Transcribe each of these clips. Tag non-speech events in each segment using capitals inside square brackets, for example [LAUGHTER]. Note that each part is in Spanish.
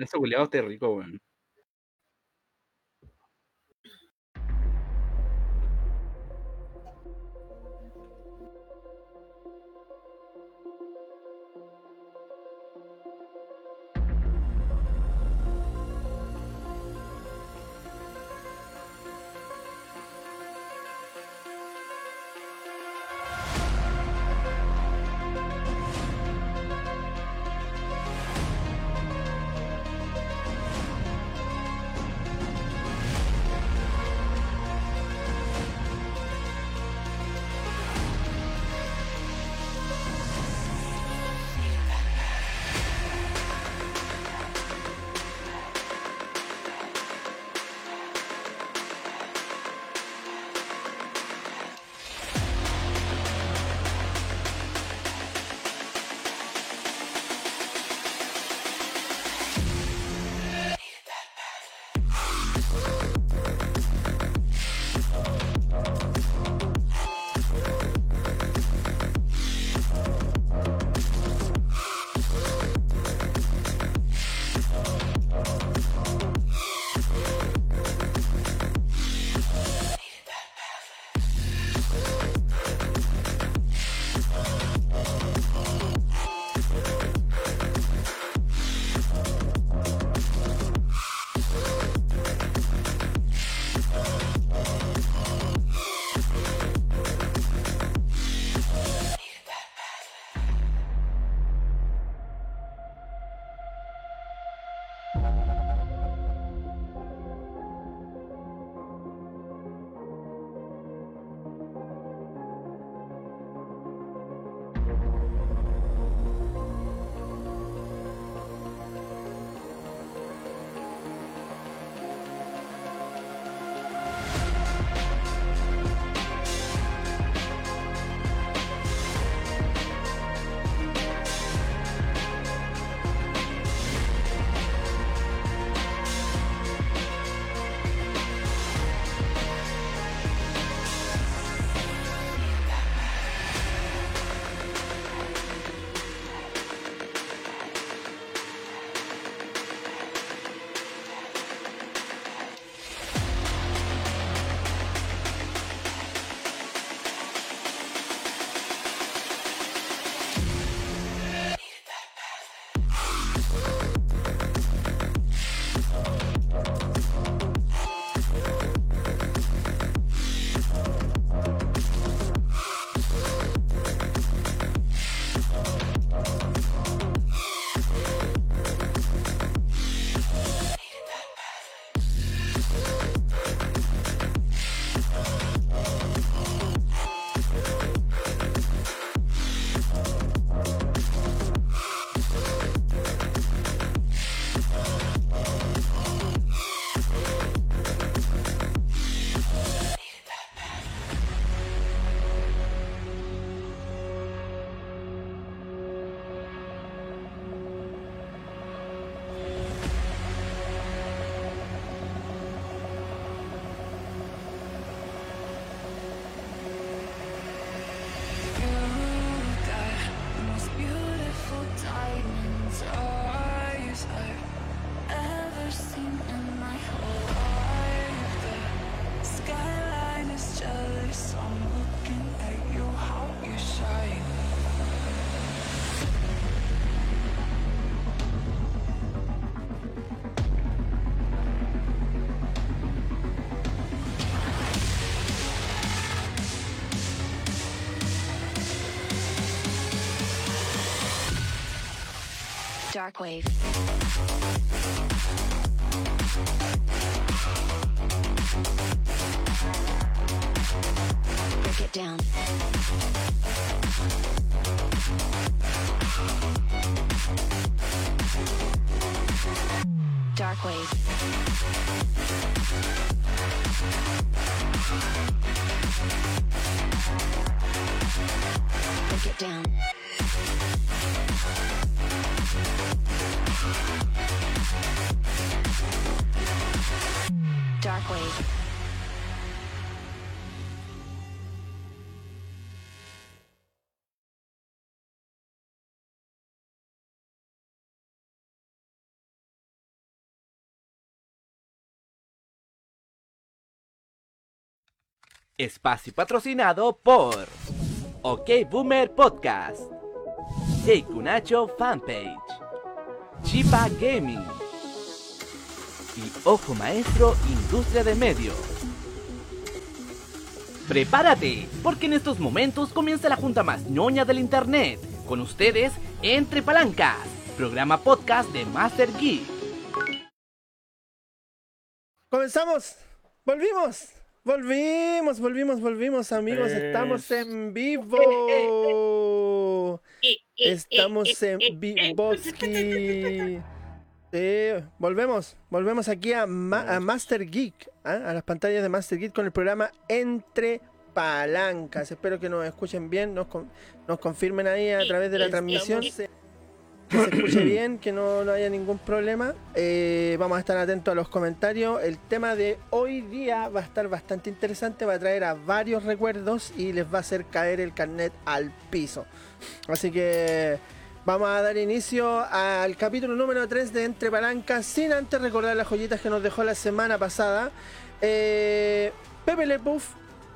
Eso culiado está rico, weón. Darkwave. Break it down. Darkwave. Break it down. Espacio patrocinado por OK Boomer Podcast, Jake Cunacho Fanpage, Chipa Gaming y Ojo Maestro Industria de Medios. Prepárate, porque en estos momentos comienza la junta más ñoña del internet. Con ustedes, Entre Palancas, programa podcast de Master Geek. Comenzamos, volvimos, volvimos, volvimos, volvimos, amigos. Estamos en vivo. Estamos en vivo. Eh, volvemos, volvemos aquí a, Master Geek, ¿ah? a las pantallas de Master Geek con el programa Entre Palancas. Espero que nos escuchen bien, nos, nos confirmen ahí a través de la transmisión. Que se escuche bien, que no, haya ningún problema. Eh, vamos a estar atentos a los comentarios. El tema de hoy día va a estar bastante interesante, va a traer a varios recuerdos y les va a hacer caer el carnet al piso. Así que Vamos a dar inicio al capítulo número 3 de Entre Palancas, sin antes recordar las joyitas que nos dejó la semana pasada. Eh, Pepe Le Puff,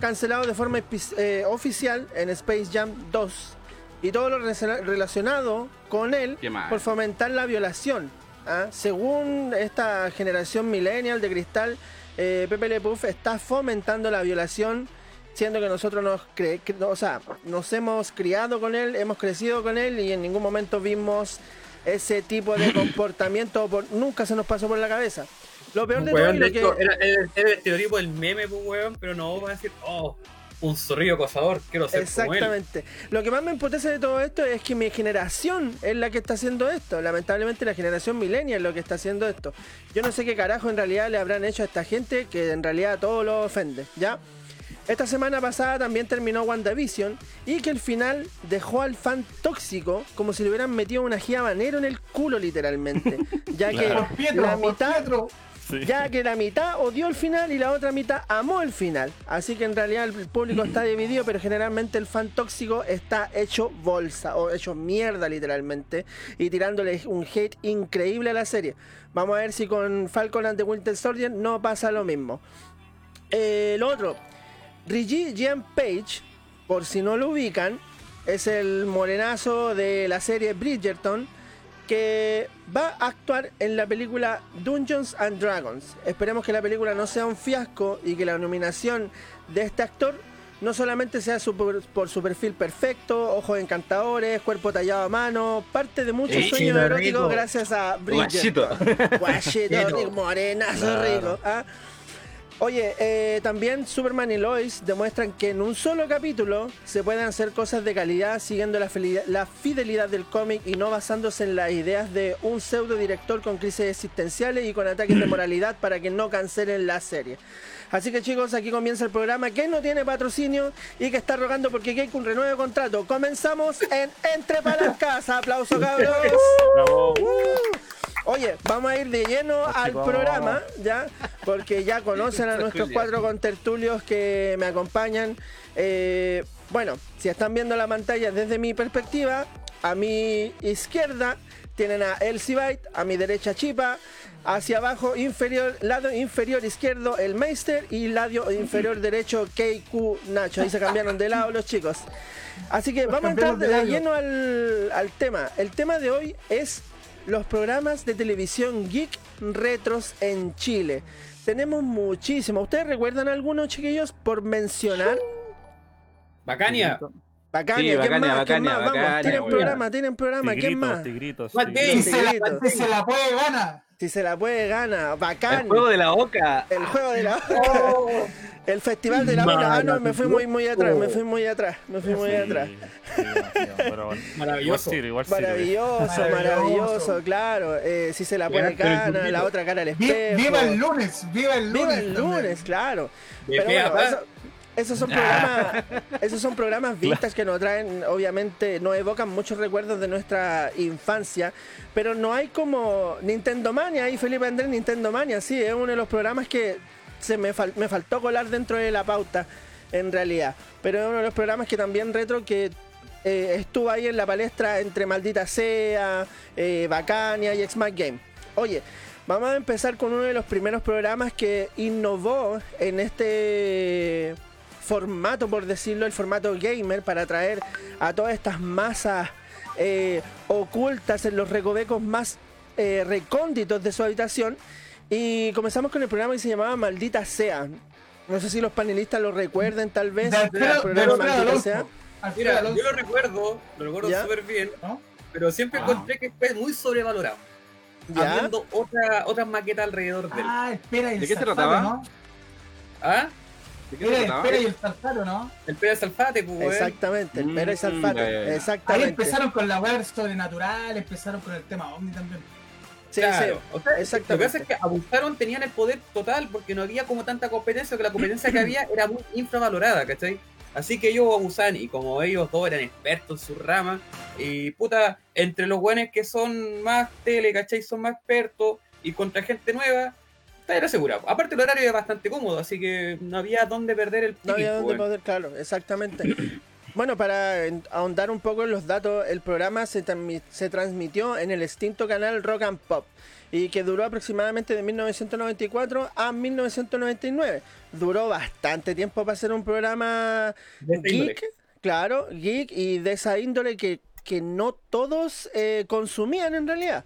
cancelado de forma eh, oficial en Space Jam 2. Y todo lo relacionado con él por fomentar la violación. ¿ah? Según esta generación millennial de cristal, eh, Pepe Le Puff está fomentando la violación siendo que nosotros nos, cre o sea, nos hemos criado con él, hemos crecido con él y en ningún momento vimos ese tipo de [COUGHS] comportamiento, por, nunca se nos pasó por la cabeza. Lo peor de todo es que... Era, el estereotipo del meme, pues, weón, pero no va a decir, oh, un zorrillo acosador, quiero ser Exactamente. Lo que más me impotece de todo esto es que mi generación es la que está haciendo esto. Lamentablemente la generación millennial es lo que está haciendo esto. Yo no sé qué carajo en realidad le habrán hecho a esta gente que en realidad todo lo ofende, ¿ya? Esta semana pasada también terminó WandaVision y que el final dejó al fan tóxico como si le hubieran metido una habanero en el culo literalmente. [LAUGHS] Ya que la mitad ya que la mitad odió el final y la otra mitad amó el final. Así que en realidad el público está [CLEARS THROAT] dividido, pero generalmente el fan tóxico está hecho bolsa o hecho mierda literalmente y tirándole un hate increíble a la serie. Vamos a ver si con Falcon and the Winter Soldier no pasa lo mismo. Eh, lo otro, Rigi Jean Page, por si no lo ubican, es el morenazo de la serie Bridgerton que va a actuar en la película Dungeons and Dragons. Esperemos que la película no sea un fiasco y que la nominación de este actor no solamente sea por, su perfil perfecto, ojos encantadores, cuerpo tallado a mano, parte de muchos sueños eróticos gracias a Bridgerton. [LAUGHS] Guachito, morenazo rico. ¿ah? Oye, eh, también Superman y Lois demuestran que en un solo capítulo se pueden hacer cosas de calidad siguiendo la, fidelidad del cómic y no basándose en las ideas de un pseudo director con crisis existenciales y con ataques de [CLEARS THROAT] moralidad para que no cancelen la serie. Así que chicos, aquí comienza el programa que no tiene patrocinio y que está rogando porque hay un renuevo contrato. Comenzamos en Entre Palancas. Aplauso, cabros. [LAUGHS] Oye, vamos a ir de lleno al programa, ¿ya? Porque ya conocen a [LAUGHS] nuestros cuatro contertulios que me acompañan. Eh, bueno, si están viendo la pantalla desde mi perspectiva, a mi izquierda tienen a Elsie Byte, a mi derecha Chipa, hacia abajo inferior, lado inferior izquierdo el Meister y lado inferior [LAUGHS] derecho KQ Nacho. Ahí se cambiaron de lado los chicos. Así que vamos a entrar de lleno al, al tema. El tema de hoy es los programas de televisión geek retros en Chile. Tenemos muchísimos. ¿Ustedes recuerdan algunos, chiquillos, por mencionar? Bacania. Bacania, sí, bacania, bacania, Vamos, tienen programa, tienen programa. ¿Quién más? Tigritos, tigritos. Se la, se la puede gana. Si se la puede gana, bacán. El juego de la boca. El juego de la [LAUGHS] boca. Oh. El festival de la boca. Ah, no, me fui muy, muy atrás, me fui muy atrás, me fui muy atrás. maravilloso. maravilloso, maravilloso, claro. Eh, si se la puede gana, la otra cara al espejo. Viva el lunes, viva el lunes. Viva el lunes, claro. Pero bueno, esos son programas, esos son programas vistas que nos traen, obviamente, nos evocan muchos recuerdos de nuestra infancia, pero no hay como Nintendo Mania, y Felipe Andrés Nintendo Mania, sí, es uno de los programas que se me, me faltó colar dentro de la pauta, en realidad, pero es uno de los programas que también retro que eh, estuvo ahí en la palestra entre Maldita Sea, eh, Bacania y x Game. Oye, vamos a empezar con uno de los primeros programas que innovó en este formato, por decirlo, el formato gamer, para atraer a todas estas masas eh, ocultas en los recovecos más eh, recónditos de su habitación. Y comenzamos con el programa que se llamaba Maldita Sea. No sé si los panelistas lo recuerden, tal vez. De el de Maldita. Sea. Mira, yo lo recuerdo, lo recuerdo súper bien, ¿no? pero siempre Ah. encontré que fue muy sobrevalorado. ¿Ya? Habiendo otra, otras maquetas alrededor de él. Ah, espera ¿De qué se trataba? ¿no? ¿Ah? ¿De qué se Espera, trataba? espera y el Salfate, ¿no? El Pérez Salfate, pues. Exactamente, el Mm, Pérez Salfate. ya, ya, ya. Ahí Exactamente. empezaron con la web sobrenatural, empezaron con el tema Omni también. Sí, Claro. sí. O sea, Lo que Exactamente. pasa es que abusaron, tenían el poder total porque no había como tanta competencia, que la competencia que había era muy infravalorada, ¿cachai? Así que ellos abusaban y como ellos dos eran expertos en su rama, y puta, entre los buenos que son más tele, ¿cachai? Son más expertos y contra gente nueva, era asegurado. Aparte el horario era bastante cómodo, así que no había dónde perder el No había dónde weón. poder, claro, exactamente. [CLEARS THROAT] Bueno, para ahondar un poco en los datos, el programa se, se transmitió en el extinto canal Rock and Pop y que duró aproximadamente de 1994 a 1999. Duró bastante tiempo para ser un programa De esta índole. geek, claro, geek y de esa índole que, que no todos eh, consumían en realidad.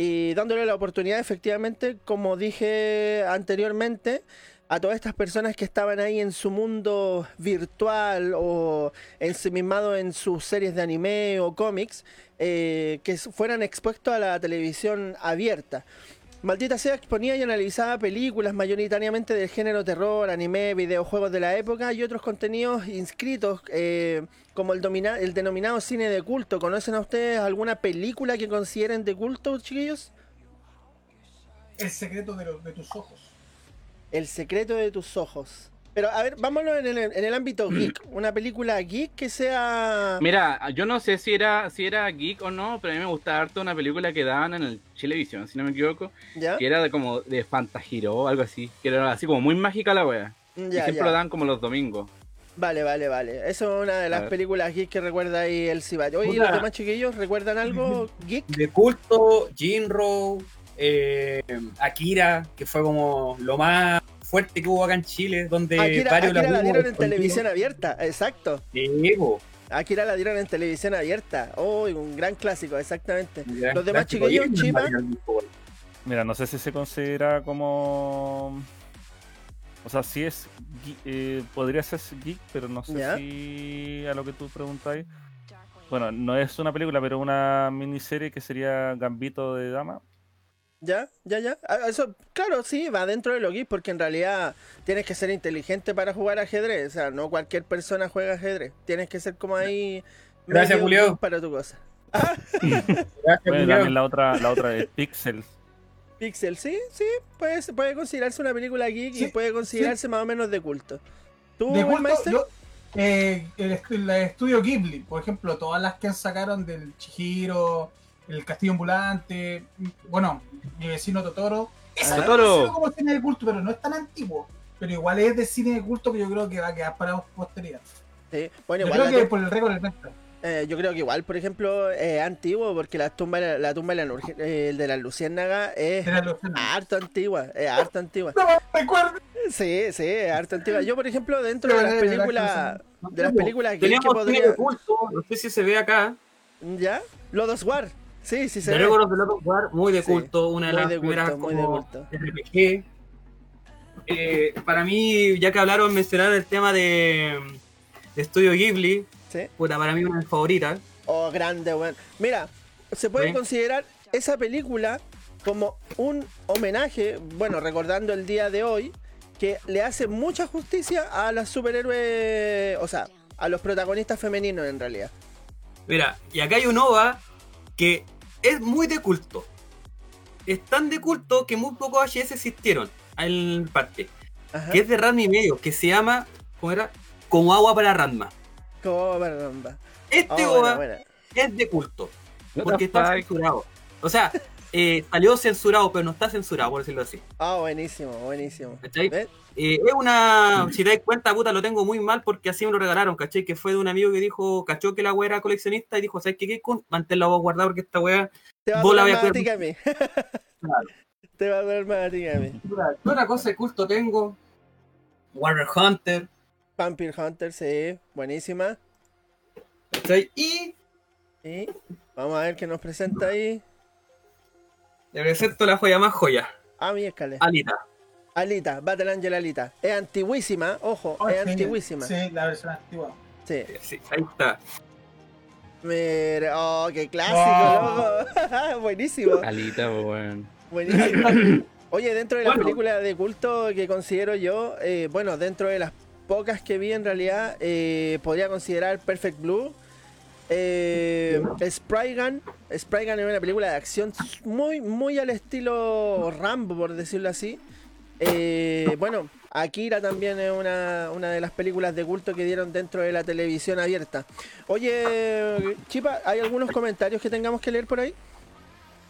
Y dándole la oportunidad, efectivamente, como dije anteriormente, a todas estas personas que estaban ahí en su mundo virtual o ensimismados en sus series de anime o cómics, eh, que fueran expuestos a la televisión abierta. Maldita sea exponía y analizaba películas mayoritariamente del género terror, anime, videojuegos de la época y otros contenidos inscritos eh, como el, domina- el denominado cine de culto. ¿Conocen a ustedes alguna película que consideren de culto, chiquillos? El secreto de, los- de tus ojos. El secreto de tus ojos. Pero a ver, vámonos en el, en el ámbito [CLEARS THROAT] geek. Una película geek que sea... Mira, yo no sé si era, si era geek o no, pero a mí me gustaba harto una película que daban en el Chilevisión, si no me equivoco, ¿Ya? que era de como de Fantagiro o algo así, que era así como muy mágica la wea. y Ya, siempre ya. lo dan como los domingos. Vale, vale, vale. Eso es una de las películas geek que recuerda ahí el Cibat. Oye, ¿y los demás chiquillos recuerdan algo [LAUGHS] geek? De culto, Jinro, eh, Akira, que fue como lo más fuerte que hubo acá en Chile, donde Akira, varios Akira la dieron en televisión abierta, exacto. Sí, po. Akira la dieron en televisión abierta. Oh, un gran clásico, exactamente. Los demás chiquillos, Chiva. Mira, no sé si se considera como. O sea, si es. eh, podría ser geek, pero no sé Ya. si a lo que tú preguntáis. Bueno, no es una película, pero una miniserie que sería Gambito de Dama. ¿Ya? ¿Ya? ¿Ya? Ah, Eso, claro, sí, va dentro de lo geek porque en realidad tienes que ser inteligente para jugar ajedrez. O sea, no cualquier persona juega ajedrez. Tienes que ser como ahí... Gracias, Julio. Para tu cosa. [LAUGHS] Gracias, Bueno, también la otra, la otra es Pixels. Pixel, sí, sí, puede, puede considerarse una película geek y puede considerarse más o menos de culto. ¿Tú, De culto, yo, eh, el estudio Ghibli, por ejemplo, todas las que sacaron del Chihiro, el Castillo Ambulante, bueno, mi vecino Totoro. Yo Totoro. como cine de culto, pero no es tan antiguo. Pero igual es de cine de culto que yo creo que va a quedar para posteridad. Sí. Bueno, Yo igual creo que por el récord del eh, yo creo que igual, por ejemplo, es antiguo porque la tumba, de la, la tumba de la, eh, el de la Luciérnaga es que- harto antigua, es [LAUGHS] harto antigua. No me recuerdo. Sí, sí, es harto antigua. Yo, por ejemplo, dentro de las películas, de las películas que cine podría... de culto, no sé si se ve acá. ¿Ya? Lodos War. Sí, sí se of the Lord of War, muy de Sí, culto, una de las de primeras culto, de. RPG. Eh, para mí, ya que hablaron, mencionaron el tema de, de Estudio Ghibli, Sí. puta, para mí una de mis favoritas. Oh, grande, weón. Mira, se puede Sí. considerar esa película como un homenaje, bueno, recordando el día de hoy, que le hace mucha justicia a las superhéroes, o sea, a los protagonistas femeninos en realidad. Mira, y acá hay un OVA que es muy de culto. Es tan de culto que muy pocos HS existieron en parte. Ajá. Que es de Ranma y medio, que se llama, ¿cómo era? Como agua para Ranma. Como caramba. Este Oh, OVA buena, buena. es de culto. Porque está censurado. O sea, [LAUGHS] eh, salió censurado, pero no está censurado, por decirlo así. Ah, buenísimo, buenísimo. ¿Cachai? Eh, es una. Si te das cuenta, puta, lo tengo muy mal porque así me lo regalaron, ¿cachai? Que fue de un amigo que dijo, cachó que la wea era coleccionista y dijo, ¿sabes qué, Kikun? Manténla vos guardada porque esta wea. Te va a la voy a mí. [LAUGHS] Claro. Te va a doler más a ti a mí. ¿Qué otra cosa de culto tengo? Warrior Hunter. Vampire Hunter, sí, buenísima. ¿cachai? Y Y vamos a ver qué nos presenta ahí. Le presento la joya más joya, Ah, mi escale. Alita. Alita, Battle Angel Alita. Es antiguísima, ojo, Oh, es sí, antiguísima. Sí. La versión antigua. Sí, ahí está. Mira, oh, qué clásico, Oh. loco. [LAUGHS] Buenísimo. Alita, pues, weón. Buenísimo. [COUGHS] Oye, dentro de las Bueno. películas de culto que considero yo, eh, bueno, dentro de las pocas que vi en realidad, eh, podría considerar Perfect Blue. Eh, Sprite Sprite es una película de acción muy, muy al estilo Rambo, por decirlo así. Eh, bueno, Akira también es una, una de las películas de culto que dieron dentro de la televisión abierta. Oye, Chipa, ¿hay algunos comentarios que tengamos que leer por ahí?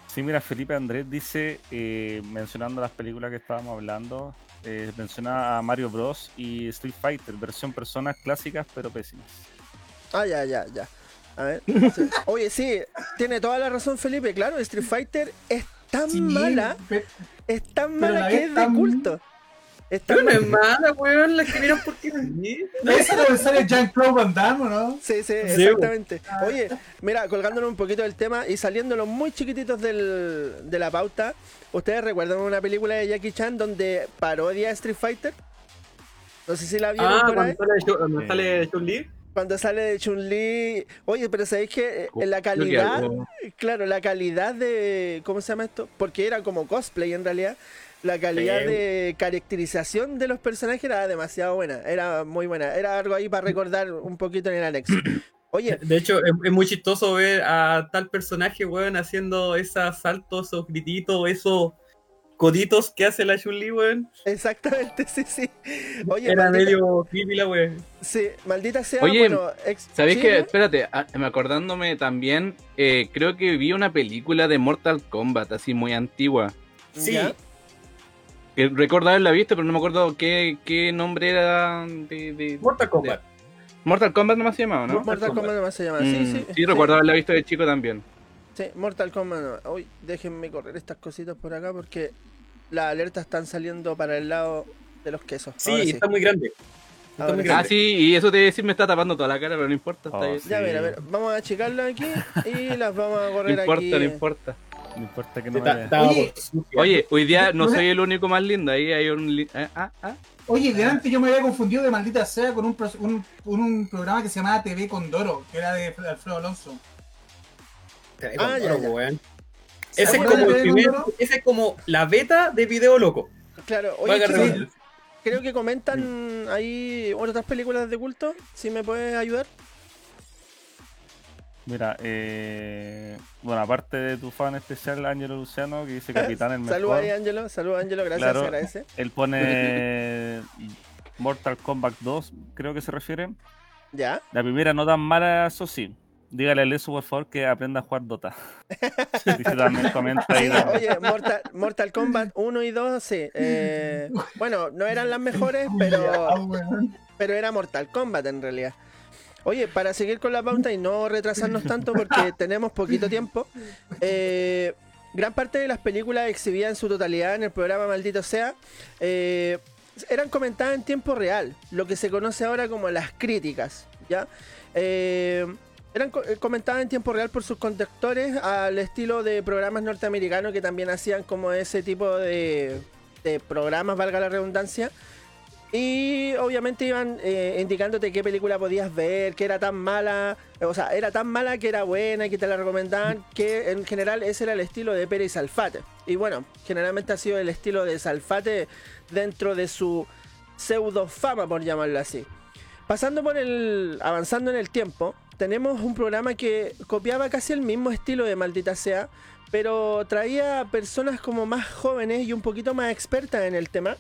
Sí, mira, Felipe Andrés dice, eh, mencionando las películas que estábamos hablando, eh, menciona a Mario Bros. y Street Fighter, versión personas clásicas pero pésimas. Ah, ya, ya, ya. A ver. sí. Oye, sí, tiene toda la razón Felipe. Claro, Street Fighter es tan Sí, mala, es tan pero mala la que es de culto. Es tan Pero no es mala. weón, la que miran por ti. ¿No es donde sale Jean-Claude Van Damme, no? Sí, sí, exactamente. Oye, mira, colgándonos un poquito del tema y saliéndonos muy chiquititos del, de la pauta, ¿ustedes recuerdan una película de Jackie Chan donde parodia a Street Fighter? No sé si la vieron Ah, por ahí. sale, sale Chun-Li. Cuando sale de Chun-Li. Oye, pero ¿sabéis que eh, la calidad, claro, la calidad de. ¿Cómo se llama esto? Porque era como cosplay en realidad. La calidad Sí. de caracterización de los personajes era demasiado buena. Era muy buena. Era algo ahí para recordar un poquito en el anexo. [CLEARS THROAT] Oye, De hecho, es, es muy chistoso ver a tal personaje, weón, haciendo esos saltos, esos grititos, esos coditos que hace la Chun-Li, weón. exactamente, [LAUGHS] sí, sí. Oye, Era maldita, medio creepy la weón. sí, maldita sea. Oye, bueno, ex- ¿Sabéis ¿sí, que, no? espérate, ah, me acordándome también, eh, creo que vi una película de Mortal Kombat, así muy antigua. Sí, Ya. Que recuerdo haberla visto, pero no me acuerdo qué, qué nombre era de, de- Mortal Kombat. Mortal Kombat nomás se llamaba, ¿no? Mortal Mortal Kombat Kombat. nomás se llama. Mm, Sí, sí. recuerdo haberla visto de chico también. Sí, Mortal Kombat. no. Uy, déjenme correr estas cositas por acá porque las alertas están saliendo para el lado de los quesos. Sí, está muy grande. Está muy. Ah, sí, y eso te iba a decir, me está tapando toda la cara, pero no importa, está Oh, bien. sí. Ya, mira, mira, vamos a achicarlo aquí y las vamos a No correr importa, aquí. no importa. No importa que no me vea. Oye, hoy día no soy el único más lindo, ahí hay un... li- ah, ah. Oye, de antes yo me había confundido de maldita sea con un, pro- un, un programa que se llamaba TV Condoro, que era de Alfredo Alonso. Ah, ya, loco, ya. Weón. ¿Se Ese es, como de el TV primer- Condoro? ese es como la beta de Video Loco. Claro, oye, redundancia. creo que comentan ahí otras películas de culto. Si me puedes ayudar. Mira, eh, bueno, aparte de tu fan especial, Ángelo Luciano, que dice [LAUGHS] Capitán el Saludos mejor, ahí, Ángelo. Saludos, Ángelo. Gracias, Claro. se agradece. él pone [LAUGHS] Mortal Kombat 2, creo que se refiere. Ya. La primera no tan mala, eso sí. Dígale a Lesu, por favor, que aprenda a jugar Dota. [LAUGHS] Dice también, comenta ahí. Sí, oye, Mortal, Mortal Kombat 1 y 2, sí. eh, bueno, no eran las mejores, [LAUGHS] pero, pero era Mortal Kombat en realidad. Oye, para seguir con la pauta y no retrasarnos tanto porque [LAUGHS] tenemos poquito tiempo, eh, gran parte de las películas exhibidas en su totalidad en el programa Maldito Sea eh, eran comentadas en tiempo real, lo que se conoce ahora como las críticas, ¿ya? Eh, eran eh, comentadas en tiempo real por sus conductores al estilo de programas norteamericanos que también hacían como ese tipo de, de programas, valga la redundancia. Y obviamente iban eh, indicándote qué película podías ver, que era tan mala, o sea, era tan mala que era buena y que te la recomendaban, que en general ese era el estilo de Pérez Salfate. Y bueno, generalmente ha sido el estilo de Salfate dentro de su pseudo fama, por llamarlo así. Pasando por el. avanzando en el tiempo, tenemos un programa que copiaba casi el mismo estilo de Maldita Sea, pero traía personas como más jóvenes y un poquito más expertas en el tema.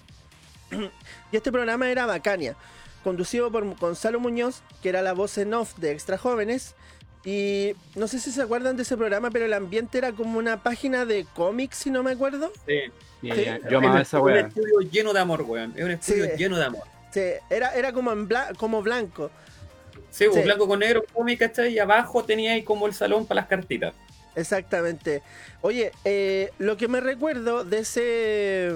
y este programa era Bacania, conducido por Gonzalo Muñoz, que era la voz en off de Extra Jóvenes. Y no sé si se acuerdan de ese programa, pero el ambiente era como una página de cómics, si no me acuerdo. Sí. Yo amaba esa es un estudio lleno de amor, weón. Es un estudio Sí. lleno de amor. Sí, era, era como, en bla- como blanco. Sí, pues, Sí. blanco con negro, cómic, ¿cachai? Y abajo tenía ahí como el salón para las cartitas. Exactamente. Oye, eh, lo que me recuerdo de ese,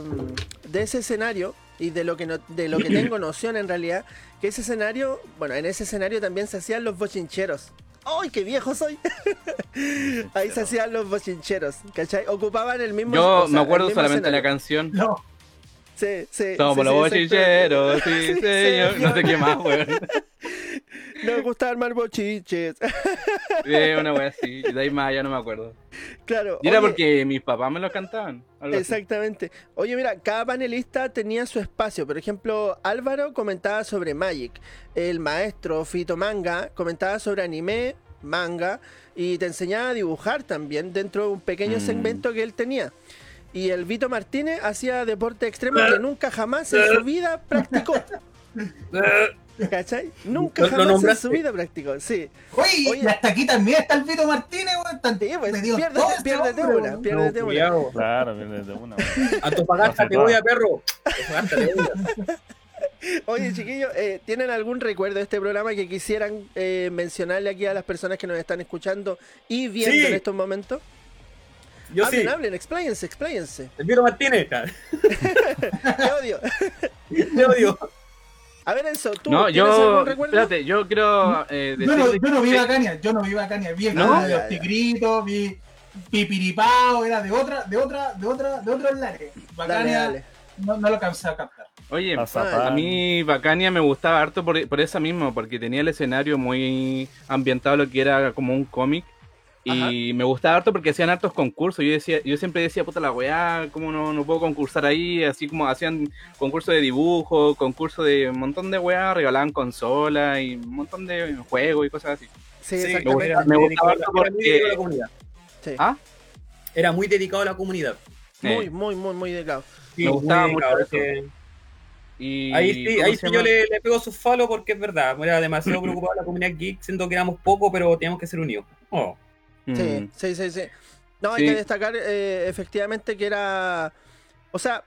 de ese escenario, y de lo que no- de lo que [CLEARS THROAT] tengo noción en realidad, que ese escenario, bueno, en ese escenario también se hacían los bochincheros. ¡Ay, qué viejo soy! [LAUGHS] Ahí se hacían los bochincheros, ¿cachai? Ocupaban el mismo Yo o sea, me acuerdo solamente de la canción. No, Sí, sí. Somos sí, los sí, bochincheros, [LAUGHS] sí, señor. No sé qué más, weón. [LAUGHS] Nos gusta armar bochinches. Sí, una wea así. Y de ahí más ya no me acuerdo. claro. Y era oye, porque mis papás me lo cantaban. algo así. Exactamente. Oye, mira, cada panelista tenía su espacio. Por ejemplo, Álvaro comentaba sobre Magic. El maestro Fito Manga comentaba sobre anime, manga. Y te enseñaba a dibujar también dentro de un pequeño Mm. segmento que él tenía. Y el Vito Martínez hacía deporte extremo que nunca jamás en su vida practicó. [LAUGHS] ¿Cachai? Nunca ¿Lo- lo jamás en nombraste? su vida practicó. Sí. Oye, Oye. y hasta aquí también está el Vito Martínez, weón. Tan Sí, pues, piérdete- este piérdete hombre, una, piérdete No, una. cuidado. Claro, de una. te voy a perro. Antofagasta, te voy a. [LAUGHS] Oye, chiquillos, eh, ¿tienen algún recuerdo de este programa que quisieran eh, mencionarle aquí a las personas que nos están escuchando y viendo Sí. en estos momentos? Yo hablen, sí. hablen, expláyense, expláyense. El Vito Martínez. [LAUGHS] Te odio. [LAUGHS] Te odio. A ver, Enzo, ¿tú No, yo. Espérate, yo quiero eh, Yo no, yo no vi Bacania, yo no vi Bacania, vi el ¿No? de los tigritos, vi Pipiripao, era de otra, de otra, de otra, de otro. Dale, Bacania dale. No, no lo alcancé a captar. Oye, a mí Bacania me gustaba harto por, por eso mismo, porque tenía el escenario muy ambientado, lo que era como un cómic. Y me gustaba harto porque hacían hartos concursos. Yo decía, yo siempre decía, puta la weá, ¿cómo no, no puedo concursar ahí? Así como hacían concursos de dibujo, concursos de un montón de weá, regalaban consolas y un montón de juegos y cosas así. Sí, Sí, exactamente. me gustaba dedicado- harto era muy porque- dedicado a la comunidad. Sí. ¿Ah? Era muy dedicado a la comunidad. Muy, Eh, muy, muy, muy. Sí, Me gustaba mucho dedicado, eso. que- y, Ahí sí, ¿cómo ahí sí yo le, le pego su falo porque es verdad. Era demasiado [CLEARS THROAT] preocupado la comunidad geek, siendo que éramos pocos, pero teníamos que ser unidos. Oh. Mm. Sí, sí, sí, sí. No, hay que destacar eh, efectivamente que era. O sea,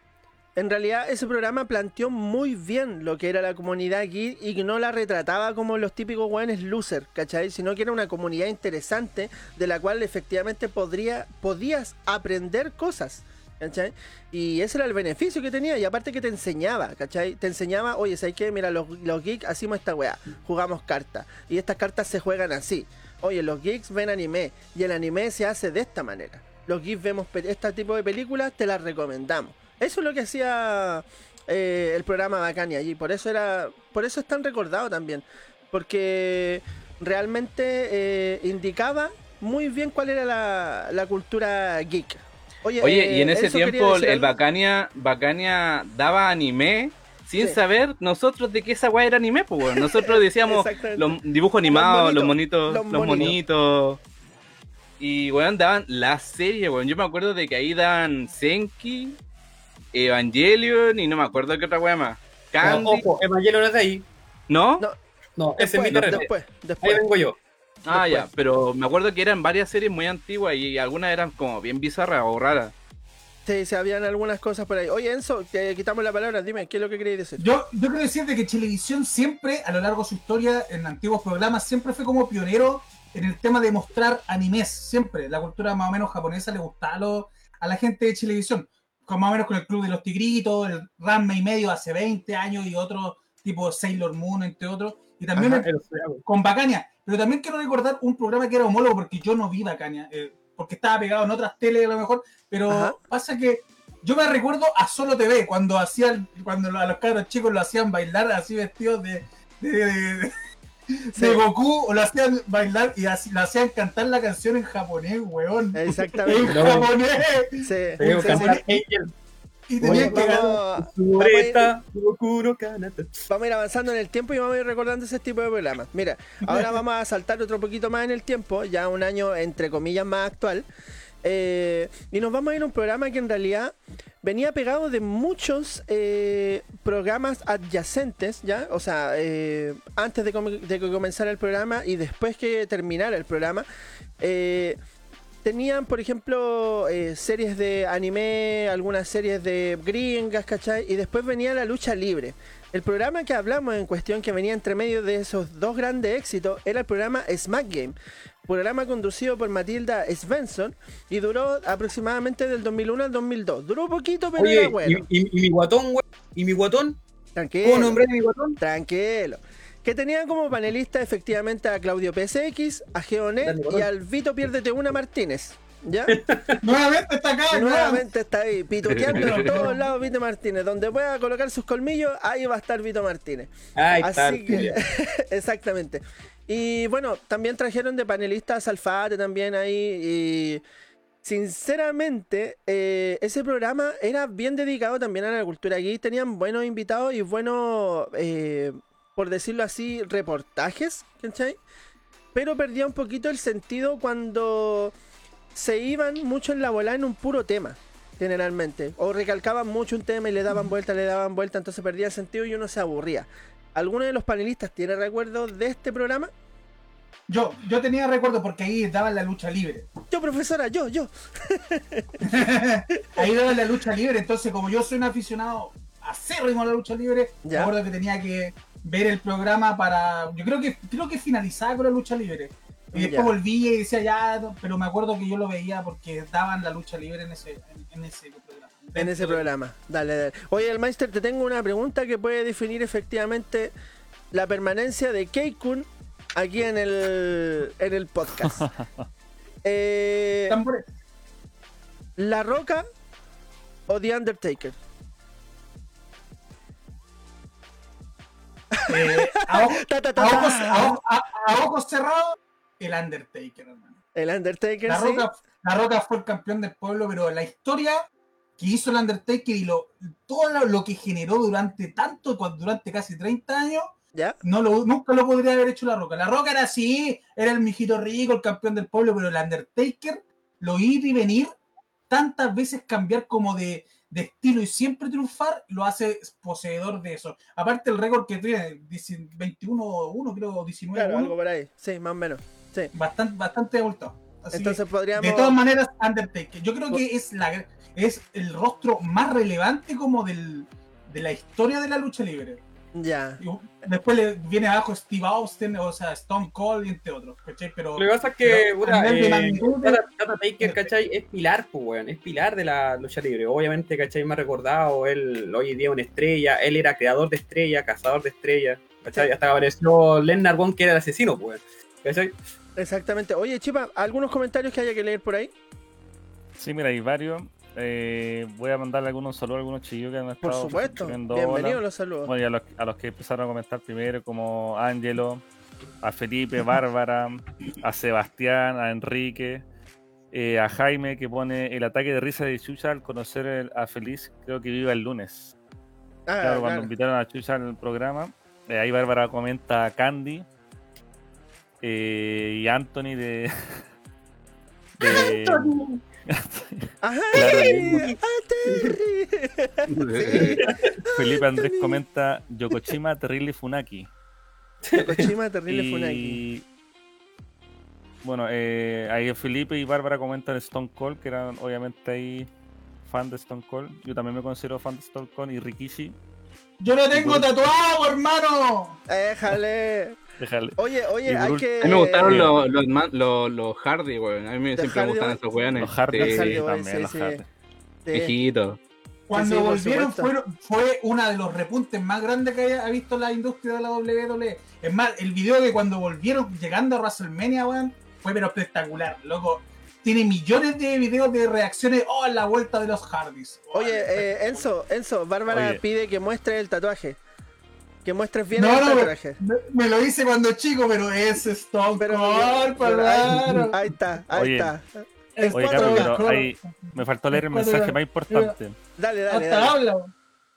en realidad ese programa planteó muy bien lo que era la comunidad geek y que no la retrataba como los típicos weones loser, ¿cachai? Sino que era una comunidad interesante de la cual efectivamente podría, podías aprender cosas. ¿Cachai? Y ese era el beneficio que tenía. Y aparte que te enseñaba, ¿cachai? Te enseñaba, oye, ¿sabes qué? Mira, los, los geeks hacemos esta weá. Jugamos cartas. Y estas cartas se juegan así. Oye, los geeks ven anime. Y el anime se hace de esta manera. Los geeks vemos este tipo de películas, te las recomendamos. Eso es lo que hacía eh, el programa Bacania. Y por eso era. Por eso es tan recordado también. Porque realmente eh, indicaba muy bien cuál era la, la cultura geek. Oye, Oye, y en eh, ese Enzo, ¿quería tiempo el? Bacania, Bacania daba anime sin Sí. saber nosotros de qué esa weá era anime, pues weón. Nosotros decíamos los dibujos animados, los monitos, monitos, los monitos. Y weón, daban la serie, weón. Yo me acuerdo de que ahí daban Senki, Evangelion y no me acuerdo qué otra weá más. Candy. Ojo, no es de ahí. ¿No? No, No, ese es mi Después, terreno. después, Ahí después. vengo yo. Ah, ya, pero me acuerdo que eran varias series muy antiguas y algunas eran como bien bizarras o raras. Sí, sí, habían algunas cosas por ahí. Oye, Enzo, te quitamos la palabra. Dime, ¿qué es lo que queréis decir? Yo, yo quiero decir de que Televisión siempre, a lo largo de su historia, en antiguos programas, siempre fue como pionero en el tema de mostrar animes. Siempre. La cultura más o menos japonesa le gustaba a, lo- a la gente de Televisión. Con más o menos con el Club de los Tigritos, el Ranma y medio hace 20 años y otro tipo Sailor Moon, entre otros. Y también Ajá, el- con Bacania. Pero también quiero recordar un programa que era homólogo porque yo no vi Bacania. eh, porque estaba pegado en otras teles a lo mejor. Pero Ajá. pasa que yo me recuerdo a Solo TV cuando hacían, cuando a los cabros chicos lo hacían bailar así vestidos de, de, de- de- de Goku o lo hacían bailar y así, lo hacían cantar la canción en japonés, weón. En Exactamente. japonés. Sí, cantar Angel. Y tenían que ganar. Vamos, a ir avanzando en el tiempo y vamos a ir recordando ese tipo de programas. Mira, ahora vamos a saltar otro poquito más en el tiempo, ya un año entre comillas más actual. eh, y nos vamos a ir a un programa que en realidad venía pegado de muchos eh, programas adyacentes, ¿ya? O sea, eh, antes de, com- de que comenzara el programa y después que terminara el programa. eh, tenían, por ejemplo, eh, series de anime, algunas series de gringas, ¿cachai? Y después venía la lucha libre. El programa que hablamos en cuestión, que venía entre medio de esos dos grandes éxitos, era el programa Smack Game. Programa conducido por Matilda Svensson y duró aproximadamente del 2001 al 2002. Duró poquito, pero Oye, era bueno. y, y- y mi guatón, güey. ¿Y mi guatón? Tranquilo. ¿Cómo nombré a mi guatón? Tranquilo. Que tenían como panelista efectivamente a Claudio PSX, a Geonet y al Vito Piérdete Una Martínez. ¿Ya? [LAUGHS] Nuevamente está acá, nuevamente. está ahí, pituqueando en [LAUGHS] todos lados Vito Martínez. Donde pueda colocar sus colmillos, ahí va a estar Vito Martínez. Ahí está. Así el que, [LAUGHS] exactamente. Y bueno, también trajeron de panelistas a Salfate también ahí. Y sinceramente, eh, ese programa era bien dedicado también a la cultura geek. Tenían buenos invitados y buenos, eh, por decirlo así, reportajes, ¿cachai? Pero perdía un poquito el sentido cuando se iban mucho en la bola en un puro tema generalmente. O recalcaban mucho un tema y le daban vuelta, le daban vuelta, entonces perdía el sentido y uno se aburría. ¿Alguno de los panelistas tiene recuerdos de este programa? Yo, yo tenía recuerdo porque ahí daban la lucha libre. Yo, profesora, yo, yo. [LAUGHS] ahí daban la lucha libre, entonces como yo soy un aficionado acérrimo a la lucha libre, Ya. me acuerdo que tenía que ver el programa para. Yo creo que creo que finalizaba con la lucha libre. Y después Ya. volví y decía ya, pero me acuerdo que yo lo veía porque daban la lucha libre en ese, en, en ese programa. En ese programa. Dale, dale. Oye, el Meister, te tengo una pregunta que puede definir efectivamente la permanencia de Keikun aquí en el, en el podcast. [LAUGHS] Eh. ¿La Roca o The Undertaker? Eh, a, ojos, a cerrados, el Undertaker, hermano. El Undertaker, La sí. Roca, la Roca fue el campeón del pueblo, pero la historia que hizo el Undertaker y lo, todo lo, lo que generó durante tanto, durante casi 30 años, ¿Ya? no lo, nunca lo podría haber hecho la Roca. La Roca era así, era el mijito rico, el campeón del pueblo, pero el Undertaker lo ir y venir, tantas veces cambiar como de, de estilo y siempre triunfar, lo hace poseedor de eso. Aparte el récord que tiene, 21-1, creo, 19-1, Claro, algo por ahí. Sí, más o menos. Sí. bastante, bastante abultado. Así que- Entonces podríamos. de todas maneras, Undertaker. Yo creo que es la es el rostro más relevante como del, de la historia de la lucha libre. Ya. Y después le viene abajo Steve Austin, o sea, Stone Cold y entre otros. ¿cachai? Pero Lo que pasa es que, puta, eh, Tata- Taker, ¿cachai? Es pilar, pues, weón. Es pilar de la lucha libre. Obviamente, ¿cachai? Más recordado, él hoy en día una estrella. Él era creador de estrella, cazador de estrella. ¿cachai? Hasta apareció Lennart One, que era el asesino, pues. Exactamente. Oye, Chipa, ¿algunos comentarios que haya que leer por ahí? Sí, mira, hay varios. Eh, voy a mandarle algunos saludos a algunos chillos que han Por estado supuesto. escribiendo Bienvenidos los saludos. Bueno, y a los, a los que empezaron a comentar primero, como Ángelo, a Felipe, Bárbara, a Sebastián, a Enrique, eh, a Jaime, que pone el ataque de risa de Chucha al conocer el- a Feliz, creo que viva el lunes. Ah, Claro, cuando claro. invitaron a Chucha al programa, eh, ahí Bárbara comenta a Candy eh, y Anthony de. [LAUGHS] de Ajá. [LAUGHS] Terry. Felipe Andrés comenta Yokochima Terrible Funaki. Kojima, terrible Funaki. Y bueno, eh, ahí Felipe y Bárbara comentan Stone Cold, que eran obviamente ahí fan de Stone Cold. Yo también me considero fan de Stone Cold y Rikishi. Yo lo tengo tatuado, hermano. Déjale. Déjale. Oye, oye, hay que. A mí me gustaron los, los, los, los Hardy, weón. A mí siempre me gustan esos weones. Los Hardy, Sí, también, sí, los. Hardy. Sí. Viejitos. Cuando Sí, sí, por volvieron fueron- fue una de los repuntes más grandes que haya ha visto la industria de la WWE. Es más, el video de cuando volvieron llegando a WrestleMania, weón, fue pero espectacular, loco. Tiene millones de videos de reacciones, oh, la vuelta de los Hardys. Oh, Oye, eh. Enzo, Enzo, Bárbara Oye. pide que muestres el tatuaje. Que muestres bien No, el no, tatuaje. me, me lo hice cuando chico, pero es Stone Pero, Cold, pero ahí, está, ahí Oye. está. Es Oye, pero ahí me faltó leer el mensaje más importante. Dale, dale, Hasta dale. habla.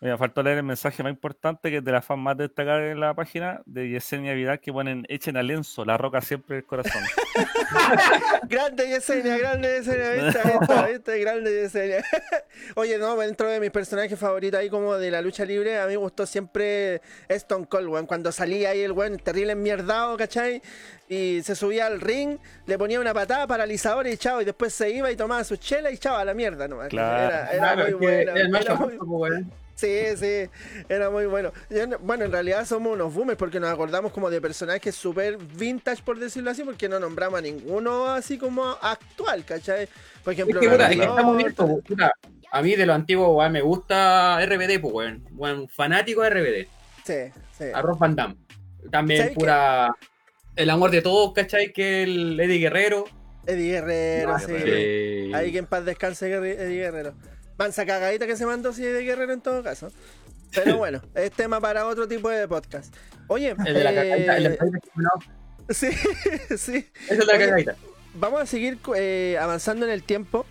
Me faltó leer el mensaje más importante que es de la fan más destacada en la página de Yesenia Vidal que ponen echen a Lenzo, la roca siempre el corazón. [LAUGHS] Grande Yesenia, grande Yesenia, viste, viste, viste, grande Yesenia. [LAUGHS] Oye, no, dentro de mis personajes favoritos ahí como de la lucha libre, a mí me gustó siempre Stone Cold, weón. Cuando salía ahí el weón terrible enmierdado, ¿cachai? Y se subía al ring, le ponía una patada paralizadora y chao, y después se iba y tomaba su chela y chao, a la mierda nomás. Claro. Era, era Claro, muy bueno. Sí, sí, era muy bueno. Yo Bueno, en realidad somos unos boomers porque nos acordamos como de personajes súper vintage, por decirlo así, porque no nombramos a ninguno así como actual, ¿cachai? Por Es ejemplo, que, es que estamos viendo, A mí de lo antiguo, me gusta RBD, pues, weón. Weón, fanático de RBD. Sí, sí. Arroz Van Damme. También ¿Sabes pura. El amor de todos, ¿cachai? Que el Eddie Guerrero. Eddie Guerrero, sí. Sí. Ahí que en paz descanse Eddie Guerrero. Mansa cagadita que se mandó sí Eddie Guerrero en todo caso. Pero [LAUGHS] bueno, es tema para otro tipo de podcast. Oye, El de la eh, cagadita. El de la sí, [LAUGHS] sí. Esa es la cagadita. Vamos a seguir eh, avanzando en el tiempo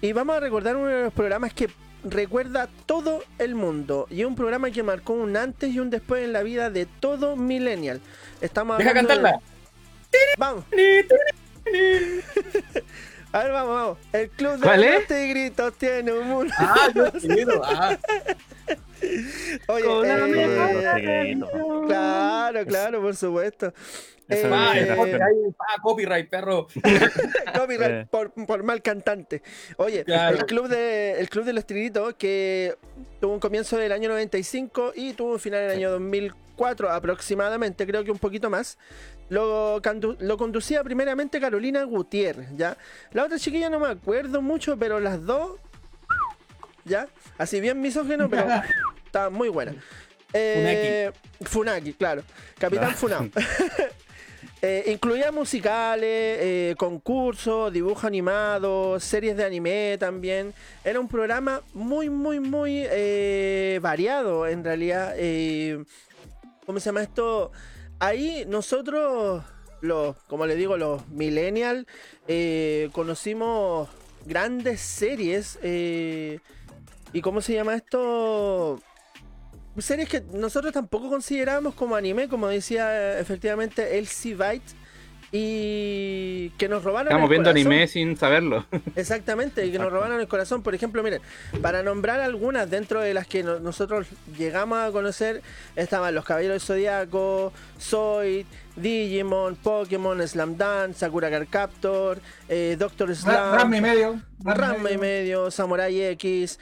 y vamos a recordar uno de los programas que recuerda todo el mundo y es un programa que marcó un antes y un después en la vida de todo millennial. Estamos Deja hablando de- cantarla. Vamos, [LAUGHS] a ver, vamos, vamos. El club de ¿Cuál los tigritos tiene un mundo. Ah, yo quiero. Ah, [LAUGHS] Oye, Con la eh, claro, claro, por supuesto. Eh, pa, es el la copyright, perro. [LAUGHS] Copyright Eh. por, por mal cantante. Oye, Claro. el club de el club de los tigritos que tuvo un comienzo del año 95 y tuvo un final en el año 2004 aproximadamente, creo que un poquito más. Lo, lo conducía primeramente Carolina Gutiérrez, ¿ya? La otra chiquilla no me acuerdo mucho, pero las dos, ¿ya? Así bien misógeno, pero [LAUGHS] estaban muy buenas. Eh, Funaki, claro. Capitán Funao. [LAUGHS] Eh, incluía musicales, eh, concursos, dibujos animados, series de anime también. Era un programa muy, muy, muy variado en realidad. ¿Cómo se llama esto? Ahí nosotros, los, como le digo, los millennials, eh, conocimos grandes series. eh, ¿Y cómo se llama esto? series que nosotros tampoco considerábamos como anime, como decía eh, efectivamente Elsie Byte, y que nos robaron Estamos el viendo corazón. anime sin saberlo. [LAUGHS] Exactamente, y que nos robaron el corazón. Por ejemplo, miren, para nombrar algunas dentro de las que no- nosotros llegamos a conocer, estaban Los Caballeros del Zodíaco, Zoid, Digimon, Pokémon, Slam Dance, Sakura Card Captor, eh, Doctor Slam, Ranma y medio. Ranma y medio, Samurai X,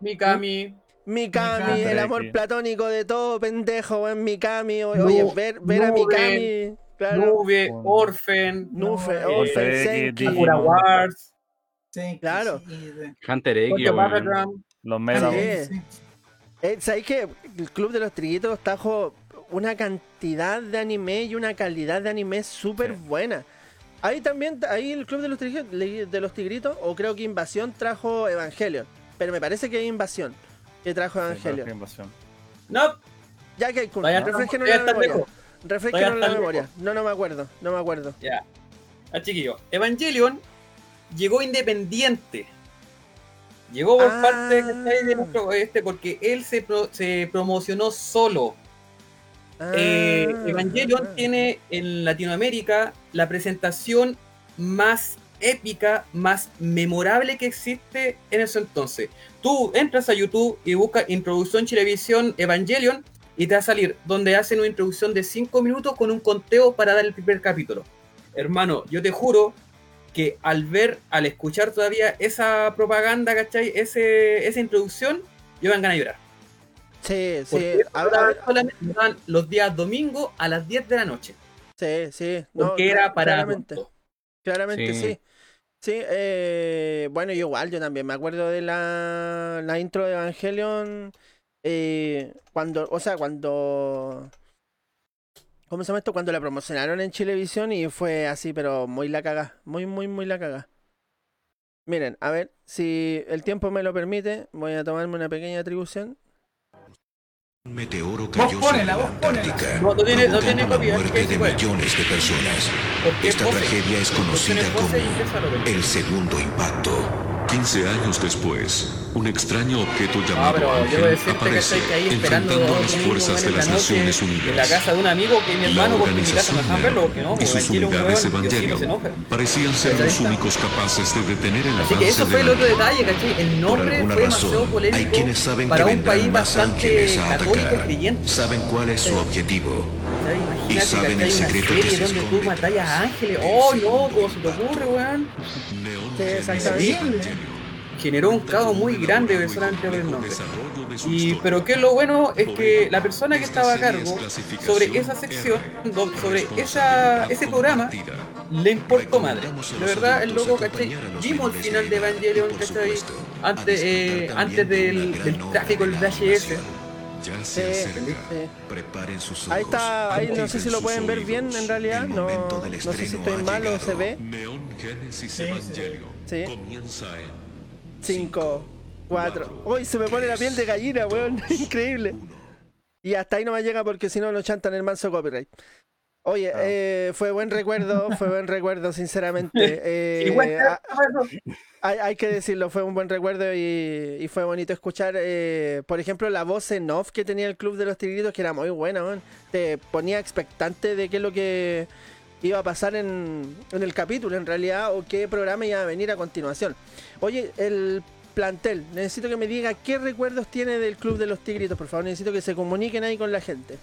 Mikami. Mikami, Mikami. el amor platónico de todo pendejo, en Mikami. Oye, ver, ver a. Mikami, claro. Nube, Bueno. Orphan. Nufe, Eh. Digimon. Sakura Wars. Sí, Claro. sí, sí. Hunter X. Los Mega. Sí. Sí. Eh, ¿Sabéis que el Club de los Triguitos trajo una cantidad de anime y una calidad de anime súper Sí. buena? Ahí también, ahí el Club de los, Triguitos, de los Tigritos, o creo que Invasión trajo Evangelion. Pero me parece que es Invasión que trajo Evangelion. invasión. No, Ya que vaya, refresquenos ya la está memoria. lejos. Refresquenos Vaya, la memoria. No, no me acuerdo, no me acuerdo. Ya. Ah, chiquillo. Evangelion llegó independiente. Llegó por Ah. parte de nuestro este porque él se, pro- se promocionó solo. Eh, Ah, Evangelion ah. tiene en Latinoamérica la presentación más épica, más memorable que existe en ese entonces. Tú entras a YouTube y buscas Introducción Chilevisión Evangelion y te va a salir donde hacen una introducción de 5 minutos con un conteo para dar el primer capítulo. Hermano, yo te juro que al ver, al escuchar todavía esa propaganda, ¿cachai? Ese, esa introducción, yo me ganas de llorar. Sí, sí. Porque a- a ver, solamente los días domingo a las 10 de la noche. sí, sí. no, Porque era para claramente. adultos. Claramente sí. Sí. Sí, eh, bueno, yo igual, yo también me acuerdo de la, la intro de Evangelion. Eh, cuando, o sea, cuando. ¿Cómo se llama esto? Cuando la promocionaron en Chilevisión y fue así, pero muy la caga. Muy, muy, muy la caga. Miren, a ver, si el tiempo me lo permite, voy a tomarme una pequeña atribución. Un meteoro cayó ponela, sobre la vos ponela. Antártica, No, no tiene- no tiene la muerte de millones de personas. Esta pose. tragedia es conocida como el segundo impacto. 15 años después, un extraño objeto Ah, llamado Ángel aparece, enfrentando a las fuerzas de las Naciones en la Unidas. casa de un amigo que mi hermano, mi casa organización verlo, no, y sus unidades enoja. parecían ser los únicos capaces de detener el Así que avance eso de fue el la otro detalle, ¿cachai? El Por nombre alguna fue demasiado razón, hay quienes saben que un país bastante católico y creyente. Saben cuál es su objetivo. Y saben el secreto que se donde tú a ángeles. ¡Oh, no! secreto ¿Cómo se te ocurre, weón? Generó un caos muy grande de solamente ver el nombre. Y, pero que lo bueno es que la persona que estaba a cargo sobre esa sección, sobre esa, ese programa, le importó madre. De verdad, el loco, ¿cachai? Vimos el final de el Evangelion, ¿cachai? Antes, eh, antes del, tráfico, el VHS. Ya se Sí, acerca. sí. Preparen sus ojos. Ahí está, ahí no sé si lo pueden ver bien en realidad, no, no sé si estoy mal o se ve. Neon Genesis Sí, sí. Evangelion Sí. comienza en 5, 4. Uy, se me pone la piel de gallina, weón. [LAUGHS] Increíble. Y hasta ahí no me llega porque si no nos chantan el manso copyright. Oye, Ah. eh, fue buen recuerdo, fue buen recuerdo, sinceramente. [LAUGHS] Eh, a- hay, hay que decirlo, fue un buen recuerdo y, y fue bonito escuchar, eh, por ejemplo, la voz en off que tenía el Club de los Tigritos, que era muy buena, weón. Te ponía expectante de qué es lo que iba a pasar en, en el capítulo, en realidad, o qué programa iba a venir a continuación. Oye, el plantel, necesito que me diga qué recuerdos tiene del Club de los Tigritos, por favor. Necesito que se comuniquen ahí con la gente.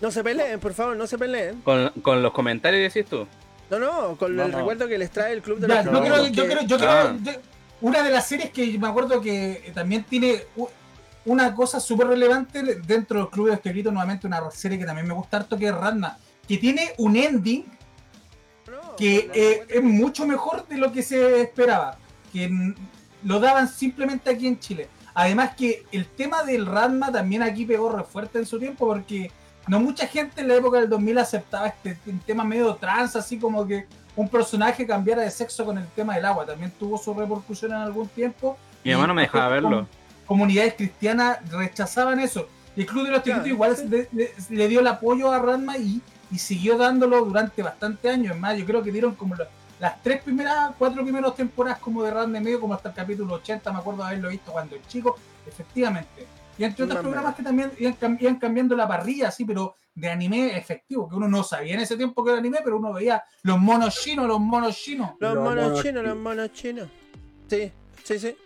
No se peleen, por favor, no se peleen. Con, con los comentarios decís tú. No, no, con No, el no. recuerdo que les trae el Club de Ya, los yo Tigritos. creo, yo que- creo, yo creo- Ah. yo- una de las series que me acuerdo que también tiene una cosa súper relevante dentro del Club de los Tigritos, nuevamente una serie que también me gusta harto, que es Ranma, que tiene un ending que eh, es mucho mejor de lo que se esperaba, que lo daban simplemente aquí en Chile. Además que el tema del Ranma también aquí pegó re fuerte en su tiempo porque no mucha gente en la época del 2000 aceptaba este tema medio trans, así como que un personaje cambiara de sexo con el tema del agua. También tuvo su repercusión en algún tiempo. Mi Y mamá no me dejaba verlo. Comunidades cristianas rechazaban eso. Y el Club de los Tigritos Claro, igual sí. le, le- le dio el apoyo a Ranma y, y siguió dándolo durante bastante años. Es más, yo creo que dieron como la- las tres primeras, cuatro primeras temporadas como de Ranma y medio, como hasta el capítulo 80, me acuerdo de haberlo visto cuando el chico, efectivamente. Y entre otros programas que también iban, cam- iban cambiando la parrilla, así, pero de anime efectivo, que uno no sabía en ese tiempo que era anime, pero uno veía los monos chinos, los monos chinos. Los Los monos monos chinos, los monos chinos. Sí, sí, sí.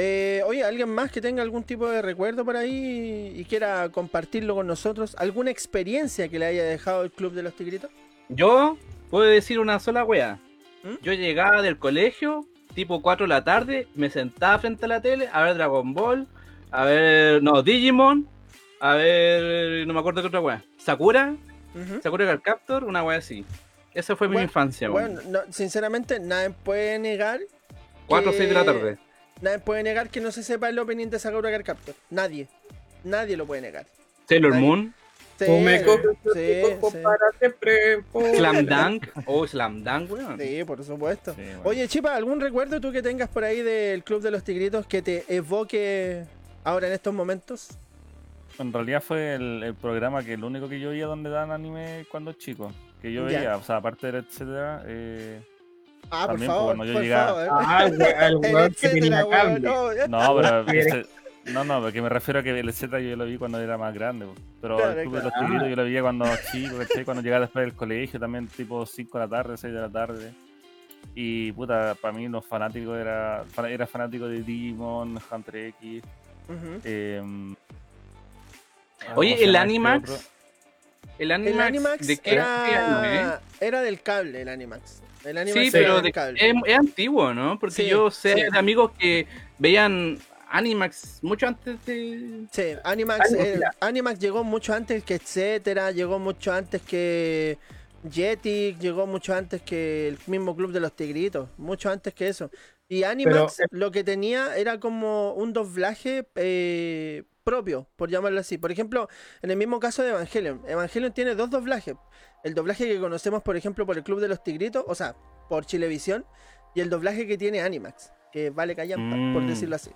Eh, oye, ¿alguien más que tenga algún tipo de recuerdo por ahí y quiera compartirlo con nosotros? ¿Alguna experiencia que le haya dejado el Club de los Tigritos? Yo puedo decir una sola wea. ¿Mm? Yo llegaba del colegio, tipo 4 de la tarde, me sentaba frente a la tele a ver Dragon Ball, a ver, no, Digimon, a ver, no me acuerdo qué otra wea. Sakura, Ujú. Sakura Card Captor, una wea así. Esa fue mi infancia, weón. Bueno, no, sinceramente, nadie puede negar. 4 o 6 de la tarde. Nadie puede negar que no se sepa el opening de Sakura Card Captor. Nadie. Nadie lo puede negar. Sailor. Moon, Sí, O me cojo sí, sí. para siempre. po. Slam Dunk, oh, Slam Dunk, weón. Sí, por supuesto. Sí, bueno. Oye, Chipa, ¿algún recuerdo tú que tengas por ahí del Club de los Tigritos que te evoque ahora en estos momentos? En realidad fue el, el programa que el único que yo veía donde dan anime cuando chico. Que yo Ya. veía, o sea, aparte de etcétera, eh, Ah, por También, favor, cuando yo por llegaba- favor. Ah, el we- el El weón que etcétera, tenía weón, cable. no, No, pero ese- no, no, porque me refiero a que el Z yo lo vi cuando era más grande, po. pero Claro, el Club de los. Tigritos yo lo veía cuando chico, ¿cachai? cuando llegaba después del colegio, también tipo 5 de la tarde, 6 de la tarde. Y puta, para mí los fanáticos era, era fanático de Digimon, Hunter X. Eh, Oye, ¿cómo se el este Animax, otro? el El Animax, Animax ¿de qué año, eh? era, era del cable, el Animax. El Animax Sí, era pero de- es, es antiguo, ¿no? Porque Sí, yo sé sí. de amigos que veían Animax mucho antes de... Sí, Animax, eh, llegó mucho antes que etcétera, llegó mucho antes que Jetix, llegó mucho antes que el mismo Club de los Tigritos, mucho antes que eso. Y Animax Pero, lo que tenía era como un doblaje eh, propio, por llamarlo así. Por ejemplo, en el mismo caso de Evangelion, Evangelion tiene dos doblajes. El doblaje que conocemos, por ejemplo, por el Club de los Tigritos, o sea, por Chilevisión, y el doblaje que tiene Animax, que vale callampa, por Mm. decirlo así.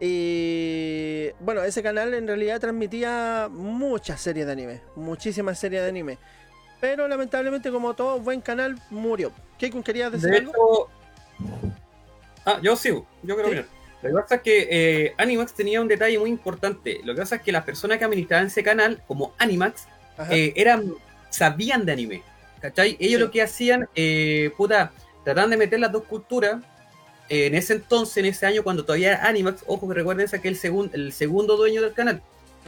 Y bueno, ese canal en realidad transmitía muchas series de anime, muchísimas series de anime. Pero lamentablemente, como todo buen canal, murió. Keikun, ¿querías decir De algo? hecho. Ah, yo sigo, yo creo Sí. que. Lo que pasa es que eh, Animax tenía un detalle muy importante. Lo que pasa es que las personas que administraban ese canal, como Animax. Eh, eran sabían de anime. ¿Cachai? Ellos Sí. lo que hacían, eh, puta, trataban de meter las dos culturas. eh, en ese entonces, en ese año, cuando todavía era Animax, ojo que recuerden que el, segun- el segundo dueño del canal,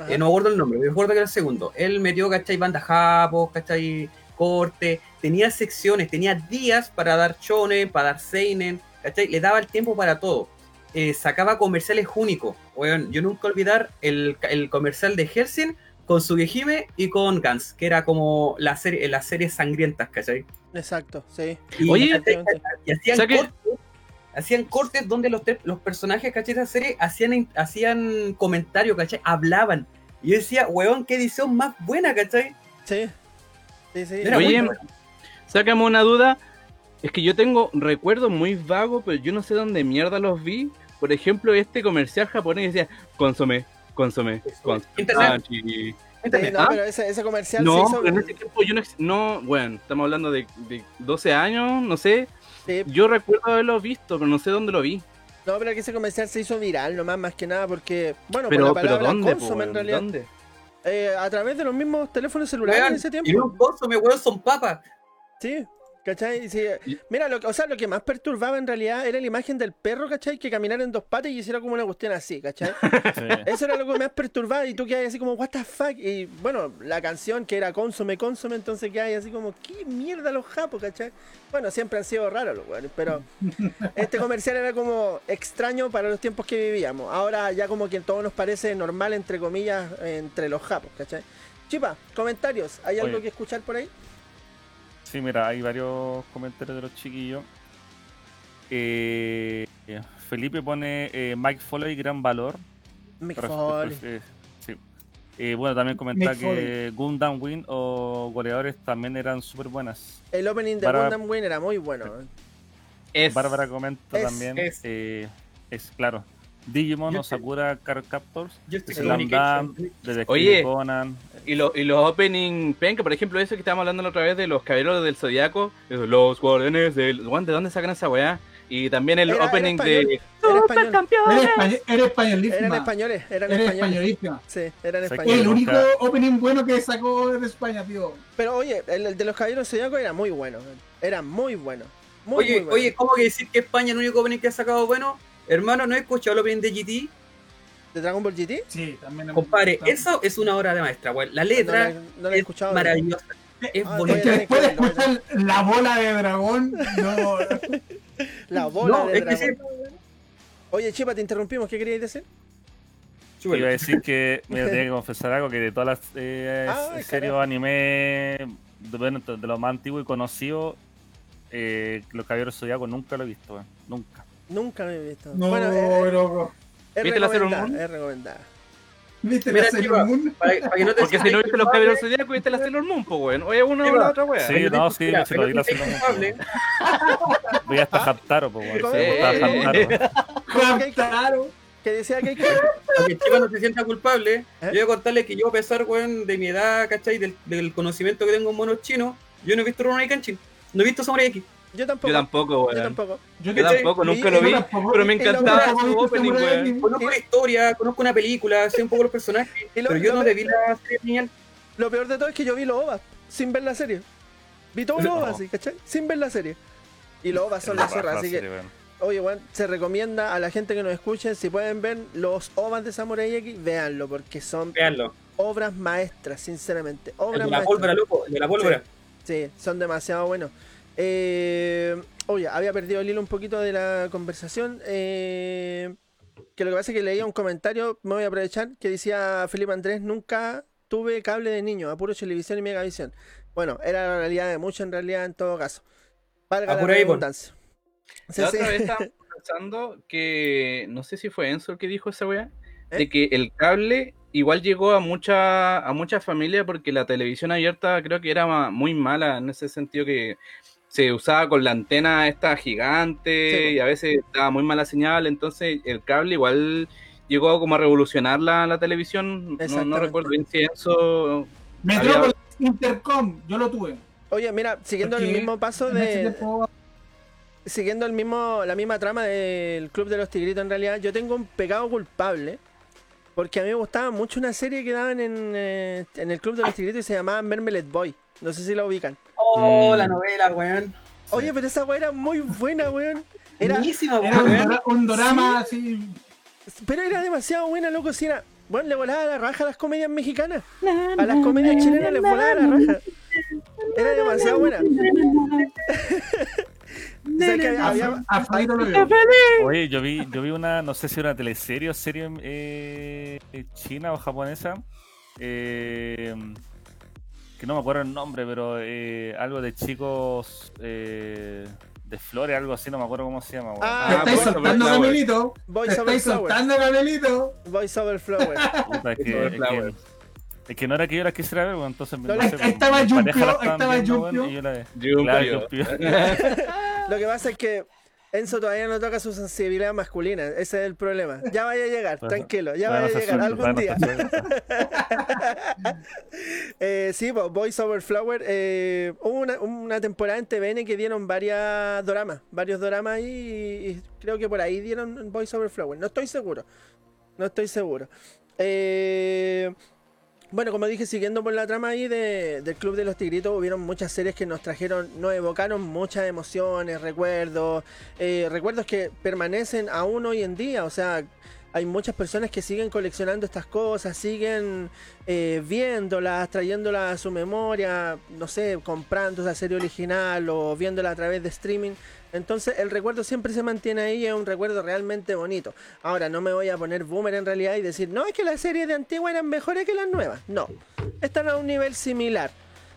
eh, no acuerdo el nombre, me acuerdo que era el segundo. Él metió, ¿cachai? Banda Japo, ¿cachai? Corte, tenía secciones, tenía días para dar shonen, para dar seinen, ¿cachai? Le daba el tiempo para todo. Eh, sacaba comerciales únicos. Weón, yo nunca olvidar el, el comercial de Helsing con Sugehime y con Gans, que era como la serie, las series sangrientas, ¿cachai? Exacto, sí. Y, Oye, hacían, o sea que- cortes, hacían cortes donde los, te- los personajes, ¿cachai? De esa serie hacían, hacían comentarios, ¿cachai? Hablaban. Y yo decía, weón, qué edición más buena, ¿cachai? Sí. Sí, sí. Era Oye, sácame una duda. Es que yo tengo recuerdos muy vagos, pero yo no sé dónde mierda los vi. Por ejemplo, este comercial japonés decía, consome, Internet. Ah, Internet. no, ¿Ah? pero ese, ese comercial se No, hizo. pero en ese tiempo yo no, no, bueno, estamos hablando de, de 12 años, no sé. sí, Yo recuerdo haberlo visto, pero no sé dónde lo vi. no, pero que ese comercial se hizo viral nomás, más que nada, porque, bueno, pero, por la pero palabra ¿dónde, po, consume en realidad, ¿Dónde? eh, a través de los mismos teléfonos celulares en ese y tiempo. los consome, weón, son papas. Sí, ¿cachai? Sí. Mira, lo, que- o sea, lo que más perturbaba en realidad era la imagen del perro, ¿cachai? Que caminara en dos patas y hiciera como una cuestión así, ¿cachai? [LAUGHS] Sí. Eso era lo que más perturbaba y tú quedas así como, what the fuck? Y bueno, la canción que era Consume, Consume, entonces quedas así como, ¿qué mierda los japos, ¿cachai? Bueno, siempre han sido raros los weones, pero [LAUGHS] este comercial era como extraño para los tiempos que vivíamos. Ahora ya como que todo nos parece normal, entre comillas, entre los japos, ¿cachai? Chipa, comentarios, ¿hay algo Oye. que escuchar por ahí? Sí, mira, hay varios comentarios de los chiquillos. Eh, Felipe pone eh, Mike Foley, gran valor. Mick Pero- Foley. eh, sí. Eh, bueno, también comenta Mick que Gundam Win o goleadores también eran súper buenas. El opening de Gundam Wing era muy bueno. Es, Bárbara comenta Es- también. es. eh, es claro. Digimon Yo o Sakura Card Captors. Slam Detective Oye. Conan. Y, lo- y los opening penca, por ejemplo, eso que estábamos hablando la otra vez de los caballeros del zodiaco, los guardianes del. Juan, ¿De dónde sacan esa weá? Y también el Era- era opening español. de. Era español. Españolísima. Eran españoles, eran Eres españoles. españolísima. Sí, eran El españoles. nunca- único opening bueno que sacó de España, tío. Pero oye, el, el de los caballeros zodiacos era muy bueno. Era muy bueno. Muy, Oye, muy bueno. oye, ¿cómo que decir que España es el único opening que ha sacado bueno? Hermano, ¿no he escuchado el opening de GT? ¿De Dragon Ball GT? Sí, también. Compadre, eso es una obra de maestra, weón. La letra la- no la he es escuchado. maravillosa. Es Ah, bonita. Después de escuchar la bola de dragón, no. La bola No, de es que sí. dragón. Oye, Chipa, te interrumpimos. ¿Qué querías decir? Iba a decir que, mira, tenía que confesar algo, que de todas las eh, series o anime de, bueno, de lo más antiguo y conocido, eh, Los Caballeros Zodiaco nunca lo he visto, weón. Nunca. Nunca me he visto. No, bueno, es ¿Viste la Sailor. Moon? Es recomendada. ¿Viste Mira, la Chiva, Moon? Para, para que no te Porque si no viste los caballeros zodiaco, viste la Sailor Moon, pues weón. O es una o la otra weá. Sí, que no, sí, se lo vi que la no Sailor Moon, Voy hasta Haptaro, pues, weón. Claro. ¿Qué decía que para que el chico no se sienta culpable, ¿Eh? yo voy a contarle que yo, a pesar, weón, de mi edad, ¿cachai? Del, del conocimiento que tengo en monos chinos, yo no he visto Rurouni Kenshin. No he visto Samurai X. Yo tampoco. Yo tampoco, Yo weón. tampoco. Yo Yo tampoco, nunca lo vi, yo tampoco- pero me encantaba su opening, weón. Conozco la historia, conozco una película, sé un poco los personajes, pero yo no debí la serie genial. Lo peor de todo es que yo vi los OVAs sin ver la serie. Vi todos los. OVAs, ¿sí? ¿cachai? Sin ver la serie. Y los OVAs son la zorra, así que, oye, weón, se recomienda a la gente que nos escuche, si pueden ver los OVAs de Samurai X, véanlo, porque son obras maestras, sinceramente. El Obras de la maestras. pólvora, loco, el de la pólvora. Sí, son demasiado buenos. Eh, oye, había perdido el hilo un poquito de la conversación. eh, que lo que pasa es que leía un comentario, me voy a aprovechar, que decía Felipe Andrés, nunca tuve cable de niño, a puro televisión y megavisión. Bueno, era la realidad de mucho en realidad en todo caso. Valga la redundancia. Sí, La sí. otra vez estábamos [LAUGHS] pensando que, no sé si fue Enzo el que dijo esa weá, ¿Eh? de que el cable igual llegó a mucha a muchas familias porque la televisión abierta creo que era muy mala en ese sentido que se usaba con la antena esta gigante Sí, y a veces daba muy mala señal, entonces el cable igual llegó como a revolucionar la, la televisión, no, no recuerdo bien si Enzo... Metrópolis Intercom, yo lo tuve. Oye, mira, siguiendo el mismo paso de, siguiendo el mismo, la misma trama del Club de los Tigritos, en realidad, yo tengo un pecado culpable. Porque a mí me gustaba mucho una serie que daban en, eh, en el Club de los Tigritos y se llamaba Mermelette Boy. No sé si la ubican. Oh, Mm. la novela, weón. Oye, pero esa weá era muy buena, weón. Era, Buenísima, Era un, weón. dora- un drama así. pero era demasiado buena, loco. Si era, bueno, le volaba la raja a las comedias mexicanas. A las comedias chilenas les volaba la raja. Era demasiado buena. Oye, yo vi, yo vi una, no sé si era una teleserie o serie eh, china o japonesa, eh, que no me acuerdo el nombre, pero eh, algo de chicos eh, de flores, algo así, no me acuerdo cómo se llama. weón. Ah, estáis bueno, soltando, over estáis soltando, Gamelito. Voice over Flower. Puta, es, que, Flower, es que- es que no era que yo la quisiera ver, entonces No, no ahí- sé, estaba estaban estaba weón, Yumpio. y yo la. Claro, Yumpio. [LAUGHS] Lo que pasa es que Enzo todavía no toca su sensibilidad masculina. Ese es el problema. Ya vaya a llegar, Pues, tranquilo. Ya vaya a llegar algún día. [LAUGHS] Eh, sí, pues, Voice Over Flower. eh, hubo una, una temporada en TVN que dieron varias doramas, varios doramas y, y creo que por ahí dieron Voice Over Flower. No estoy seguro. No estoy seguro. Eh, bueno, como dije, siguiendo por la trama ahí de- del Club de los Tigritos, hubieron muchas series que nos trajeron, nos evocaron muchas emociones, recuerdos, eh, recuerdos que permanecen aún hoy en día. O sea, hay muchas personas que siguen coleccionando estas cosas, siguen eh, viéndolas, trayéndolas a su memoria, no sé, comprando esa serie original o viéndola a través de streaming. Entonces el recuerdo siempre se mantiene ahí, es un recuerdo realmente bonito. Ahora no me voy a poner boomer en realidad y decir, no, es que las series de antigua eran mejores que las nuevas. No, están a un nivel similar,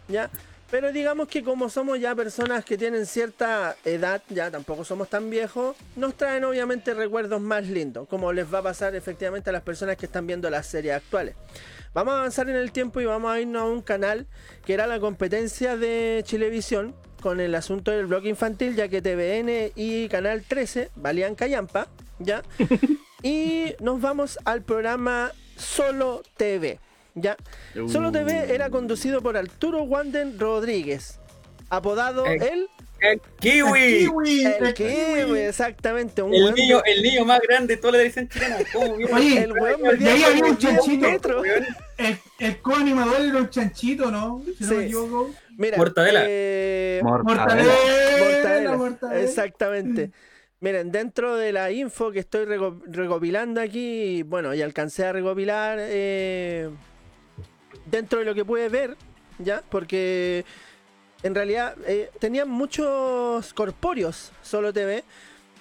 ¿ya? Pero digamos que como somos ya personas que tienen cierta edad, ya tampoco somos tan viejos, nos traen obviamente recuerdos más lindos, como les va a pasar efectivamente a las personas que están viendo las series actuales. Vamos a avanzar en el tiempo y vamos a irnos a un canal que era la competencia de Chilevisión con el asunto del blog infantil, ya que TVN y Canal 13 valían callampa, ¿ya? [LAUGHS] y nos vamos al programa Solo TV, ¿ya? Solo TV era conducido por Arturo Wanden Rodríguez, apodado Eh, el, El kiwi. Kiwi, el Kiwi, exactamente, un El niño, el niño más grande de toda la televisión chilena. ¿Cómo vio? Oye, el y medía ahí había un 10 chanchito. El, el coanimador era un chanchito, ¿no? Si no Sí. me equivoco. Mira, Mortadela. eh, Mortadela. Mortadela, Mortadela, mortadela. Exactamente. Miren, dentro de la info que estoy reco- recopilando aquí, bueno, y alcancé a recopilar eh, dentro de lo que pude ver, ¿ya? Porque en realidad eh, tenían muchos corpóreos, solo TV.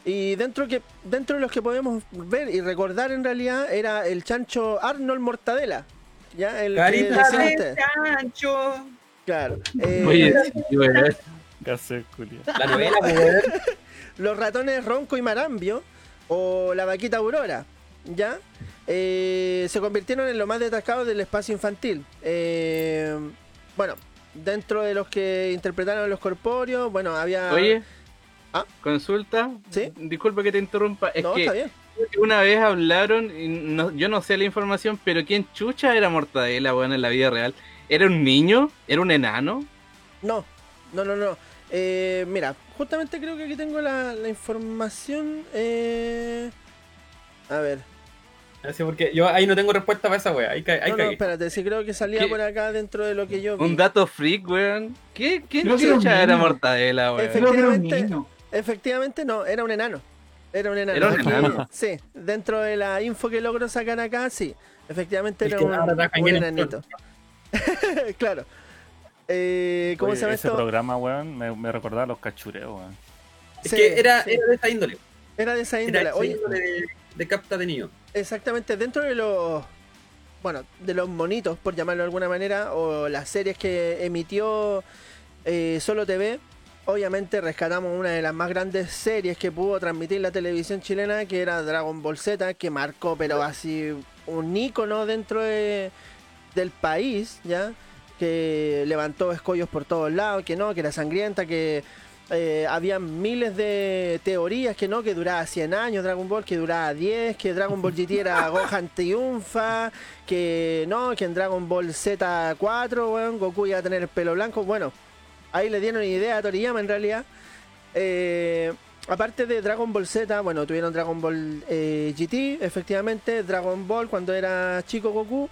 Y dentro, que, dentro de los que podemos ver y recordar en realidad era el chancho Arnold Mortadela. ¿Ya? El Carita de chancho. Claro. Eh, Oye. La novela, [LAUGHS] los ratones Ronco y Marambio o la vaquita Aurora, ¿ya? Eh, se convirtieron en lo más destacado del espacio infantil. Eh, bueno, dentro de los que interpretaron los corpóreos, bueno, había... Oye, Ah. consulta. ¿Sí? Disculpa que te interrumpa. Es no, que está bien. una vez hablaron, y no- yo no sé la información, pero ¿quién chucha era Mortadela, weón, en la vida real? ¿Era un niño? ¿Era un enano? No, no, no, no. Eh, mira, justamente creo que aquí tengo la, la información. eh, A ver. Así porque yo ahí no tengo respuesta para esa wea. Ahí, No, no, espérate, sí creo que salía ¿Qué? por acá dentro de lo que yo vi. Un dato freak, weón. ¿Qué, ¿Quién Creo que era un chucha era. Mortadela, weón? Efectivamente-. Efectivamente no, era un enano. Era un enano. Era un Aquí- enano. [LAUGHS] Sí, dentro de la info que logro sacar acá, sí. Efectivamente Es era un, un enanito. [LAUGHS] claro. Eh, ¿Cómo Oye, se llama ese esto? programa, weón, me, me recordaba a los cachureos, weón. Es Sí, que era, sí. era de esa índole. Era de esa índole. Oye, índole de, de capta de niño. exactamente, dentro de los. Bueno, de los monitos, por llamarlo de alguna manera, o las series que emitió eh, Solo TV, obviamente rescatamos una de las más grandes series que pudo transmitir la televisión chilena, que era Dragon Ball Z, que marcó, pero así, un ícono dentro de- del país, ¿ya? Que levantó escollos por todos lados, que no, que era sangrienta, que eh, había miles de teorías que no, que duraba 100 años Dragon Ball, que duraba 10, que Dragon Ball GT [LAUGHS] era Gohan triunfa, que no, que en Dragon Ball Z4, weón, Goku iba a tener el pelo blanco. Bueno, ahí le dieron idea a Toriyama en realidad. Eh, aparte de Dragon Ball Z, bueno, tuvieron Dragon Ball eh, GT, efectivamente, Dragon Ball cuando era chico Goku,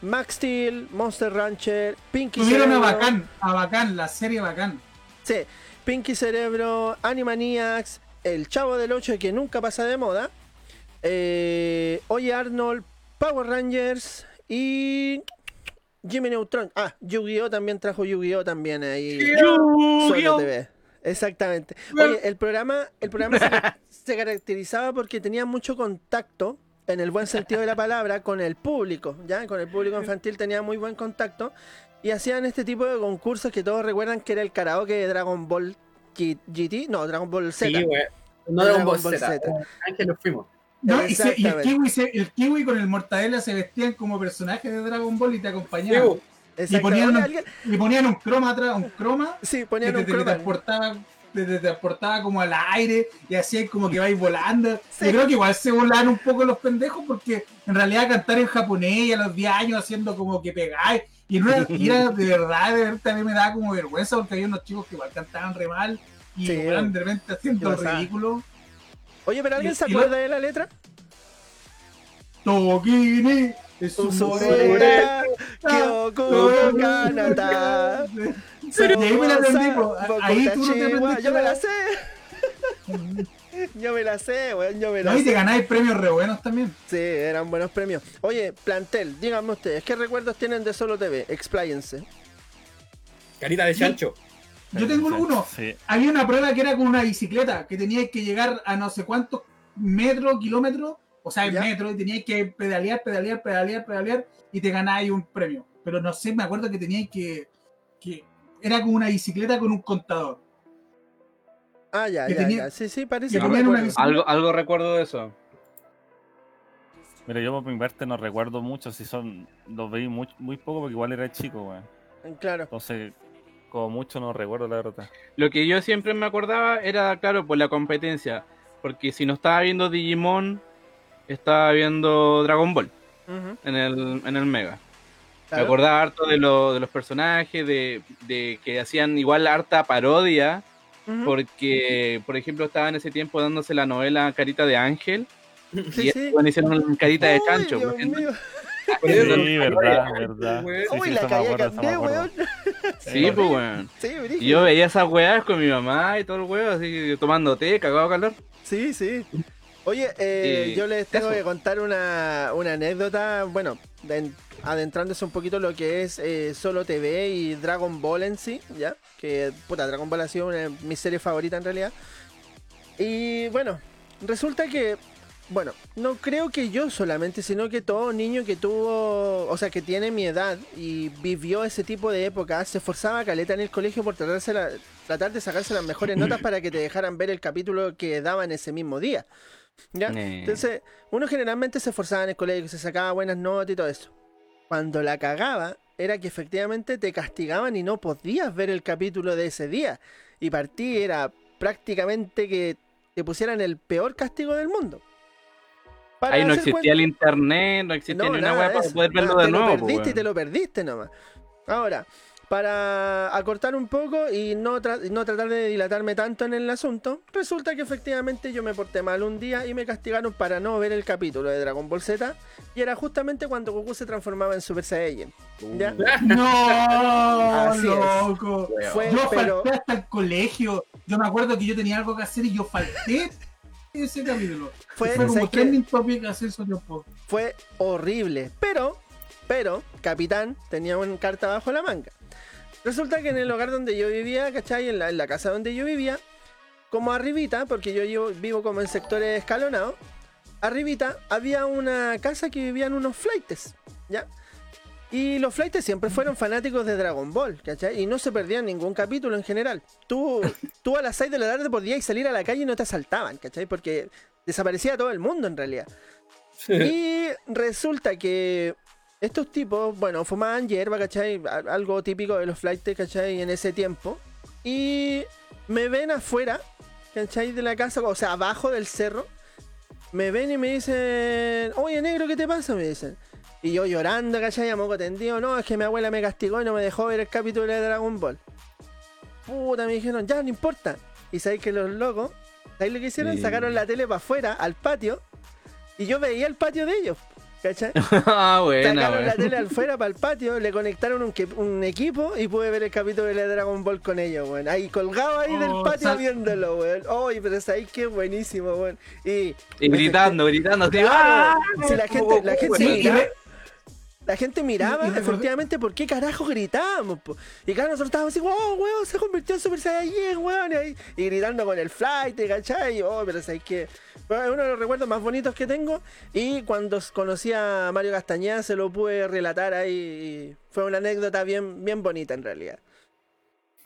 Max Steel, Monster Rancher, Pinky Tuvieron a. Bacán, a Bacán, la serie Bacán. Sí, Pinky Cerebro, Animaniacs, El Chavo del 8 que nunca pasa de moda, eh, Oye Arnold, Power Rangers y Jimmy Neutron. Ah, Yu-Gi-Oh también trajo Yu-Gi-Oh también ahí. TV. Exactamente. Oye, el programa, el programa se, [LAUGHS] se caracterizaba porque tenía mucho contacto en el buen sentido de la palabra, con el público, ¿ya? Con el público infantil tenía muy buen contacto y hacían este tipo de concursos que todos recuerdan que era el karaoke de Dragon Ball G- GT, no, Dragon Ball Z. Sí, güey. No Dragon Ball Ball Z. Ángel nos fuimos. No, y, se- y el, kiwi se- el kiwi con el mortadela se vestían como personajes de Dragon Ball y te acompañaban. Exacto. ponían un- alguien- y ponían un croma atrás, un croma Sí, que ponían te un croma. teletransportaba, te teletransportaba como al aire y hacía como que vais volando. Sí. Yo creo que igual se volaron un poco los pendejos porque en realidad cantar en japonés y a los 10 años haciendo como que pegáis. Y, una, [LAUGHS] y era de verdad, de verdad, también me daba como vergüenza porque había unos chicos que igual cantaban re mal y Sí. igual de repente haciendo ridículo. Oye, pero ¿alguien Y- se y acuerda de la letra? Togini es un Usumoreta, Kyoku no Kanata. Y ahí me la aprendí. Bokuta ahí tú no te aprendiste Yo me la sé. [LAUGHS] Yo me la sé, weón, yo me la No, y te ganáis premios re buenos también. Sí, eran buenos premios. Oye, plantel, díganme ustedes, ¿qué recuerdos tienen de Solo TV? Expláyense. Carita de chancho. Yo tengo uno. Sí. Había una prueba que era con una bicicleta, que teníais que llegar a no sé cuántos metros, kilómetros, o sea, en ¿Ya? metros, y teníais que pedalear, pedalear, pedalear, pedalear, y te ganáis un premio. Pero no sé, me acuerdo que teníais que, que era como una bicicleta con un contador. Ah, ya, Que ya, tenía- ya. Sí, sí, parece que una. Algo, algo recuerdo de eso. Mira, yo por mi parte no recuerdo mucho, si son, los veí muy, muy poco porque igual era chico, weón. Claro. Entonces, como mucho no recuerdo la verdad. Lo que yo siempre me acordaba era, claro, por la competencia. Porque si no estaba viendo Digimon, estaba viendo Dragon Ball en el, en el Mega. Me acordaba harto de, lo- de los personajes, de, de que hacían igual harta parodia. Ujú. Porque, por ejemplo, estaba en ese tiempo dándose la novela Carita de Ángel. Sí, [LAUGHS] y sí. bueno, hicieron Carita de Chancho. Dios mío. [LAUGHS] Sí, verdad, verdad. Sí, Uy, sí, la calle cambié, weón. [LAUGHS] Sí, pues, weón. Sí, Y yo veía esas weas con mi mamá y todo el weón, así tomando té, cagado calor. Sí, sí. Oye, eh, yo les tengo eso. que contar una, una anécdota, bueno, de- adentrándose un poquito lo que es eh, Solo TV y Dragon Ball en sí, ¿ya? Que, puta, Dragon Ball ha sido una de mis series favoritas en realidad. Y bueno, resulta que, bueno, no creo que yo solamente, sino que todo niño que tuvo, o sea, que tiene mi edad y vivió ese tipo de época, se esforzaba caleta en el colegio por tratarse la- tratar de sacarse las mejores notas [CLEARS THROAT] para que te dejaran ver el capítulo que daban ese mismo día. ¿Ya? Eh. Entonces, uno generalmente se esforzaba en el colegio, se sacaba buenas notas y todo eso. Cuando la cagaba, era que efectivamente te castigaban y no podías ver el capítulo de ese día. Y partí era prácticamente que te pusieran el peor castigo del mundo. Para Ahí no existía el internet, no existía no, ni una de para poder verlo de te nuevo. Lo pues, perdiste y te lo perdiste nomás. Ahora, para acortar un poco y no, tra- no tratar de dilatarme tanto en el asunto, resulta que efectivamente yo me porté mal un día y me castigaron para no ver el capítulo de Dragon Ball Z. Y era justamente cuando Goku se transformaba en Super Saiyan. ¿Ya? [LAUGHS] No, Así es. loco. Fue, Yo pero, falté hasta el colegio. Yo me acuerdo que yo tenía algo que hacer y yo falté ese capítulo. Fue- Fue, como topic hace eso tiempo. fue horrible. Pero, pero, Capitán tenía una carta bajo la manga. Resulta que en el hogar donde yo vivía, ¿cachai? En la, en la casa donde yo vivía, como arribita, porque yo, yo vivo como en sectores escalonados, arribita había una casa que vivían unos flightes, ¿ya? Y los flightes siempre fueron fanáticos de Dragon Ball, ¿cachai? Y no se perdían ningún capítulo en general. Tú, tú a las 6 de la tarde podías salir a la calle y no te asaltaban, ¿cachai? Porque desaparecía todo el mundo en realidad. Y resulta que estos tipos, bueno, fumaban hierba, ¿cachai? Algo típico de los flights, ¿cachai? En ese tiempo. Y me ven afuera, ¿cachai? De la casa, o sea, abajo del cerro. Me ven y me dicen, oye, negro, ¿qué te pasa? Me dicen. Y yo llorando, ¿cachai? A moco tendido, no, es que mi abuela me castigó y no me dejó ver el capítulo de Dragon Ball. Puta, me dijeron, ya, no importa. Y sabéis que los locos, ¿sabéis lo que hicieron? Sí. Sacaron la tele para afuera, al patio, y yo veía el patio de ellos, ¿cachai? [LAUGHS] ah, buena, Sacaron la tele al fuera para el patio, le conectaron un, un equipo y pude ver el capítulo de Dragon Ball con ellos, weón. Ahí colgado ahí del Oh, patio sal- viéndolo, weón. Ay, pero sabéis que buenísimo, weón. Y, Y gritando, gritando, Claro, ¡ah! si la gente, la gente Sí, la gente miraba Y- y efectivamente por qué carajo gritábamos. po. Y claro, nosotros estábamos así, wow, weón, se convirtió en Super Saiyajin, weón. Y, y gritando con el flight, ¿cachai? Y, oh, pero sabes que bueno, es uno de los recuerdos más bonitos que tengo. Y cuando conocí a Mario Castañeda se lo pude relatar ahí. y fue una anécdota bien, bien bonita en realidad.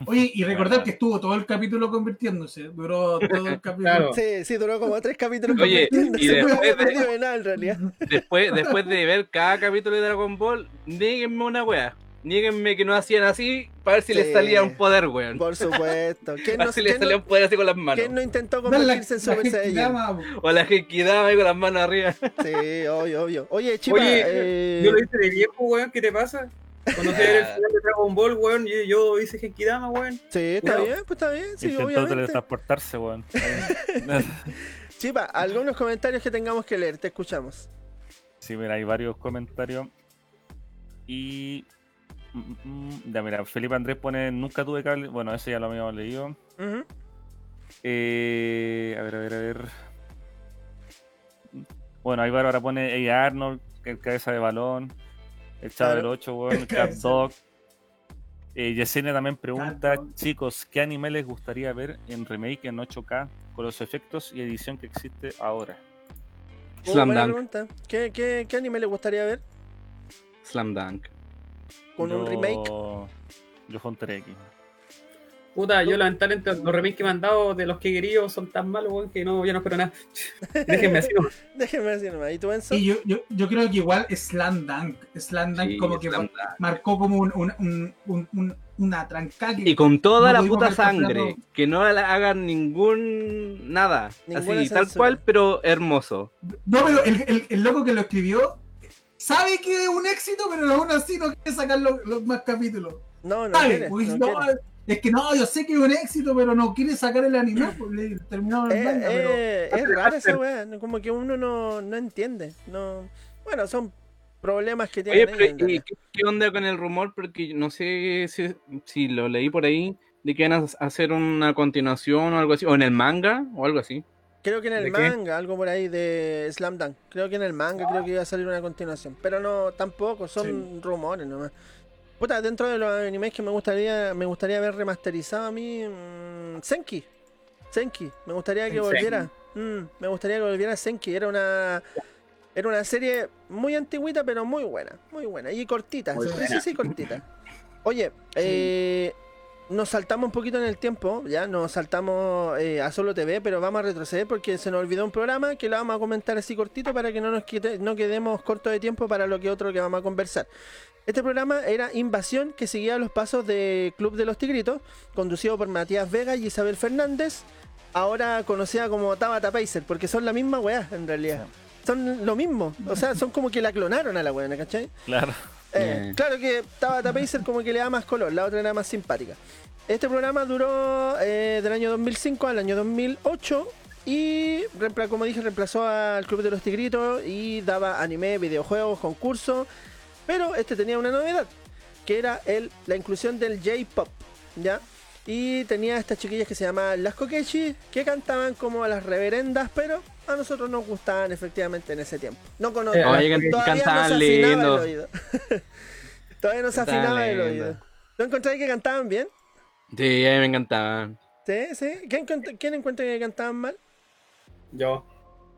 Oye, y [LAUGHS] recordar que estuvo todo el capítulo convirtiéndose. Duró todo el capítulo. Claro. Sí, sí, duró como tres capítulos. Oye, convirtiéndose, y después de- de nada en realidad. Después, [LAUGHS] después de ver cada capítulo de Dragon Ball, nieguenme una wea. Nieguenme que no hacían así para ver si les Sí. salía un poder, weón. Por supuesto. ¿Quién [LAUGHS] no, ver si les salía no- un poder así con las manos. quién no intentó convertirse en Super po. O la Genkidama ahí con las manos arriba. Sí, obvio, obvio. Oye, Chipa, Oye, eh, yo lo hice de viejo, weón, ¿qué te pasa? Cuando fui a ver el final de Dragon Ball, weón, yo, yo hice Genkidama, weón. sí, está bien, pues está bien, sí, Intentó obviamente. teletransportarse, weón. [LAUGHS] Chipa, algunos comentarios que tengamos que leer, te escuchamos. Sí, mira, hay varios comentarios. Y. mm, mm, mm, Ya, mira, Felipe Andrés pone: Nunca tuve cable. Bueno, ese ya lo habíamos leído. Eh, a ver, a ver, a ver. Bueno, ahí ahora pone Ey Arnold, cabeza de balón. El Chavo del 8, weón. Cat [LAUGHS] Dog. Eh, Yesenia también pregunta. Chicos, ¿qué anime les gustaría ver en remake en 8K con los efectos y edición que existe ahora? Oh, Slam buena Dunk. pregunta. ¿Qué, qué, qué anime le gustaría ver Slam Dunk. con un remake? Yo Hunter X. Puta, yo lamentablemente los remakes que me han dado de los que he querido son tan malos, weón, que no, ya no espero nada. [LAUGHS] Déjenme así, nomás. Déjeme decir nomás. ¿Y tú, Enzo? Y yo, yo, yo creo que igual Slam Dunk. Slam Dunk Sí, como que marcó como un, un- un- un- un- una trancada que Y con toda No la puta sangre. Que no la hagan ningún. Nada. Ninguna así, tal cual, pero hermoso. No, pero el, el- el loco que lo escribió sabe que es un éxito, pero aún así no quiere sacar los, los más capítulos. No, no ¿Sabe? quiere, Pues, no no, quiere. Es que no, yo sé que es un éxito, pero no quiere sacar el anime. Pues, le terminaron el Eh, manga, pero- eh, es rara esa weá, como que uno no, no entiende. No... Bueno, son problemas que Oye, tienen pero en ¿y qué, onda con el rumor? Porque no sé si, si lo leí por ahí. De que van a hacer una continuación o algo así. O en el manga o algo así. Creo que en el ¿De qué? manga, algo por ahí de Slam Dunk. Creo que en el manga creo que iba a salir una continuación. Pero no, tampoco, son rumores nomás. Puta, dentro de los animes que me gustaría, me gustaría ver remasterizado a mí, mm, Senki. Senki, me gustaría que volviera. Mm, me gustaría que volviera Senki. Era una, era una serie muy antigüita, pero muy buena, muy buena. Y cortita, Muy sí, buena. sí, [LAUGHS] sí, cortita. Oye, eh, nos saltamos un poquito en el tiempo, ya nos saltamos eh, a Solo TV, pero vamos a retroceder porque se nos olvidó un programa que lo vamos a comentar así cortito para que no nos quite- no quedemos cortos de tiempo para lo que otro que vamos a conversar. Este programa era Invasión, que seguía los pasos de Club de los Tigritos, conducido por Matías Vega y Isabel Fernández, ahora conocida como Tabata Pacer, porque son la misma weá en realidad. Son lo mismo, o sea, son como que la clonaron a la weá, ¿cachai? Claro. Eh. Claro que Tabata Pacer como que le da más color, la otra era más simpática. Este programa duró eh, del año 2005 al año 2008 y, como dije, reemplazó al Club de los Tigritos y daba anime, videojuegos, concursos. Pero este tenía una novedad, que era el, la inclusión del J-Pop, ¿ya? Y tenía estas chiquillas que se llamaban las Kokeshi, que cantaban como a las reverendas, pero a nosotros nos gustaban efectivamente en ese tiempo. No conozco. Eh, Oye, Todavía Todavía no cantaban se afinaba el oído. Todavía no se Cantaban afinaba el lindo. oído. [LAUGHS] ¿Tú encontráis que cantaban bien? Sí, a mí me encantaban. Sí, sí. ¿Quién, quién encuentra que cantaban mal? Yo.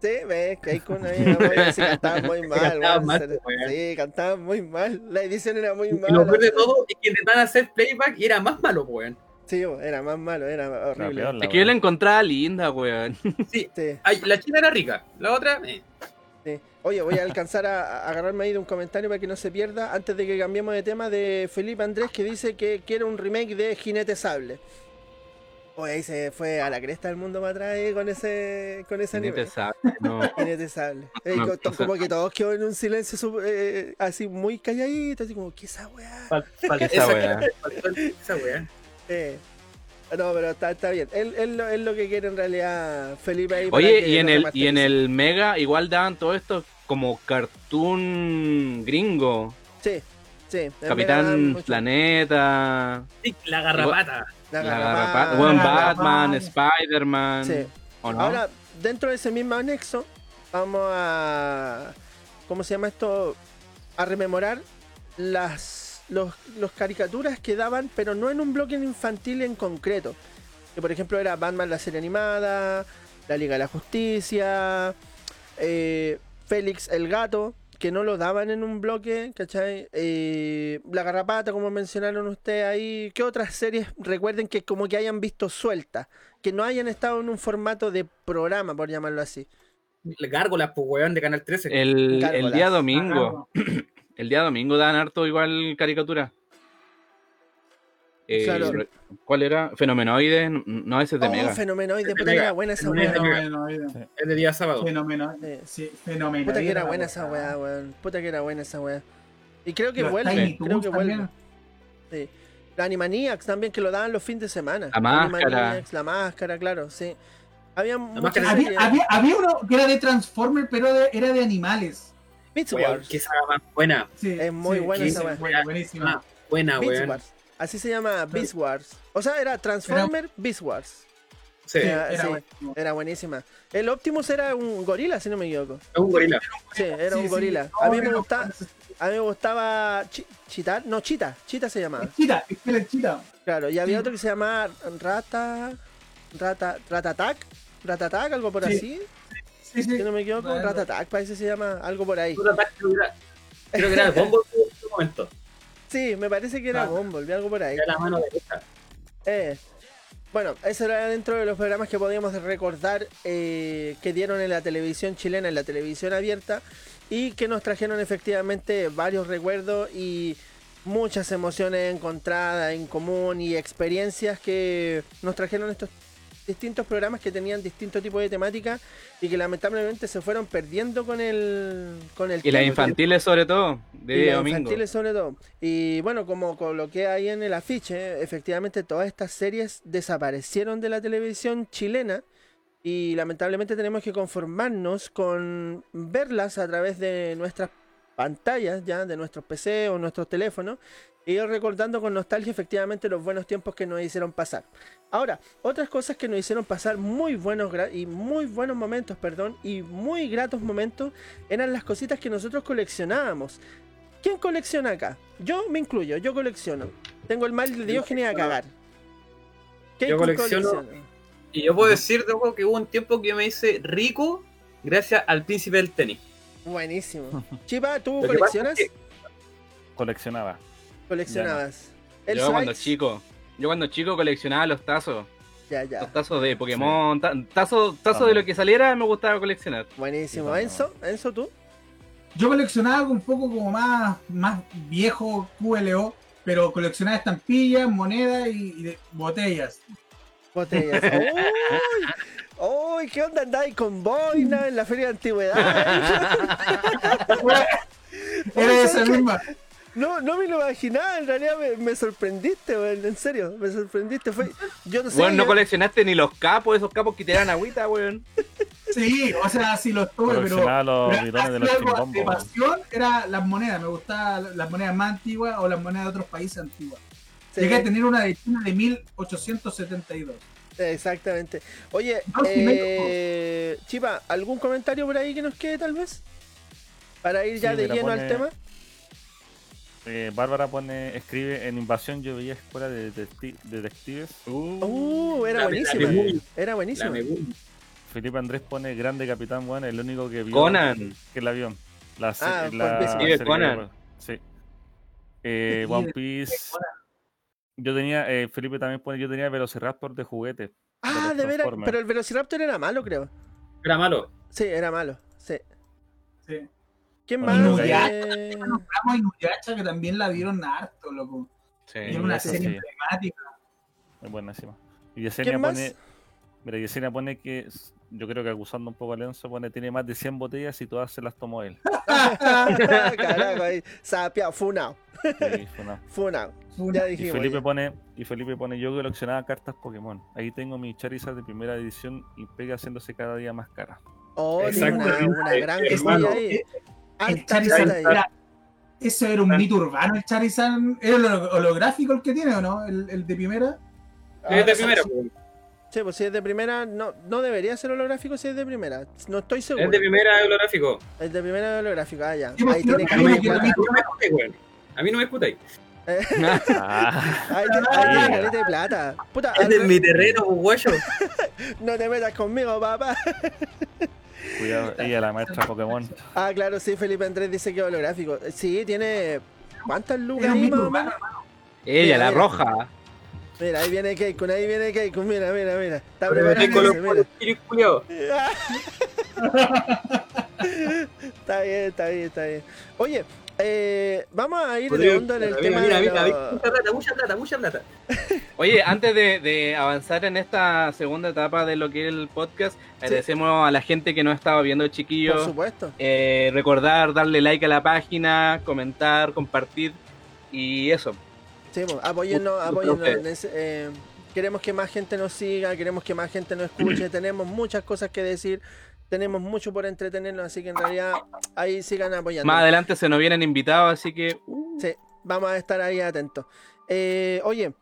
Sí, ves que hay con ahí sí cantaban muy [LAUGHS] mal. Cantaban weón, mal. Sí, cantaban muy mal. La edición era muy Y mala. lo peor de todo es que intentaban hacer playback y era más malo, weón. Sí, era más malo, era horrible. peor, Es que yo la encontraba linda, weón. [LAUGHS] Sí. Sí, Ay, la china era rica, la otra, eh. sí. Oye, voy a alcanzar a, a agarrarme ahí de un comentario para que no se pierda antes de que cambiemos de tema de Felipe Andrés que dice que quiere un remake de Jinete Sable. Oye, ahí se fue a la cresta del mundo para atrás eh, con ese, con ese Ni anime. te sabes, no. Jinete Sable. Eh, No, como que todos quedó en un silencio su- eh, así muy calladito, así como, ¿qué esa weá? [LAUGHS] Esa Esa weá. Esa weá. Eh, no, pero está, está bien. Él, él lo- es lo que quiere en realidad Felipe ahí. Oye, y en el y en el Mega igual daban todo esto como cartoon gringo. Sí, sí. Capitán. Planeta, Sí, la garrapata. La la garrapata. bueno. Batman, Spider-Man. Sí. ¿O no? Ahora, dentro de ese mismo anexo, vamos a. ¿Cómo se llama esto? a rememorar las los, los caricaturas que daban, pero no en un bloque infantil en concreto. Que por ejemplo era Batman la serie animada, la Liga de la Justicia, eh, Félix el gato, que no lo daban en un bloque, ¿cachai? Eh, la Garrapata, como mencionaron ustedes ahí. ¿Qué otras series recuerden que como que hayan visto sueltas? Que no hayan estado en un formato de programa, por llamarlo así. Gárgolas, pues, weón, de Canal 13. El, día domingo. [CLEARS THROAT] El día domingo dan harto igual caricatura. Eh, Claro. ¿Cuál era? Fenomenoide. No, ese es de Oh, Mega. fenomenoide, De puta que era buena esa weá. Es de día sábado. fenómeno, Sí. sí, fenómeno. Puta que era buena esa weá, weón. Puta que era buena esa weá. Y creo que Los vuelve, Tiny creo que vuelve. también. Sí. La Animaniacs también, que lo daban los fines de semana. La máscara. La máscara, claro, sí. Había muchas máscara. Había, había, había uno que era de Transformers, pero de- era de animales. Beats Wars. qué saga más buena. Sí, Es muy sí, buena esa weá. buena, buenísima. Ah, buena, weón. Así se llama Beast Wars. O sea, era Transformer Beast Wars. Sí, Era- era sí. Era buenísima. El Optimus era un gorila, si no me equivoco. un gorila. Sí, era Sí, un sí. gorila. A mí me gustaba, a mí me gustaba Chi- Chita, no Chita, Chita se llamaba. Chita, es que era Chita. Claro, y había Sí. otro que se llamaba Rata Rata Ratatac, Ratatac, algo por Sí. así, Sí, sí. si no me equivoco. Ratatac, parece que se llama algo por ahí. Era- creo que era el [LAUGHS] bombo en este momento. Sí, me parece que era Ah. Bumblebee, algo por ahí. Era la mano derecha. Eh, bueno, eso era dentro de los programas que podíamos recordar eh, que dieron en la televisión chilena, en la televisión abierta, y que nos trajeron efectivamente varios recuerdos y muchas emociones encontradas en común y experiencias que nos trajeron estos distintos programas que tenían distintos tipos de temática y que lamentablemente se fueron perdiendo con el con el Y las infantiles sobre todo. De Y las domingo. infantiles sobre todo. Y bueno, como coloqué ahí en el afiche, efectivamente todas estas series desaparecieron de la televisión chilena y lamentablemente tenemos que conformarnos con verlas a través de nuestras pantallas ya, de nuestros PC o nuestros teléfonos, y ir recordando con nostalgia efectivamente los buenos tiempos que nos hicieron pasar. Ahora, otras cosas que nos hicieron pasar muy buenos y muy buenos momentos, perdón, y muy gratos momentos eran las cositas que nosotros coleccionábamos. ¿Quién colecciona acá? Yo me incluyo, yo colecciono. Tengo el mal de Diógenes a cagar. ¿Qué Yo colecciono- Y yo puedo decir, que hubo un tiempo que me hice rico gracias al príncipe del tenis. Buenísimo. [LAUGHS] Chipa, ¿tú coleccionas? que- Coleccionaba. Coleccionabas. El Yo cuando chico. Yo cuando chico coleccionaba los tazos. Ya, ya. Los tazos de Pokémon. ta- Tazo, tazo de lo que saliera me gustaba coleccionar. Buenísimo. Sí, Enzo, Enzo, ¿tú? Yo coleccionaba algo un poco como más, más viejo QLO, pero coleccionaba estampillas, monedas y, y de- botellas. Botellas. [LAUGHS] ¡Uy! ¡Uy! ¿Qué onda andáis con boina en la feria de antigüedades? [LAUGHS] Era esa misma. No, no me lo imaginaba, en realidad me, me sorprendiste, weón, en serio, me sorprendiste. Fue, yo no sé. Bueno, no yo- coleccionaste ni los capos, esos capos que te dan agüita, weón. Sí, o sea, sí los tuve, pero. Los bidones de los algo de pasión era las monedas. Me gustaban las monedas más antiguas o las monedas de otros países antiguas. Sí, Llegué a tener una de China de 1872. Exactamente. Oye, sí, eh, Chipa, ¿algún comentario por ahí que nos quede tal vez? Para ir ya Sí, de lleno al tema. Eh, Bárbara pone, escribe en Invasión yo veía escuela de detecti- detectives. Uh, era. Megumi. Era La buenísima. Megumi. Felipe Andrés pone grande Capitán Bueno, el único que vio Conan. que el avión. La, Ah, la serie Conan. Sí. Eh, One Piece. Yo tenía, eh, Felipe también pone, yo tenía Velociraptor de juguete. Ah, los de veras, pero el Velociraptor era malo, creo. Era malo. Sí, era malo. Sí. Sí. ¿Quién Bueno, más? Inuyasha, Eh, Ramos y Nuyacha que también la vieron harto, loco. Sí, Era una serie sí. emblemática. Muy buenísima. Y Yesenia ¿Quién más? pone, mira, Yesenia pone que, yo creo que acusando un poco a Lenzo, pone, tiene más de 100 botellas y todas se las tomó él. [LAUGHS] Carajo, ahí. Sapeado, funao. Sí, fue una- Funao. Ya Y. Felipe pone, y Felipe pone, yo coleccionaba cartas Pokémon. Ahí tengo mi Charizard de primera edición y pega haciéndose cada día más cara. Oh, tiene una, gran hermano. historia ahí. El Harta Charizard ahí. era- Eso era un mito urbano, el Charizard. ¿Era el holo- holográfico el que tiene o no? El, el de primera. Es de Ah, primero. Sí, pues si es de primera, no, no debería ser holográfico si es de primera. No estoy seguro. Es de primera holográfico. Es de primera holográfico, ah, ya. Sí, pues, Ahí tiene no, A mí, no me- plata. Ah, Ahí de plata. Puta, Es de mi terreno, pues, guayo. [LAUGHS] no te metas conmigo, papá. [LAUGHS] cuidado, ella la maestra Pokémon. Ah, claro, sí, Felipe Andrés dice que es holográfico. Sí, tiene. ¿Cuántas lucas ahí más o urbano, menos? Ella, Mira, la mira. roja. Mira, ahí viene Keikun, ahí viene Keikun, mira, mira, mira. Está culiados. [LAUGHS] Está bien, está bien, está bien. Oye, eh, vamos a ir de hondo en el mira, tema mira, de mira, los- mucha plata, mucha plata, mucha plata. [LAUGHS] Oye, antes de, de avanzar en esta segunda etapa de lo que es el podcast, agradecemos a la gente que nos estaba viendo, Por chiquillos. supuesto. Eh, recordar darle like a la página, comentar, compartir y eso. Sí, pues, apóyennos, apóyennos. gracias. en ese- eh, queremos que más gente nos siga, queremos que más gente nos escuche, [CLEARS THROAT] tenemos muchas cosas que decir, tenemos mucho por entretenernos, así que en realidad ahí sigan apoyando. Más adelante se nos vienen invitados, así que uh, Sí, vamos a estar ahí atentos. Eh, oye,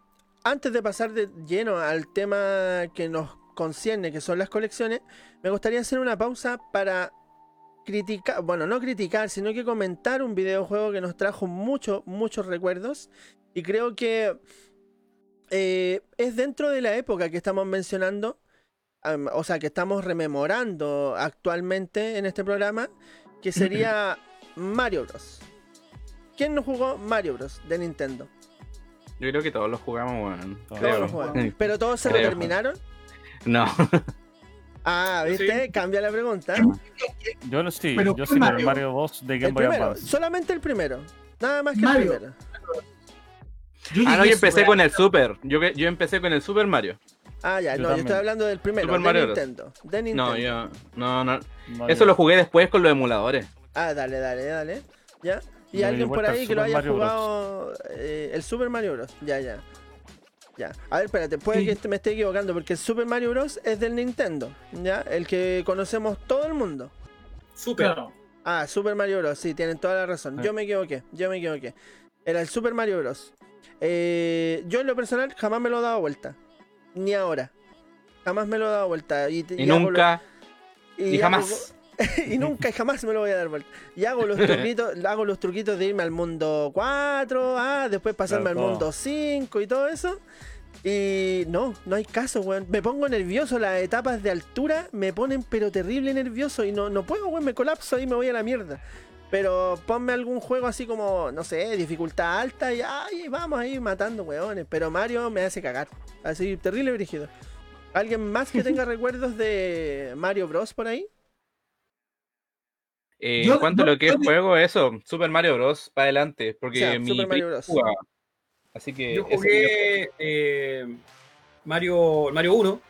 antes de pasar de lleno al tema que nos concierne, que son las colecciones, me gustaría hacer una pausa para criticar, bueno, no criticar, sino que comentar un videojuego que nos trajo muchos, muchos recuerdos. Y creo que eh, es dentro de la época que estamos mencionando, o sea, que estamos rememorando actualmente en este programa, que sería [CLEARS THROAT] Mario Bros. ¿Quién no jugó Mario Bros. de Nintendo? yo creo que todos los jugamos, bueno, Todos creo. lo jugaron. Pero todos se lo Creo. terminaron. No, Ah, ¿viste? Cambia la pregunta. Yo no sí, Pero yo ¿cuál sí, Mario? Mario 2 de Game Boy Advance. solamente el primero. Nada más que Mario. el primero. Yo ah, no, yo empecé con el Super. Yo, yo empecé con el Super Mario. Ah, ya, Yo no, yo estoy hablando del primero, Super de Mario Bros. Nintendo. De Nintendo. No, yo. No, no. Eso lo jugué después con los emuladores. Ah, dale, dale, dale. ¿Ya? ¿Y Yo alguien por ahí que lo Super haya Mario jugado eh, el Super Mario Bros? Ya, ya. Ya. A ver, espérate, puede Sí. que este- me esté equivocando porque el Super Mario Bros. es del Nintendo, ¿ya? El que conocemos todo el mundo. Claro. Ah, Super Mario Bros. Sí, tienen toda la razón. Ah. Yo me equivoqué, yo me equivoqué. Era el Super Mario Bros. Eh, yo en lo personal jamás me lo he dado vuelta. Ni ahora. Jamás me lo he dado vuelta. Y, Y y hago lo- nunca. y hago- jamás. [LAUGHS] y nunca y jamás me lo voy a dar vuelta. Y hago los truquitos, [LAUGHS] hago los truquitos de irme al mundo 4, ah, después pasarme al todo. mundo 5 y todo eso. Y no, no hay caso, weón. Me pongo nervioso, las etapas de altura me ponen pero terrible nervioso y no, no puedo, weón, me colapso y me voy a la mierda. Pero ponme algún juego así como, no sé, dificultad alta y ay, vamos ahí matando weones. Pero Mario me hace cagar. Así, terrible brígido. ¿Alguien más que tenga [LAUGHS] recuerdos de Mario Bros por ahí? Eh, Yo- en cuanto a lo que es juego, eso, Super Mario Bros. para adelante. Porque O sea, mi Super Mario Bros. jugaba. Así que. Yo jugué eh, Mario, Mario 1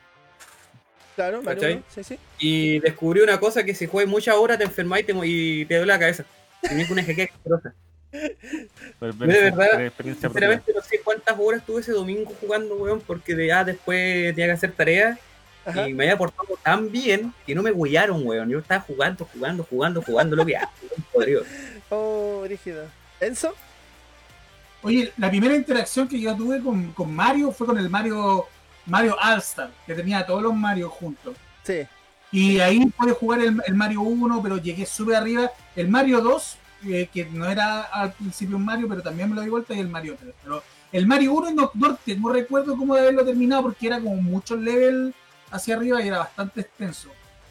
Claro, Mario ¿Cachai? Bros, sí, sí. y descubrí una cosa que si juegas muchas horas te enfermas y te, y te duele la cabeza. Tienes una jequeca asquerosa. De verdad. Sinceramente no sé cuántas horas tuve ese domingo jugando, weón, porque de ya después tenía que hacer tareas Ajá. y me había portado tan bien que no me huellaron, weón. Yo estaba jugando, jugando, jugando, jugando, lo que hago, [LAUGHS] weón. Oh, rígido. ¿Enzo? Oye, la primera interacción que yo tuve con, con Mario fue con el Mario Mario All-Star, que tenía a todos los Mario juntos. Sí. Y ahí pude jugar el, el Mario 1, pero llegué súper arriba. El Mario 2, eh, que no era al principio un Mario, pero también me lo di vuelta, y el Mario 3. Pero el Mario 1 no, no tengo recuerdo cómo de haberlo terminado, porque era como muchos level hacia arriba y era bastante extenso.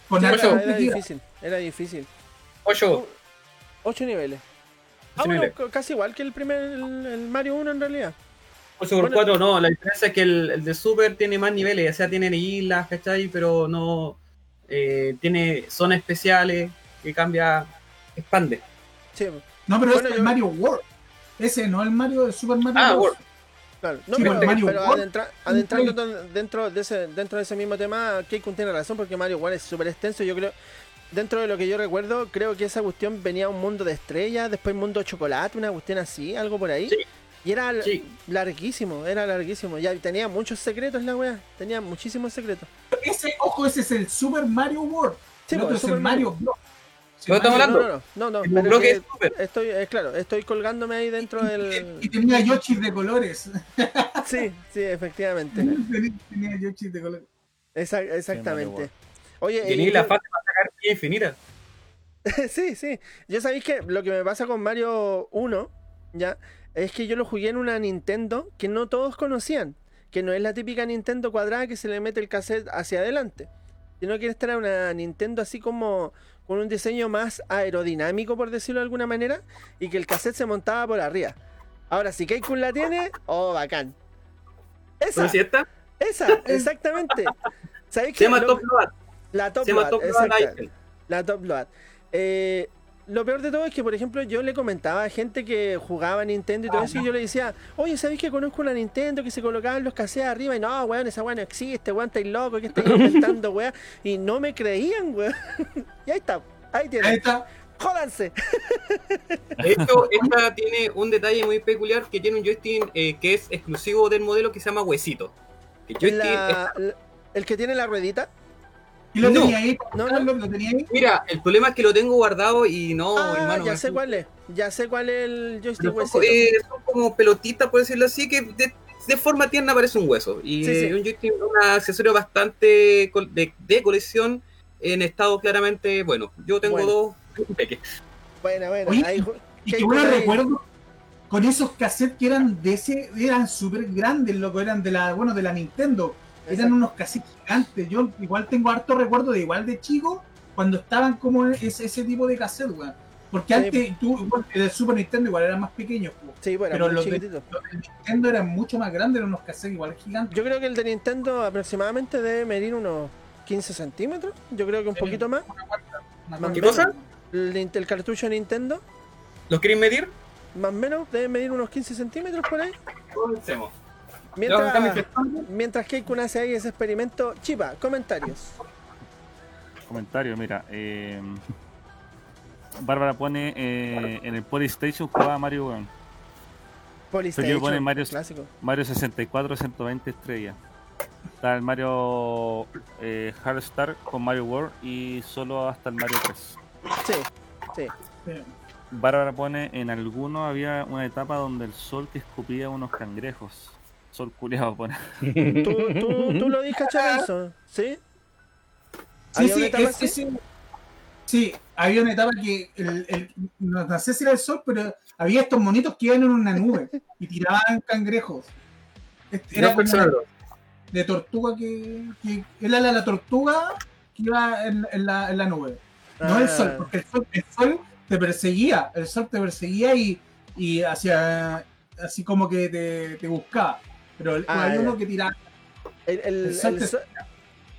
Con Sí, era, difícil, era difícil. Ocho, Ocho niveles. Ah, bueno, casi igual que el primer, el, el Mario 1 en realidad. 8 por Bueno. 4 no, la diferencia es que el, el de Super tiene más niveles, o sea, tiene islas, ¿cachai? Pero no eh, tiene zonas especiales que cambia, expande. Sí, No, pero Bueno, es el yo- Mario World. Ese, no el Mario de Super Mario Ah. World. claro. No, Sí, pero, bueno, Mario pero World, adentra- adentrando dentro de, ese, dentro de ese mismo tema, Keikun tiene razón porque Mario World es súper extenso. Yo creo, dentro de lo que yo recuerdo, creo que esa cuestión venía a un mundo de estrellas, después mundo de chocolate, una cuestión así, algo por ahí. Sí. Y era Sí. larguísimo, era larguísimo. Ya tenía muchos secretos la wea, tenía muchísimos secretos. Ese, ojo, ese es el Super Mario World. Sí, el otro es el Mario Bros. Estamos Mario- hablando- No, no, no, no, El pero bloque es estoy, es claro, estoy colgándome ahí dentro del... Y tenía Yoshi de colores. Sí, sí, efectivamente. tenía Yoshi de colores. Esa- exactamente. Oye, Y y ni la fase para sacar infinita. [LAUGHS] sí, sí. Yo sabéis que lo que me pasa con Mario 1, ya, es que yo lo jugué en una Nintendo que no todos conocían. Que no es la típica Nintendo cuadrada que se le mete el cassette hacia adelante. Sino que esta era una Nintendo así como con un diseño más aerodinámico, por decirlo de alguna manera, y que el cassette se montaba por arriba. Ahora, si Keikun la tiene, oh, bacán. Esa, ¿No es cierta? esa, [LAUGHS] exactamente. ¿Sabéis Se llama Top Load. La Top Se llama Load, Top exacta. La Top Load. Eh, lo peor de todo es que, por ejemplo, yo le comentaba a gente que jugaba Nintendo y todo eso, y yo le decía, oye, ¿sabéis que conozco una Nintendo que se colocaban los cassettes arriba? Y no, weón, esa weón no existe, weón, estáis loco, que estáis inventando, weón. Y no me creían, weón. [LAUGHS] y ahí está, ahí Ahí tienen. está. Jódanse. De hecho, esta tiene un detalle muy peculiar que tiene un joystick eh, que es exclusivo del modelo que se llama Huesito. El joystick es- La- la- el que tiene la ruedita. ¿Y lo No. tenía ahí? No, no. Carlos? ¿Lo tenía ahí? Mira, el problema es que lo tengo guardado y no, ah, hermano. ya es- sé cuál es. Ya sé cuál es el joystick son, eh, son como pelotitas, por decirlo así, que de, de forma tierna parece un hueso. Y Sí, sí. un joystick es un accesorio bastante col- de, de colección en estado claramente bueno. Yo tengo Bueno. dos. Bueno, bueno. Oye, ahí ju- Y que bueno recuerdo con esos cassettes que eran de ese, eran súper grandes, loco, eran de la, bueno, de la Nintendo. Eran unos cassettes gigantes. Yo igual tengo harto recuerdo de igual de chico, cuando estaban como ese, ese tipo de cassette, weón. Porque Sí. antes, tú, igual, el del Super Nintendo igual eran más pequeños, po. Sí, bueno, pero muy los de- los Nintendo eran mucho más grandes, eran unos cassettes igual gigantes. Yo creo que el de Nintendo aproximadamente debe medir unos 15 centímetros. Yo creo que un Sí. poquito más. Una Más ¿Qué cosa? El, cartucho de Nintendo, ¿Los quieren medir? más o menos, debe medir unos 15 centímetros por ahí. Comencemos. Mientras, mientras Keikun hace ahí ese experimento, Chipa, comentarios. Comentario, mira. eh, Bárbara pone eh, en el Polystation jugaba Mario weón. Polystation, pone Mario- clásico. Mario 64, 120 estrellas. Está el Mario eh, Star con Mario World y solo hasta el Mario 3. Sí, sí. Sí. Bárbara pone en alguno había una etapa donde el sol que escupía unos cangrejos. Sol culiado pone. [LAUGHS] ¿Tú, tú, tú lo diste, Chorizo? ¿Sí? Sí, ¿Había una sí, etapa es- así? ese- sí, había una etapa que el, el- no, sé si era el sol, pero había estos monitos que iban en una nube y tiraban cangrejos. Este, Era como de tortuga que, que era la, la tortuga que iba en, en la, en la nube. No el sol, Ah, porque el sol, el sol te perseguía, el sol te perseguía y, y hacia así como que te, te buscaba. Pero el- Ah, hay ya. uno que tiraba. El, el- El sol el sol,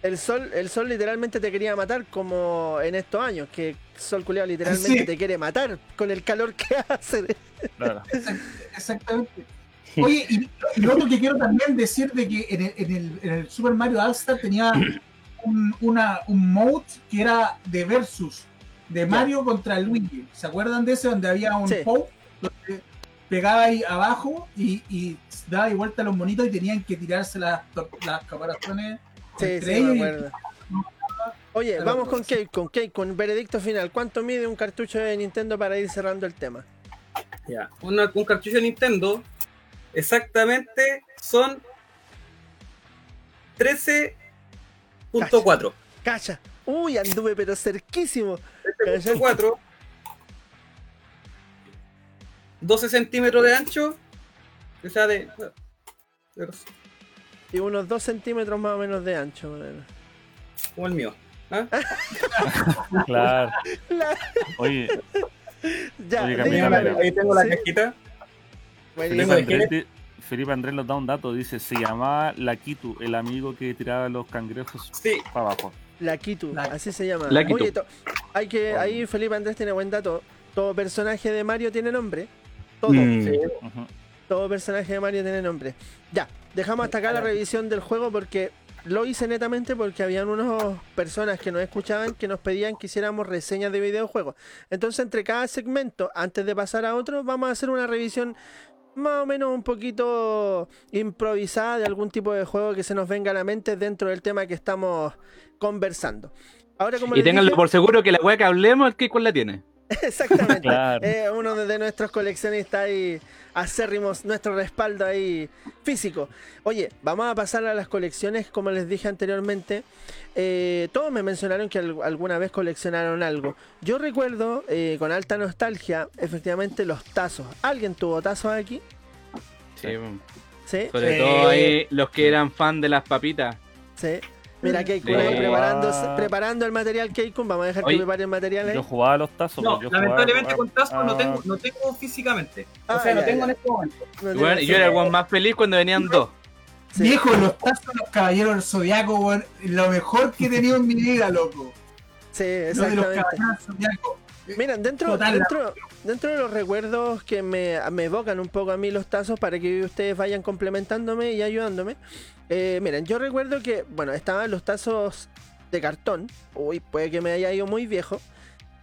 el sol, el sol literalmente te quería matar como en estos años, que Sol culiao literalmente Sí. te quiere matar con el calor que [LAUGHS] hace. Claro. Exactamente. Oye, y, y lo otro que quiero también decir de que en el, en el- en el Super Mario All-Star tenía un, una, un mode que era de versus, de Mario contra Luigi. ¿Se acuerdan de ese donde había un Sí. poke donde pegaba ahí abajo y, daba y vuelta a los monitos y tenían que tirarse las, las caparazones sí, entre sí, ellos. Oye, vamos con Kate, con con veredicto final. ¿Cuánto mide un cartucho de Nintendo para ir cerrando el tema? Ya, un cartucho de Nintendo exactamente son 13.4. Cacha. Uy, anduve pero cerquísimo. 13.4 12 centímetros de ancho. O sea, de. de- Y unos 2 centímetros más o menos de ancho. más o menos. Como el mío. ¿ah? [LAUGHS] Claro. La- [LAUGHS] Oye, Ya, Oye. Camila. Ahí tengo la Sí, cajita. Felipe Andrés, di- Felipe Andrés nos da un dato, dice, se llamaba Lakitu, el amigo que tiraba los cangrejos Sí, para abajo. La Kitu, La- así se llama. Oye, hay que, ahí Felipe Andrés tiene buen dato. Todo personaje de Mario tiene nombre. Todo. Mm. sí. Todo personaje de Mario tiene nombre. Ya, dejamos hasta acá la revisión del juego porque lo hice netamente porque habían unas personas que nos escuchaban que nos pedían que hiciéramos reseñas de videojuegos. Entonces, entre cada segmento, antes de pasar a otro, vamos a hacer una revisión más o menos un poquito improvisada de algún tipo de juego que se nos venga a la mente dentro del tema que estamos conversando. Ahora, como Y dije- por seguro que la weá que hablemos es que cuál la tiene. [LAUGHS] Exactamente. Claro. Eh, uno de nuestros coleccionistas ahí acérrimos, nuestro respaldo ahí físico. Oye, vamos a pasar a las colecciones, como les dije anteriormente. Eh, todos me mencionaron que al- alguna vez coleccionaron algo. Yo recuerdo eh, con alta nostalgia, efectivamente, los tazos. ¿Alguien tuvo tazos aquí? Sí, Sí, sobre Sí. todo ahí los que eran fan de las papitas. sí. Mira, Keikun ahí preparándose, preparando el material Keikun. Vamos a dejar Oye, que prepare el material ahí. Yo jugaba a los tazos. No, pues, yo lamentablemente con Tazo no tengo, no tengo físicamente. O Ah, sea, no ya, tengo ya. en este momento. No bueno, yo era el one más feliz cuando venían dos. Sí. Viejo, los tazos de los caballeros del zodiaco, weón, lo mejor que he tenido en mi vida, loco. Sí, Lo de los exactamente. caballeros del zodiaco. Miren, dentro, Total, dentro, dentro de los recuerdos que me, me evocan un poco a mí los tazos para que ustedes vayan complementándome y ayudándome. eh, miren, yo recuerdo que, bueno, estaban los tazos de cartón. Uy, puede que me haya ido muy viejo.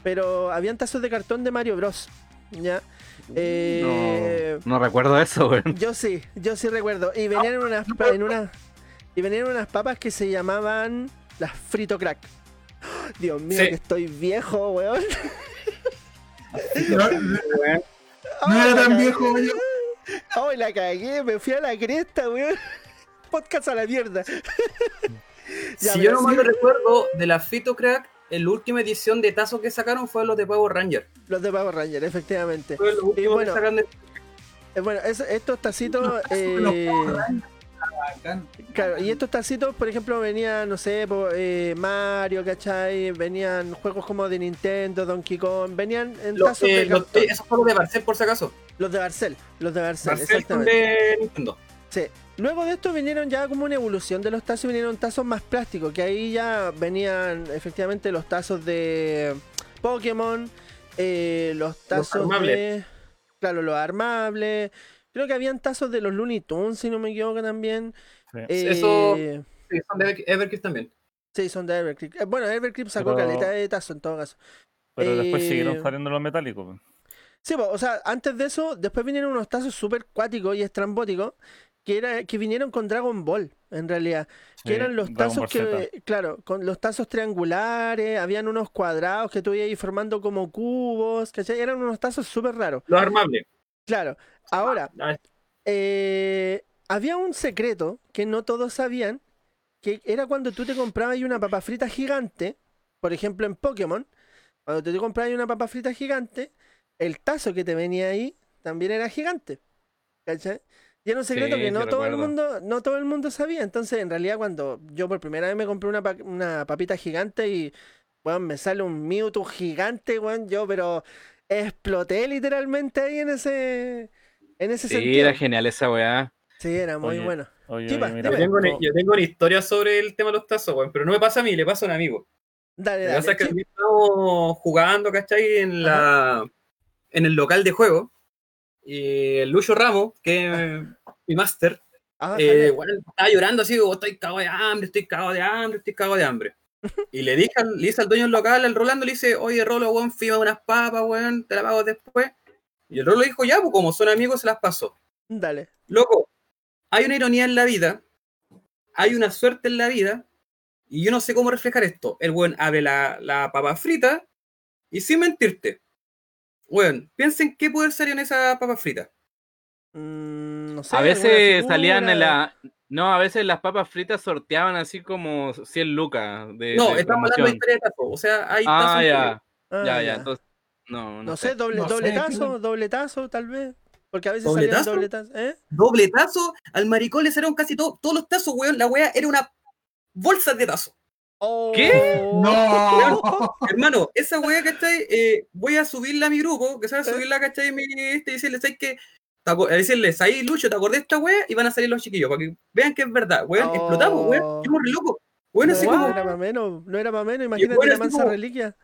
Pero habían tazos de cartón de Mario Bros. ¿Ya? Eh, No, no recuerdo eso, weón. Yo sí, yo sí recuerdo. Y venían en unas, en unas, y venían unas papas que se llamaban las frito crack. [GASPS] Dios mío, Sí. que estoy viejo, weón. No, no- no era tan viejo, weón. Ay, la cagué, me fui a la cresta, weón. [LAUGHS] Podcast a la mierda. [LAUGHS] Ya, si yo no sí. mal no recuerdo, de la Fito Crack, en la última edición de Tazo que sacaron fue los de Power Ranger. Los de Power Ranger, efectivamente. Fue lo último bueno, que sacaron de... Eh, bueno, es- estos tacitos. Los tazos de eh, los Power Rangers, bacán. Claro, y estos tacitos, por ejemplo, venían, no sé, po, eh, Mario, ¿cachai? Venían juegos como de Nintendo, Donkey Kong, venían en Los, tazos eh, de los- eh, esos fueron de Barcel, por si acaso. Los de Barcel, los de Barcel, Barcel exactamente. de Nintendo. Sí. Luego de esto vinieron ya como una evolución de los tazos, y vinieron tazos más plásticos, que ahí ya venían efectivamente los tazos de Pokémon, eh, los tazos armables. de... Claro, los armables. Creo que habían tazos de los Looney Tunes, si no me equivoco también. Sí. Eh, Eso- Sí, son de Ever- Evercrisp también. Sí, son de. Eh, Bueno, Evercreep sacó Pero- caleta de tazo en todo caso. Pero después Eh, siguieron saliendo los metálicos. Sí, o sea, antes de eso, después vinieron unos tazos súper cuáticos y estrambóticos que, era, que vinieron con Dragon Ball, en realidad. que eran los tazos que, claro, con los tazos triangulares, habían unos cuadrados que tú ibas ahí formando como cubos, ¿cachai? Eran unos tazos súper raros. Los armables. Claro, ahora, Ah, eh, había un secreto que no todos sabían, que era cuando tú te comprabas una papa frita gigante, por ejemplo en Pokémon, cuando tú te comprabas una papa frita gigante, el tazo que te venía ahí también era gigante. ¿Cachai? Y era un secreto Sí, que no todo el mundo, no todo el mundo sabía. Entonces, en realidad, cuando yo por primera vez me compré una, pa- una papita gigante y weón, me sale un Mewtwo gigante, weón, yo pero exploté literalmente ahí en ese en ese Sí, sentido. era genial esa weá. Sí, era muy Oye, bueno. Oye, Chipa, oye, mira, Yo tengo, una, esto- yo tengo una historia sobre el tema de los tazos, weón, pero no me pasa a mí, le pasa a un amigo. Dale, Lo que dale. pasa es que estamos jugando, ¿cachai? En la en el local de juego. Y el Lucho Ramos, que es mi máster, Ah, eh, dale. bueno, estaba llorando así, como, estoy cagado de hambre, estoy cagado de hambre, estoy cagado de hambre. [LAUGHS] Y le dije, al- le dice al dueño del local, al Rolando, le dice, oye, Rolo, weón, fima unas papas, weón, te las pago después. Y el Rolo dijo, ya, pues como son amigos, se las pasó. Dale. Loco, hay una ironía en la vida, hay una suerte en la vida, y yo no sé cómo reflejar esto. El weón abre la, la papa frita, y sin mentirte, weón, piensen qué puede salir en esa papa frita. Mm, no sé, A veces salían en la. No, a veces las papas fritas sorteaban así como 100 lucas de, No, de estamos hablando de historia de tazo, o sea, hay Ah, que- ya, Ah, ya, ya. Entonces, no, no, No sé, doble, No doble sé, tazo, ¿qué? doble tazo, tal vez. Porque a veces salían ¿Dobletazo? doble tazo. ¿Eh? doble tazo, al maricón le salieron casi to- todos los tazos, weón. La weá era una bolsa de tazo. ¿Qué? Oh. No. [LAUGHS] Hermano, esa weá, ¿cachai? Eh, voy a subirla a mi grupo, que se va a subirla, ¿cachai? Mi este, y decirles, ¿sabes qué? Decirles, ahí Lucho, ¿te acordé de esta weá? Y van a salir los chiquillos, para que vean que es verdad, weón. Oh. Explotamos, weón. Yo re loco. Weón, no, así no como, era más menos, no era más menos. Imagínate bueno, la mansa como- reliquia.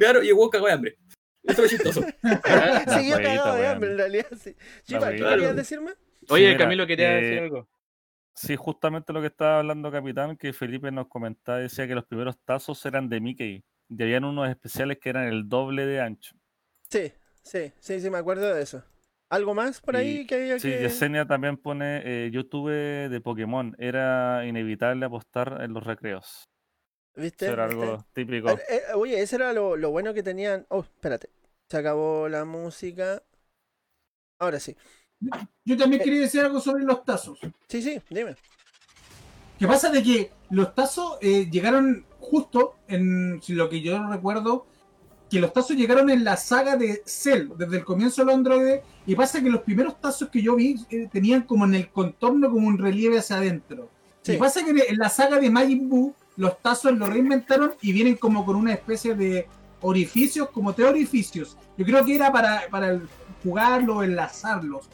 Claro, y el weón cagó de hambre. Eso es chistoso. [LAUGHS] Siguió jueguita, cagado de hambre, en realidad. Sí. Chipa, ¿qué jueguita. querías decirme? Oye, mira, Camilo quería eh, decir algo. Sí, justamente lo que estaba hablando Capitán, que Felipe nos comentaba, decía que los primeros tazos eran de Mickey. Y habían unos especiales que eran el doble de ancho. Sí, sí, sí, sí, me acuerdo de eso. ¿Algo más por ahí Y- que había Sí, que...? Yesenia también pone, eh, yo tuve de Pokémon, era inevitable apostar en los recreos. ¿Viste? Eso era ¿Viste? algo típico. Eh, eh, oye, ese era lo, lo bueno que tenían. Oh, espérate. Se acabó la música. Ahora sí. Yo también quería decir algo sobre los tazos. Sí, sí, dime. ¿Qué pasa de que los tazos eh, llegaron justo en si lo que yo recuerdo? Que los tazos llegaron en la saga de Cell, desde el comienzo de los androides. Y pasa que los primeros tazos que yo vi eh, tenían como en el contorno como un relieve hacia adentro. Sí. Y pasa que en la saga de Majin Buu, los tazos los reinventaron y vienen como con una especie de orificios, como tres orificios. Yo creo que era para, para jugarlos, enlazarlos.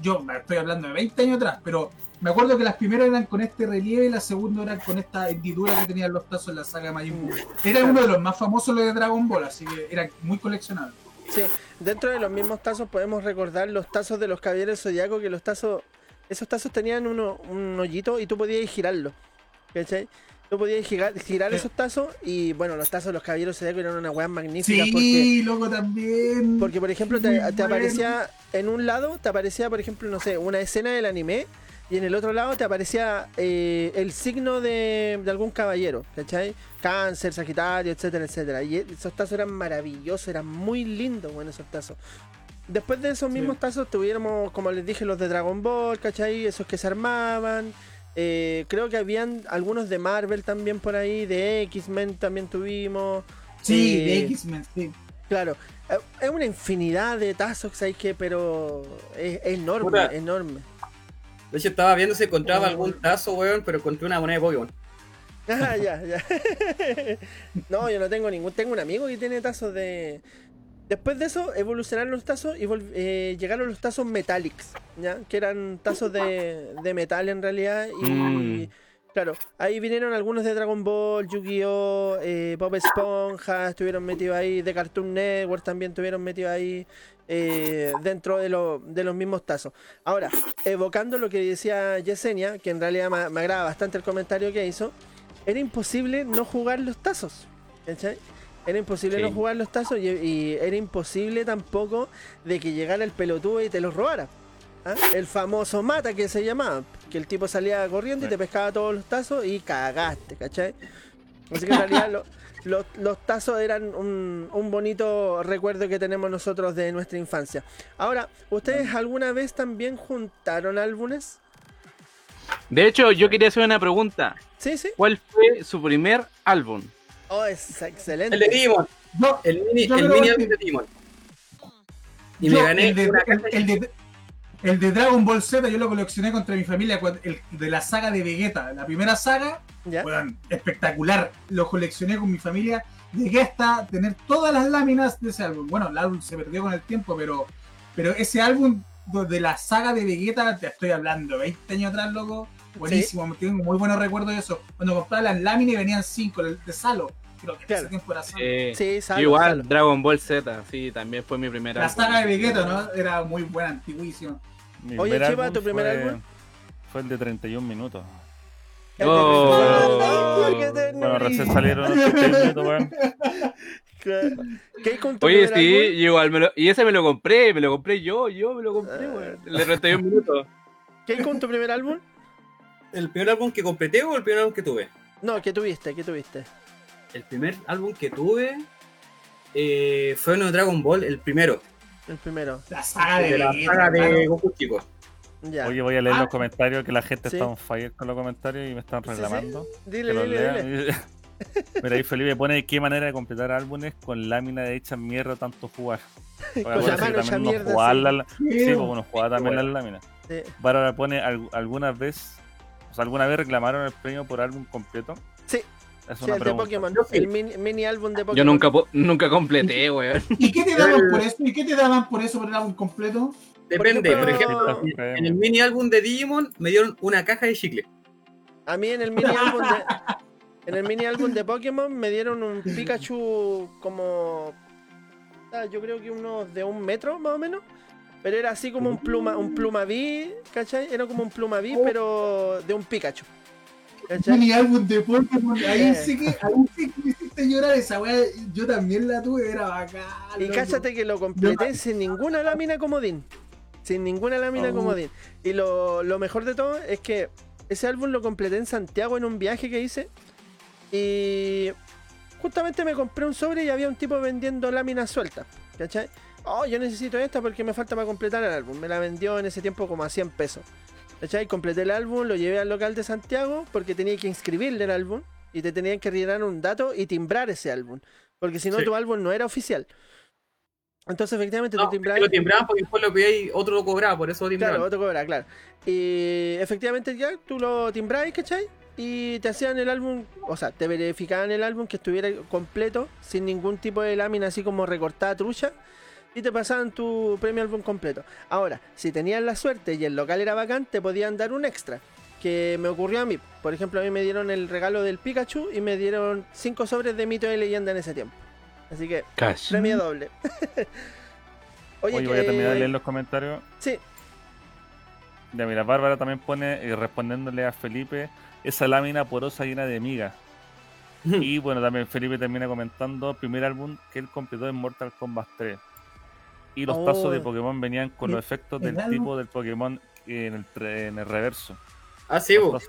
Yo estoy hablando de 20 años atrás, pero me acuerdo que las primeras eran con este relieve y las segundas eran con esta hendidura que tenían los tazos en la saga Majin Buu. Era uno de los más famosos los de Dragon Ball, así que era muy coleccionable. Sí, dentro de los mismos tazos podemos recordar los tazos de los caballeros zodiaco que los tazos, esos tazos tenían uno, un hoyito y tú podías girarlo. ¿Cachai? Tú podías girar, girar esos tazos y bueno, los tazos de los caballeros zodiaco eran una weá magnífica porque, Sí, loco, también. porque por ejemplo te, aparecía en un lado, te aparecía por ejemplo, no sé, una escena del anime y en el otro lado te aparecía eh, el signo de, de algún caballero, ¿cachai? Cáncer, Sagitario, etcétera, etcétera. Y esos tazos eran maravillosos, eran muy lindos, bueno, esos tazos. Después de esos mismos tazos tuviéramos, como les dije, los de Dragon Ball, ¿cachai? Esos que se armaban. Eh, creo que habían algunos de Marvel también por ahí, de X-Men también tuvimos. Sí, Eh, de X-Men, sí. Claro, eh, es una infinidad de tazos, ¿sabes qué? Pero es, es enorme, Puta. enorme. De hecho, estaba viendo si encontraba Oh. algún tazo, weón, pero encontré una moneda de Pokémon. [LAUGHS] Ah, ya, ya. [LAUGHS] no, yo no tengo ningún. Tengo un amigo que tiene tazos de. Después de eso, evolucionaron los tazos y eh, llegaron los tazos Metallics, ¿ya? Que eran tazos de, de metal en realidad. Y. Mm. Claro, ahí vinieron algunos de Dragon Ball, Yu-Gi-Oh!, eh, Bob Esponja, estuvieron metidos ahí, de Cartoon Network también estuvieron metidos ahí, eh, dentro de, lo- de los mismos tazos. Ahora, evocando lo que decía Yesenia, que en realidad me, me agrada bastante el comentario que hizo, era imposible no jugar los tazos. ¿cachai? Era imposible Sí. no jugar los tazos y, y era imposible tampoco de que llegara el pelotudo y te los robara. ¿ah? El famoso mata que se llamaba, que el tipo salía corriendo y te pescaba todos los tazos y cagaste, ¿cachai? Así que en realidad [LAUGHS] lo- los, los tazos eran un, un bonito recuerdo que tenemos nosotros de nuestra infancia. Ahora, ¿ustedes alguna vez también juntaron álbumes? De hecho, yo quería hacer una pregunta. Sí, sí. ¿Cuál fue su primer álbum? Oh, es excelente. El de Digimon, No, el mini, el mini que- de Digimon. Y Yo, me gané el de, una el, caja el de, el de Dragon Ball Z, yo lo coleccioné contra mi familia, el de la saga de Vegeta, la primera saga, espectacular. Lo coleccioné con mi familia. Llegué hasta tener todas las láminas de ese álbum. Bueno, el álbum se perdió con el tiempo, pero, pero ese álbum de la saga de Vegeta, te estoy hablando, 20 años atrás, loco. Buenísimo, tengo muy buenos recuerdos de eso. Cuando compraba las láminas y venían 5 de Salo. Creo que Claro. ese tiempo era Salo. Eh, Sí, Salo, igual, Salo. Dragon Ball Z, sí, también fue mi primer La saga de Vegeta, ¿no? Era muy buena, antiguísima. Oye, álbum ¿tu primer fue- álbum? Fue el de 31 minutos. Oh. Bueno, recién salieron los 31 minutos, weón. [LAUGHS] ¿Qué hay con tu Oye, primer sí, igual me lo, y ese me lo compré, me lo compré yo, yo me lo compré, Ah. weón. El de 31 minutos. ¿Qué hay con tu primer álbum? ¿El primer álbum que completé o el primer álbum que tuve? No, ¿qué tuviste? ¿Qué tuviste? El primer álbum que tuve eh, fue uno de Dragon Ball, el primero. El primero. La saga de, de la saga de. Goku Chico. Ya. Oye, voy a leer Ah. los comentarios que la gente Sí. está on fire con los comentarios y me están Sí, sí. reclamando. Dile, que dile, lea. dile. [LAUGHS] Mira, ahí Felipe pone qué manera de completar álbumes con lámina de hecha mierda tanto jugar. [LAUGHS] Con Oiga, la mano hecha uno mierda, jugaba sí. la- Sí, Sí, pues uno jugaba también bueno. las láminas. Sí. Bárbara pone "Al- alguna vez, alguna vez reclamaron el premio por álbum completo. Sí. Es Sí, una el de pregunta. Pokémon. Yo sí. El mini, mini álbum de Pokémon. Yo nunca, nunca completé, weón. ¿Y qué te daban por eso? ¿Y qué te daban por eso por el álbum completo? Depende, Por por ejemplo, ejemplo, Premio. en el mini álbum de Digimon me dieron una caja de chicle. A mí en el mini álbum de. [LAUGHS] En el mini álbum de Pokémon me dieron un Pikachu como. ah, Yo creo que unos de un metro más o menos. Pero era así como un pluma, un plumaví, ¿cachai? Era como un plumaví, Oh. pero de un Pikachu. ¿Cachai? Álbum de Pokémon, ahí Eh. sí que, ahí sí que me hiciste llorar esa weá. Yo también la tuve, era bacán. Y loco. que lo completé sin ninguna lámina comodín. Sin ninguna lámina Oh. comodín. Y lo, lo mejor de todo es que ese álbum lo completé en Santiago en un viaje que hice. Y justamente me compré un sobre y había un tipo vendiendo láminas sueltas. ¿Cachai? Oh, yo necesito esta porque me falta para completar el álbum. Me la vendió en ese tiempo como a 100 pesos. ¿Cachai? Completé el álbum, lo llevé al local de Santiago porque tenía que inscribirle el álbum y te tenían que rellenar un dato y timbrar ese álbum. Porque si no, Sí. tu álbum no era oficial. Entonces, efectivamente, No, tú timbrabas. lo timbraban porque después lo pedíais, otro lo cobraba, por eso lo timbraban. Claro, otro cobra, claro. Y efectivamente ya tú lo timbrabas, ¿cachai? Y te hacían el álbum, o sea, te verificaban el álbum que estuviera completo, sin ningún tipo de lámina así como recortada trucha, y te pasaban tu premio álbum completo. Ahora, si tenías la suerte y el local era bacán, te podían dar un extra. Que me ocurrió a mí. Por ejemplo, a mí me dieron el regalo del Pikachu y me dieron cinco sobres de mito de leyenda en ese tiempo. Así que, Cash. premio doble. [LAUGHS] Oye, voy a terminar de leer los comentarios. Sí, Ya, mira, Bárbara también pone, eh, respondiéndole a Felipe, esa lámina porosa llena de migas. [LAUGHS] y bueno, también Felipe termina comentando, primer álbum que él completó en Mortal Kombat 3. Y los Oh. tazos de Pokémon venían con los efectos el del tipo del Pokémon en el, tre- en el reverso. Ah, sí, tazos-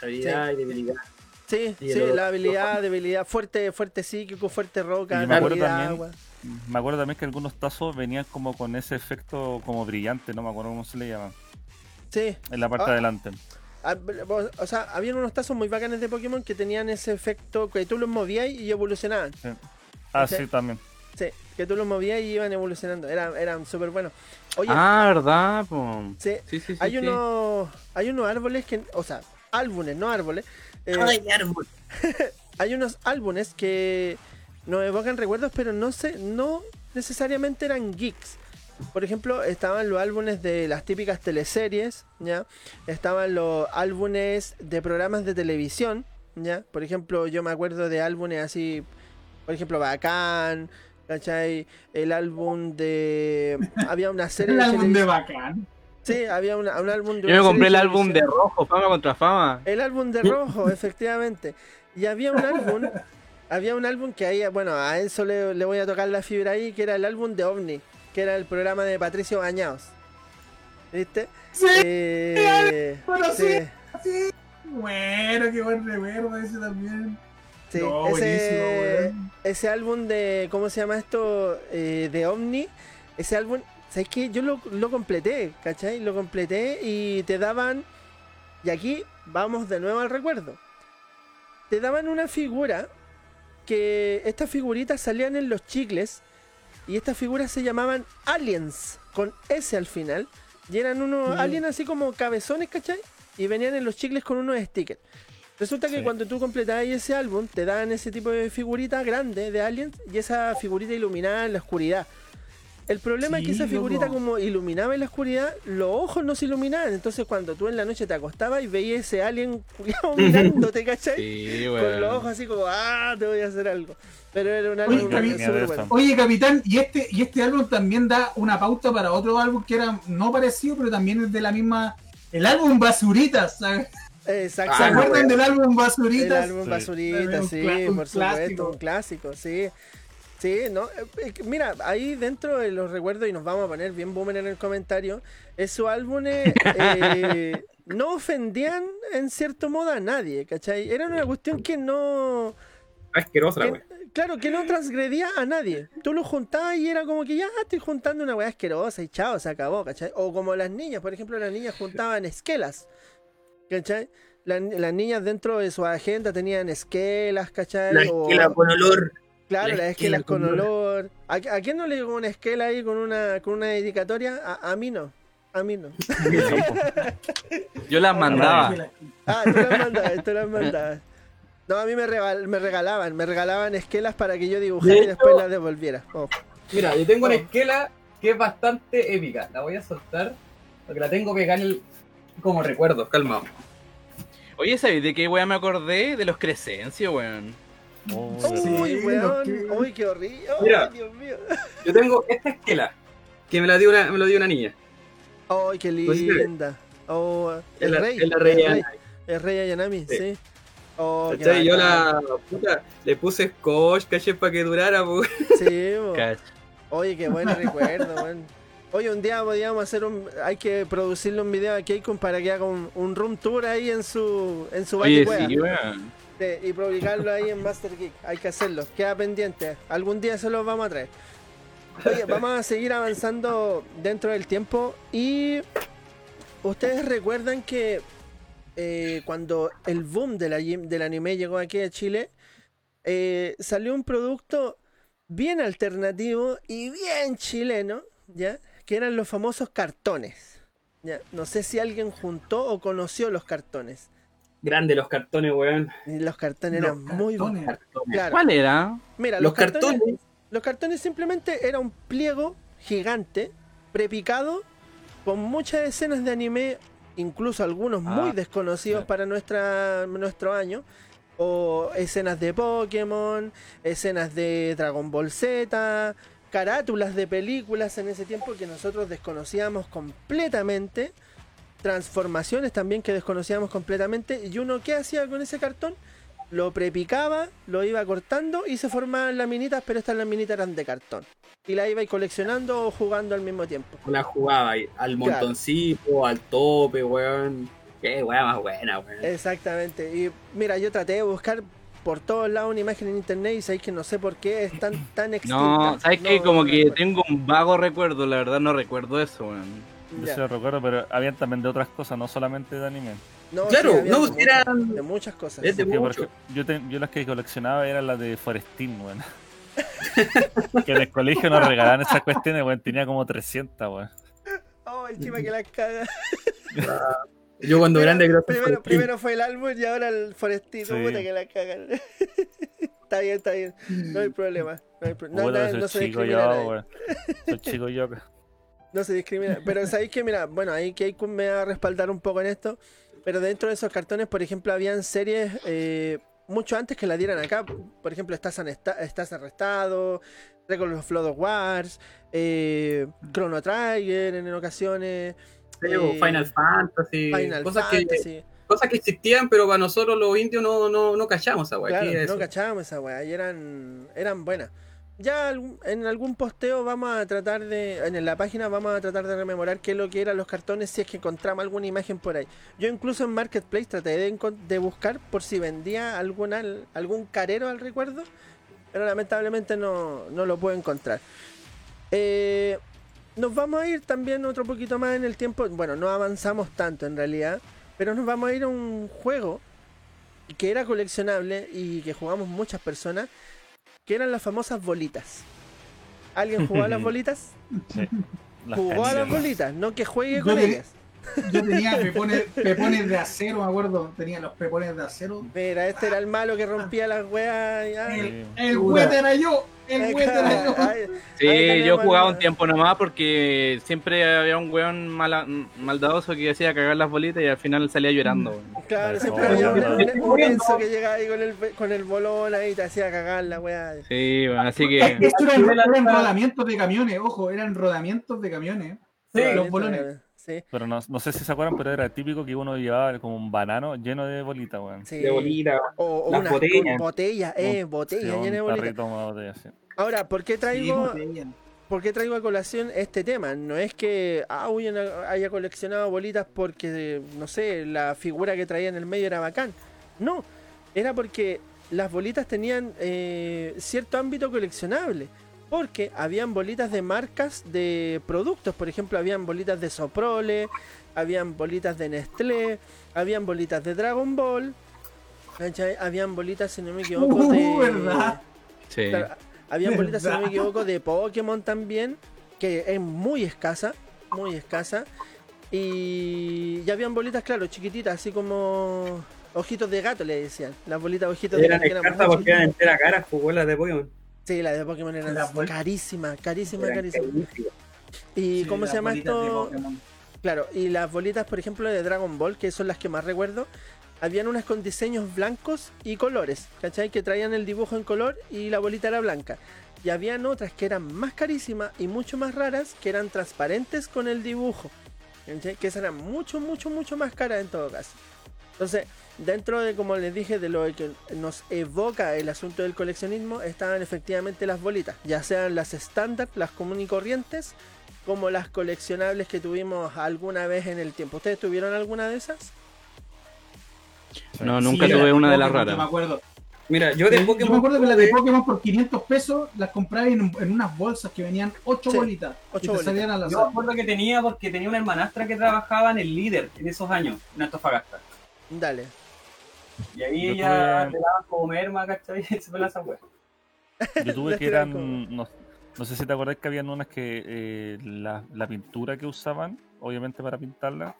Habilidad y debilidad. Sí, Y sí, la habilidad, debilidad, fuerte, fuerte psíquico, fuerte roca, Y me acuerdo también- agua. Me acuerdo también que algunos tazos venían como con ese efecto como brillante, no me acuerdo cómo se le llama, Sí, en la parte Ah. de adelante. Ah, vos- o sea, habían unos tazos muy bacanes de Pokémon que tenían ese efecto que tú los movías y evolucionaban. Ah, ¿Sí? sí, también. Sí, que tú los movías y iban evolucionando. Eran, eran súper buenos. Oye, Ah, ¿verdad? po? sí, Sí, sí, sí. hay sí. unos hay unos árboles que, o sea, álbumes, no árboles. eh, árbol. [LAUGHS] hay unos álbumes que nos evocan recuerdos, pero no sé, no necesariamente eran geeks. Por ejemplo, estaban los álbumes de las típicas teleseries, ¿ya? Estaban los álbumes de programas de televisión, ¿ya? Por ejemplo, yo me acuerdo de álbumes así, por ejemplo, Bacán, ¿cachai? El álbum de... Había una serie El de álbum de bacán. Sí, había una- un álbum de... Yo me compré el álbum de rojo, fama contra fama. El álbum de rojo, efectivamente. Y había un álbum, había un álbum que ahí, bueno, a eso le, le voy a tocar la fibra ahí, que era el álbum de OVNI, que era el programa de Patricio Bañados. ¿Viste? Sí, Eh, bueno, sí, sí. Bueno, qué buen recuerdo ese también. Sí, No, ese, ese álbum de, ¿cómo se llama esto? Eh, de OVNI, ese álbum, ¿sabes qué? Yo lo, lo completé, ¿cachai? Lo completé y te daban, y aquí vamos de nuevo al recuerdo, te daban una figura que estas figuritas salían en los chicles y estas figuras se llamaban aliens, con S al final, y eran unos Sí. aliens así como cabezones, ¿cachai? Y venían en los chicles con unos stickers. Resulta que Sí. cuando tú completabas ese álbum, te daban ese tipo de figurita grande de aliens y esa figurita iluminada en la oscuridad. El problema es que esa figurita loco. como iluminaba en la oscuridad, los ojos no se iluminaban. Entonces cuando tú en la noche te acostabas y veías ese alien [LAUGHS] mirándote, ¿cachai? Sí, Con los ojos así como, ah, te voy a hacer algo. Pero era un Oye, álbum de bueno. Oye, capitán, y este, y este álbum también da una pauta para otro álbum que era no parecido, pero también es de la misma. El álbum Basuritas, ¿sabes? ¿Se Exacto. Ah, no, acuerdan del álbum El Basuritas? álbum Sí. Basurita, Un sí, un por supuesto, clásico. un clásico, sí. Sí, no, eh, eh, mira, ahí dentro de los recuerdos, y nos vamos a poner bien boomer en el comentario, esos álbumes eh, no ofendían en cierto modo a nadie, ¿cachai? Era una cuestión que no... Asquerosa que- claro, que no transgredía a nadie. Tú lo juntabas y era como que ya estoy juntando una weá asquerosa y chao, se acabó, ¿cachai? O como las niñas, por ejemplo, las niñas juntaban esquelas, ¿cachai? Las, las niñas dentro de su agenda tenían esquelas, ¿cachai? La O- esquela con olor. Claro, la las esquela esquelas con con olor. ¿A, a quién no le llegó una esquela ahí con una, con una dedicatoria? A, a mí no. A mí no. [LAUGHS] Yo las mandaba. Ah, tú las mandabas, tú las mandabas. No, a mí me, regal- me regalaban, me regalaban esquelas para que yo dibujara De y después las devolviera. Oh. Mira, yo tengo una Oh. esquela que es bastante épica. La voy a soltar porque la tengo pegada en el... como recuerdo, calma. Oye, ¿sabes de qué weón me acordé? De los Crescencio, weón. Oh, Sí, Uy, weón. que- Uy, qué horrible. Ay, Mira. Dios mío. Yo tengo esta esquela que me la dio una, me lo dio una niña. Ay, qué Pues linda. Oh, Es el la, rey. reina. el rey. El rey Ayanami, sí. Sí. Oh. Yo la puta, le puse scotch, caché para que durara, po. Sí. Oye, qué buen recuerdo, weón. Hoy un día podríamos hacer un. Hay que producirle un video a Keikun para que haga un, un room tour ahí en su en su Oye, weón. Sí, y publicarlo ahí en Master Geek. Hay que hacerlo. Queda pendiente. Algún día se los vamos a traer. Oye, vamos a seguir avanzando dentro del tiempo. Y ustedes recuerdan que eh, cuando el boom de la, del anime llegó aquí a Chile, eh, salió un producto bien alternativo y bien chileno, ¿ya? Que eran los famosos cartones. ¿ya? No sé si alguien juntó o conoció los cartones. Grande los cartones, weón. Los cartones Los eran muy buenos. Claro. ¿Cuál era? Mira, Los cartones. Los cartones simplemente era un pliego gigante, prepicado, con muchas escenas de anime, incluso algunos muy Ah, desconocidos sí. para nuestra, nuestro año. O escenas de Pokémon, escenas de Dragon Ball Z, carátulas de películas en ese tiempo que nosotros desconocíamos completamente. Transformaciones también que desconocíamos completamente. Y uno, ¿qué hacía con ese cartón? Lo prepicaba, lo iba cortando y se formaban laminitas, pero estas laminitas eran de cartón. Y la iba y coleccionando o jugando al mismo tiempo. La jugaba al Claro. montoncito, al tope, weón. Qué weá más buena, weón. Exactamente. Y mira, yo traté de buscar por todos lados una imagen en internet y sabéis que no sé por qué es tan, tan extinta. No, ¿sabes qué? No, Como no que recuerdo. tengo un vago recuerdo, la verdad no recuerdo eso, weón. Yo Ya. sí lo recuerdo, pero habían también de otras cosas, no solamente de anime. No, Claro, sí, había no, de muchas- de muchas cosas. Es de mucho. yo, te- yo las que coleccionaba eran las de Forestín, weón. [LAUGHS] que en el colegio nos regalaban esas cuestiones, weón. Tenía como 300, weón. Oh, el chiva que la caga. [LAUGHS] Yo cuando grande creo que primero, fue- primero fue el álbum y ahora el forestito, Sí. puta que la cagan. [LAUGHS] está bien, está bien. No hay problema. No, hay pro- no, Puta, no- soy no se chico yo. Soy chico yo. [LAUGHS] No se discrimina. Pero sabéis que, mira, bueno, ahí Keikun me va a respaldar un poco en esto. Pero dentro de esos cartones, por ejemplo, habían series eh, mucho antes que la dieran acá. Por ejemplo, Estás, Anesta- Estás Arrestado, Record of Flood of Wars, eh, Chrono Trigger en ocasiones. O Final Fantasy, Final cosas, Que, Fantasy. cosas que existían, pero para nosotros los indios no, no, no cachamos esa weá. Claro, ¿qué es no eso? cachábamos esa weá y eran, eran buenas. Ya en algún posteo vamos a tratar de, en la página vamos a tratar de rememorar qué es lo que eran los cartones si es que encontramos alguna imagen por ahí. Yo incluso en Marketplace traté de buscar por si vendía alguna, algún carero al recuerdo, pero lamentablemente no, no lo puedo encontrar. Eh, nos vamos a ir también otro poquito más en el tiempo, bueno, no avanzamos tanto en realidad, pero nos vamos a ir a un juego que era coleccionable y que jugamos muchas personas, que eran las famosas bolitas. ¿Alguien jugó a las [LAUGHS] bolitas? Sí. Las Jugó a las bolitas, no que juegue con ellas. Yo tenía pepones, pepones de acero, me acuerdo. Tenía los pepones de acero. Mira, este era el malo que rompía las weas. ya. El, el güete era yo. El güete era yo. ay, Sí, Ahí yo jugaba un tiempo nomás porque siempre había un weón mala- maldadoso que hacía cagar las bolitas y al final salía llorando. Claro, siempre no, había un, Enzo que llegaba ahí con el, con el bolón ahí y te hacía cagar la wea. Sí, bueno, así que Esto eran, eran rodamientos de camiones, ojo, eran rodamientos de camiones. Sí, los bolones. Sí, Pero no, no sé si se acuerdan, pero era típico que uno llevaba como un banano lleno de bolitas, weón. sí. De bolita. O, unas botellas. botellas, eh, Sí, un llenas de bolitas. una botella. Ahora, ¿por qué traigo, botella. ¿por qué traigo a colación este tema? No es que ah, uy, haya- haya coleccionado bolitas porque, no sé, la figura que traía en el medio era bacán. No, era porque las bolitas tenían eh, cierto ámbito coleccionable. Porque habían bolitas de marcas de productos. Por ejemplo, habían bolitas de Soprole, habían bolitas de Nestlé, habían bolitas de Dragon Ball. ¿cachai? Habían bolitas, si no me equivoco, Uh, de... ¿verdad? sí. Habían [LAUGHS] bolitas, si no me equivoco, de Pokémon también, que es muy escasa, muy escasa. Y, y habían bolitas, claro, chiquititas, así como ojitos de gato, le decían. Las bolitas ojitos de gato. eran porque eran enteras caras, jugó las de Pokémon. Sí, las de Pokémon carísimas, Eran carísimas. carísimas. ¿Y Sí, cómo se llama esto? Claro, y las bolitas, por ejemplo, de Dragon Ball, que son las que más recuerdo, habían unas con diseños blancos y colores, ¿cachai? Que traían el dibujo en color y la bolita era blanca. Y habían otras que eran más carísimas y mucho más raras, que eran transparentes con el dibujo. ¿cachai? Que esas eran mucho, mucho, mucho más caras en todo caso. Entonces, dentro de, como les dije, de lo que nos evoca el asunto del coleccionismo, estaban efectivamente las bolitas, ya sean las estándar, las comunes y corrientes, como las coleccionables que tuvimos alguna vez en el tiempo. ¿Ustedes tuvieron alguna de esas? No, nunca Sí, tuve una de las raras. yo Me acuerdo. Mira, yo de Yo Pokémon. me acuerdo que las de Pokémon por 500 pesos las compraba en, en unas bolsas que venían 8 Sí, bolitas. ocho y te bolitas. salían a la Yo me acuerdo que tenía porque tenía una hermanastra que trabajaba en el líder en esos años, en Antofagasta. Dale. Y ahí Yo ella tuve- le daban como merma, ¿cachai? Y [LAUGHS] se fue la esa wea. Yo tuve que eran. No, no sé si te acordás que habían unas que eh, la, la pintura que usaban, obviamente para pintarla,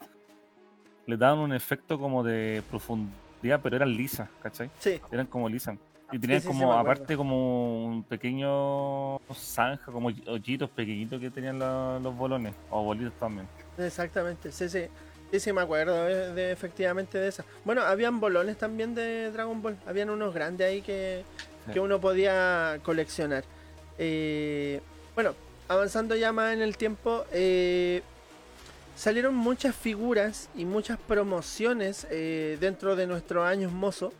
le daban un efecto como de profundidad, pero eran lisas, ¿cachai? Sí, Eran como lisas. Y tenían sí, sí, como, me aparte, como un pequeño zanja, como hoyitos pequeñitos que tenían la- los bolones, o bolitos también. exactamente. Sí, sí. Sí, sí, me acuerdo de, de- efectivamente de esas. Bueno, habían bolones también de Dragon Ball. Habían unos grandes ahí que, Sí. que uno podía coleccionar. Eh, bueno, avanzando ya más en el tiempo, eh, salieron muchas figuras y muchas promociones eh, dentro de nuestros años mozo,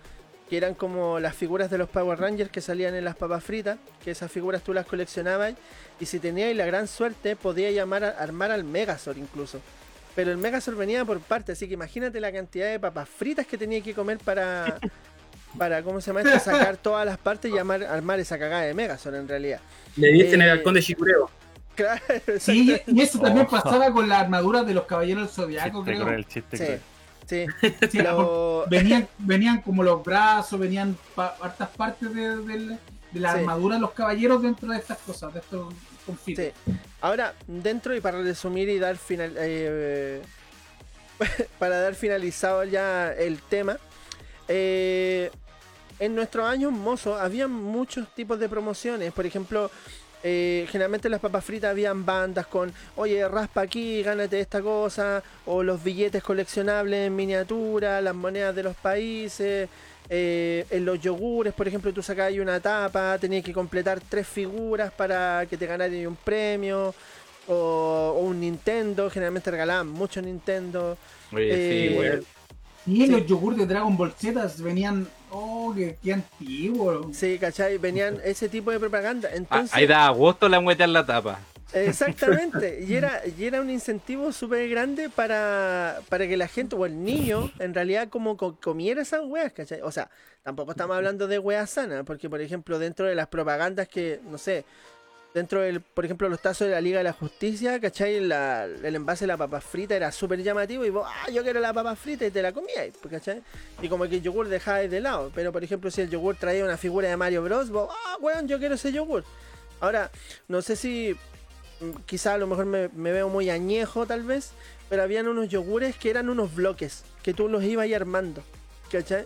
que eran como las figuras de los Power Rangers que salían en las papas fritas, que esas figuras tú las coleccionabas y si teníais la gran suerte podías llamar a, armar al Megazord incluso. Pero el Megazord venía por parte, así que imagínate la cantidad de papas fritas que tenía que comer para, [LAUGHS] para ¿cómo se llama esto? Sacar todas las partes y armar, armar esa cagada de Megazord en realidad. Le diste en el Eh, halcón de Chicureo. Claro, [LAUGHS] Sí, y eso también Oh. pasaba con las armaduras de los caballeros del Zodiaco, creo. cruel, chiste Sí, cruel. sí. [LAUGHS] Sí, Lo- venían, venían como los brazos, venían pa- hartas partes de, de la Sí. armadura de los caballeros dentro de estas cosas, de estos. Ahora, dentro y para resumir y dar final, eh, [LAUGHS] para dar finalizado ya el tema, eh, en nuestros años mozos había muchos tipos de promociones. Por ejemplo, eh, generalmente en las papas fritas habían bandas con, oye, raspa aquí, gánate esta cosa, o los billetes coleccionables en miniatura, las monedas de los países. eh, en los yogures, por ejemplo, tú sacabas una tapa, tenías que completar tres figuras para que te ganaran un premio. O, o un Nintendo, generalmente regalaban mucho Nintendo. Oye, Eh, sí. Y Sí. los yogur de Dragon Ball Z venían, oh, qué, qué antiguo. Sí, ¿cachai? Venían ese tipo de propaganda. Ah, Entonces, ahí da gusto la muete en la tapa. Exactamente, y era, y era un incentivo súper grande para, para que la gente o el niño en realidad como co- comiera esas weas, ¿cachai? O sea, tampoco estamos hablando de weas sanas, porque por ejemplo dentro de las propagandas que, no sé, dentro del, por ejemplo, los tazos de la Liga de la Justicia, ¿cachai? La- el envase de la papa frita era súper llamativo y vos, ah, yo quiero la papa frita y te la comíais, pues, ¿cachai? Y como que el yogur dejabais de lado, pero por ejemplo si el yogur traía una figura de Mario Bros, vos, ah, weón, yo quiero ese yogur. Ahora, no sé si mm, quizá a lo mejor me, me veo muy añejo tal vez, pero habían unos yogures que eran unos bloques, que tú los ibas ahí armando, ¿cachai?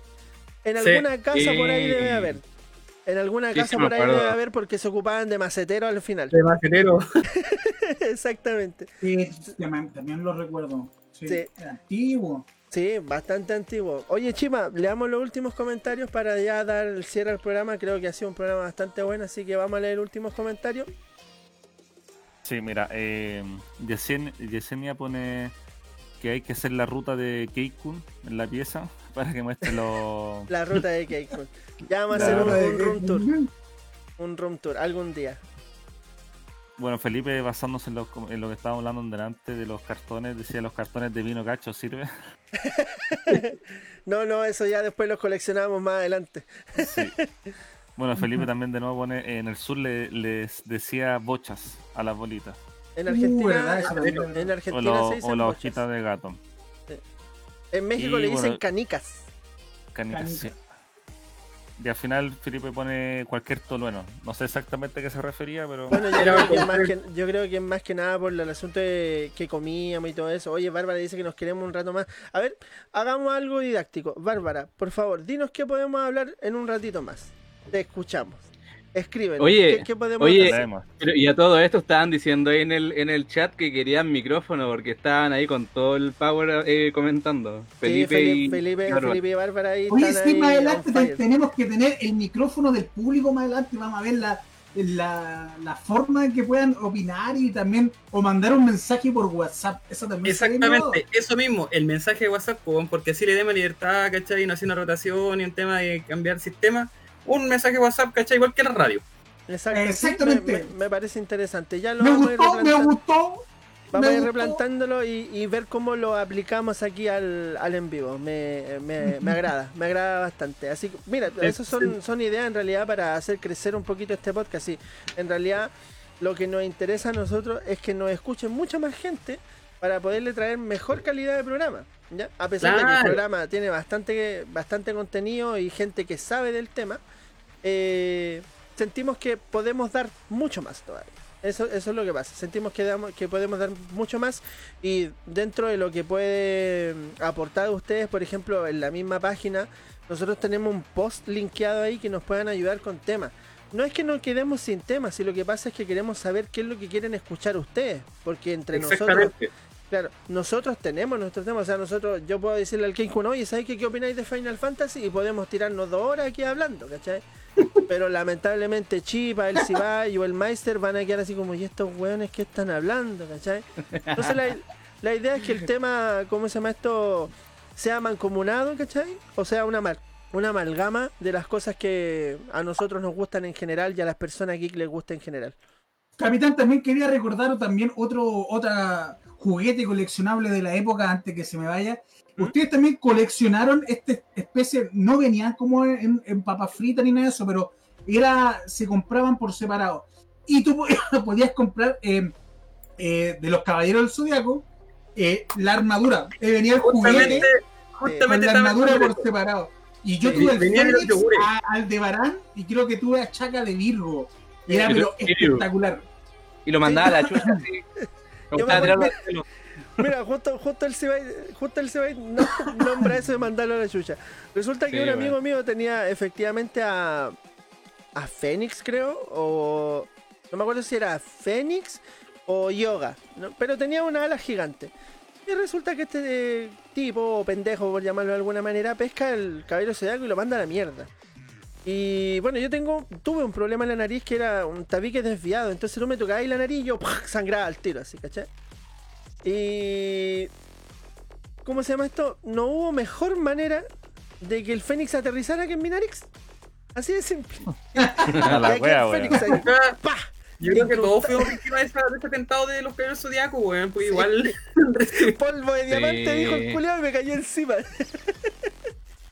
En Sí. alguna casa por ahí debe haber. En alguna Sí, casa por ahí debe haber porque se ocupaban de macetero al final. De macetero. [LAUGHS] Exactamente. Sí, también, lo recuerdo. Sí, antiguo. Sí, bastante antiguo. Oye, Chima, leamos los últimos comentarios para ya dar el cierre al programa. Creo que ha sido un programa bastante bueno, así que vamos a leer últimos comentarios. Sí, mira, eh, Yesen- Yesenia pone que hay que hacer la ruta de Keikun en la pieza para que muestre los... [LAUGHS] La ruta de Keikun. Ya vamos a hacer un, room tour. Un room tour, algún día. Bueno, Felipe, basándose en lo, en lo que estábamos hablando delante de los cartones, decía los cartones de vino cacho, ¿sirve? [LAUGHS] No, no, eso ya después los coleccionamos más adelante. Sí. [LAUGHS] Bueno, Felipe también de nuevo pone, en el sur le- les decía bochas a las bolitas. En Uh, Argentina, también. en O, Argentina lo- se dicen o la bochas. hojita de gato. En México Y le dicen bueno, canicas. Canicas, Canicas. sí. Y al final Felipe pone cualquier tolueno. No sé exactamente a qué se refería, pero... Bueno, yo [LAUGHS] creo, que más que, yo creo que es más que nada por el asunto de que comíamos y todo eso. Oye, Bárbara dice que nos queremos un rato más. A ver, hagamos algo didáctico. Bárbara, por favor, dinos qué podemos hablar en un ratito más. Te escuchamos. Escríbenos. Oye, ¿Qué, qué podemos oye. Pero, y a todo esto estaban diciendo ahí en el, en el chat que querían micrófono porque estaban ahí con todo el power eh, comentando. Sí, Felipe, Felipe, y Felipe, Bárbara. Felipe y Bárbara ahí Oye, están sí, ahí más adelante te- tenemos que tener el micrófono del público más adelante. Vamos a ver la, la, la forma en que puedan opinar y también o mandar un mensaje por WhatsApp. Eso también sería Exactamente, eso mismo, el mensaje de WhatsApp, po, porque así le demos libertad, ¿cachai? No hace una rotación y un tema de cambiar sistema. Un mensaje WhatsApp, ¿cachai? Igual que la radio. Exacto, Exactamente. me, me- me parece interesante. Ya lo Me vamos a ir gustó, me gustó. Vamos a ir replantándolo y, y ver cómo lo aplicamos aquí al, al en vivo. Me, me, me agrada, me agrada bastante. Así que, mira, [LAUGHS] esas son, son ideas en realidad para hacer crecer un poquito este podcast. Y en realidad, lo que nos interesa a nosotros es que nos escuchen mucha más gente para poderle traer mejor calidad de programa. ¿ya? A pesar de que el programa tiene bastante, bastante contenido y gente que sabe del tema, eh, sentimos que podemos dar mucho más todavía. Eso, eso es lo que pasa. Sentimos que, damos, que podemos dar mucho más y dentro de lo que puede mm, aportar ustedes, por ejemplo, en la misma página, nosotros tenemos un post linkeado ahí que nos puedan ayudar con temas. No es que nos quedemos sin temas, si lo que pasa es que queremos saber qué es lo que quieren escuchar ustedes, porque entre nosotros. Claro, nosotros tenemos nuestros temas, o sea, nosotros, yo puedo decirle al King oye, ¿sabes qué, qué opináis de Final Fantasy? Y podemos tirarnos dos horas aquí hablando, ¿cachai? [LAUGHS] Pero lamentablemente Chipa, el Sibai o el Meister van a quedar así como, ¿y estos weones qué están hablando, ¿cachai? Entonces la, la idea es que el tema, ¿cómo se llama esto? Sea mancomunado, ¿cachai? O sea, una, mal- una amalgama de las cosas que a nosotros nos gustan en general y a las personas geek les gusta en general. Capitán, también quería recordar también otro otra juguete coleccionable de la época antes que se me vaya. Ustedes también coleccionaron esta especie, no venían como en, en papas fritas ni nada de eso, pero era se compraban por separado. Y tú po- [COUGHS] podías comprar eh, eh, de los Caballeros del Zodiaco eh, la armadura. Eh, venía el juguete Justamente, con justamente la armadura por de eso. separado. Y yo Sí, tuve el Fénix, yogures. a Aldebarán y creo que tuve a Chaca de Virgo. Y era pero espectacular. Y lo mandaba a la chucha [LAUGHS] Yo me acuerdo- cielo. Mira, justo, justo el Sibai, justo el no, nombra eso de mandarlo a la chucha. Resulta que Sí, un bueno. amigo mío tenía efectivamente a, a Fénix, creo, o no me acuerdo si era Fénix o Yoga, ¿no? pero tenía una ala gigante. Y resulta que este eh, tipo, o pendejo por llamarlo de alguna manera, pesca el cabello zodiaco y lo manda a la mierda. Y bueno, yo tengo, tuve un problema en la nariz que era un tabique desviado, entonces tú me tocabas ahí la nariz y yo sangraba al tiro, así, ¿cachai? Y. ¿Cómo se llama esto? No hubo mejor manera de que el Fénix aterrizara que en mi nariz. Así de simple. [LAUGHS] A la Y aquí wea, el weón. Fénix ahí, ¡pah! Yo creo que todos [LAUGHS] fuimos víctimas de, ese atentado de los caballeros zodiacos, weón. Pues igual. [LAUGHS] Polvo de diamante, Sí. dijo el culiao y me cayó encima.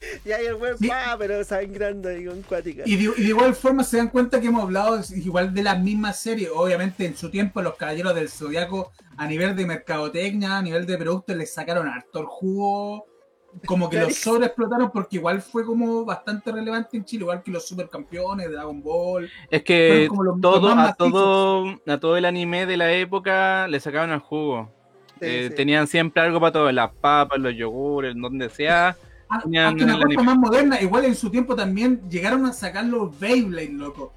[LAUGHS] y ahí el weón, Sí. Pero sangrando ahí con cuática. Y de, y de igual forma se dan cuenta que hemos hablado igual de las mismas series. Obviamente en su tiempo los Caballeros del Zodiaco a nivel de mercadotecnia, a nivel de productos les sacaron harto el jugo. Como que los [LAUGHS] sobreexplotaron porque igual fue como bastante relevante en Chile, igual que los supercampeones, Dragon Ball. Es que los- todo, a todo, a todo el anime de la época le sacaban el jugo. Sí, Eh, sí. Tenían siempre algo para todo, las papas, los yogures, donde sea. Ah, Tenían Hasta una cosa más moderna, igual en su tiempo también llegaron a sacar los Beyblade, loco.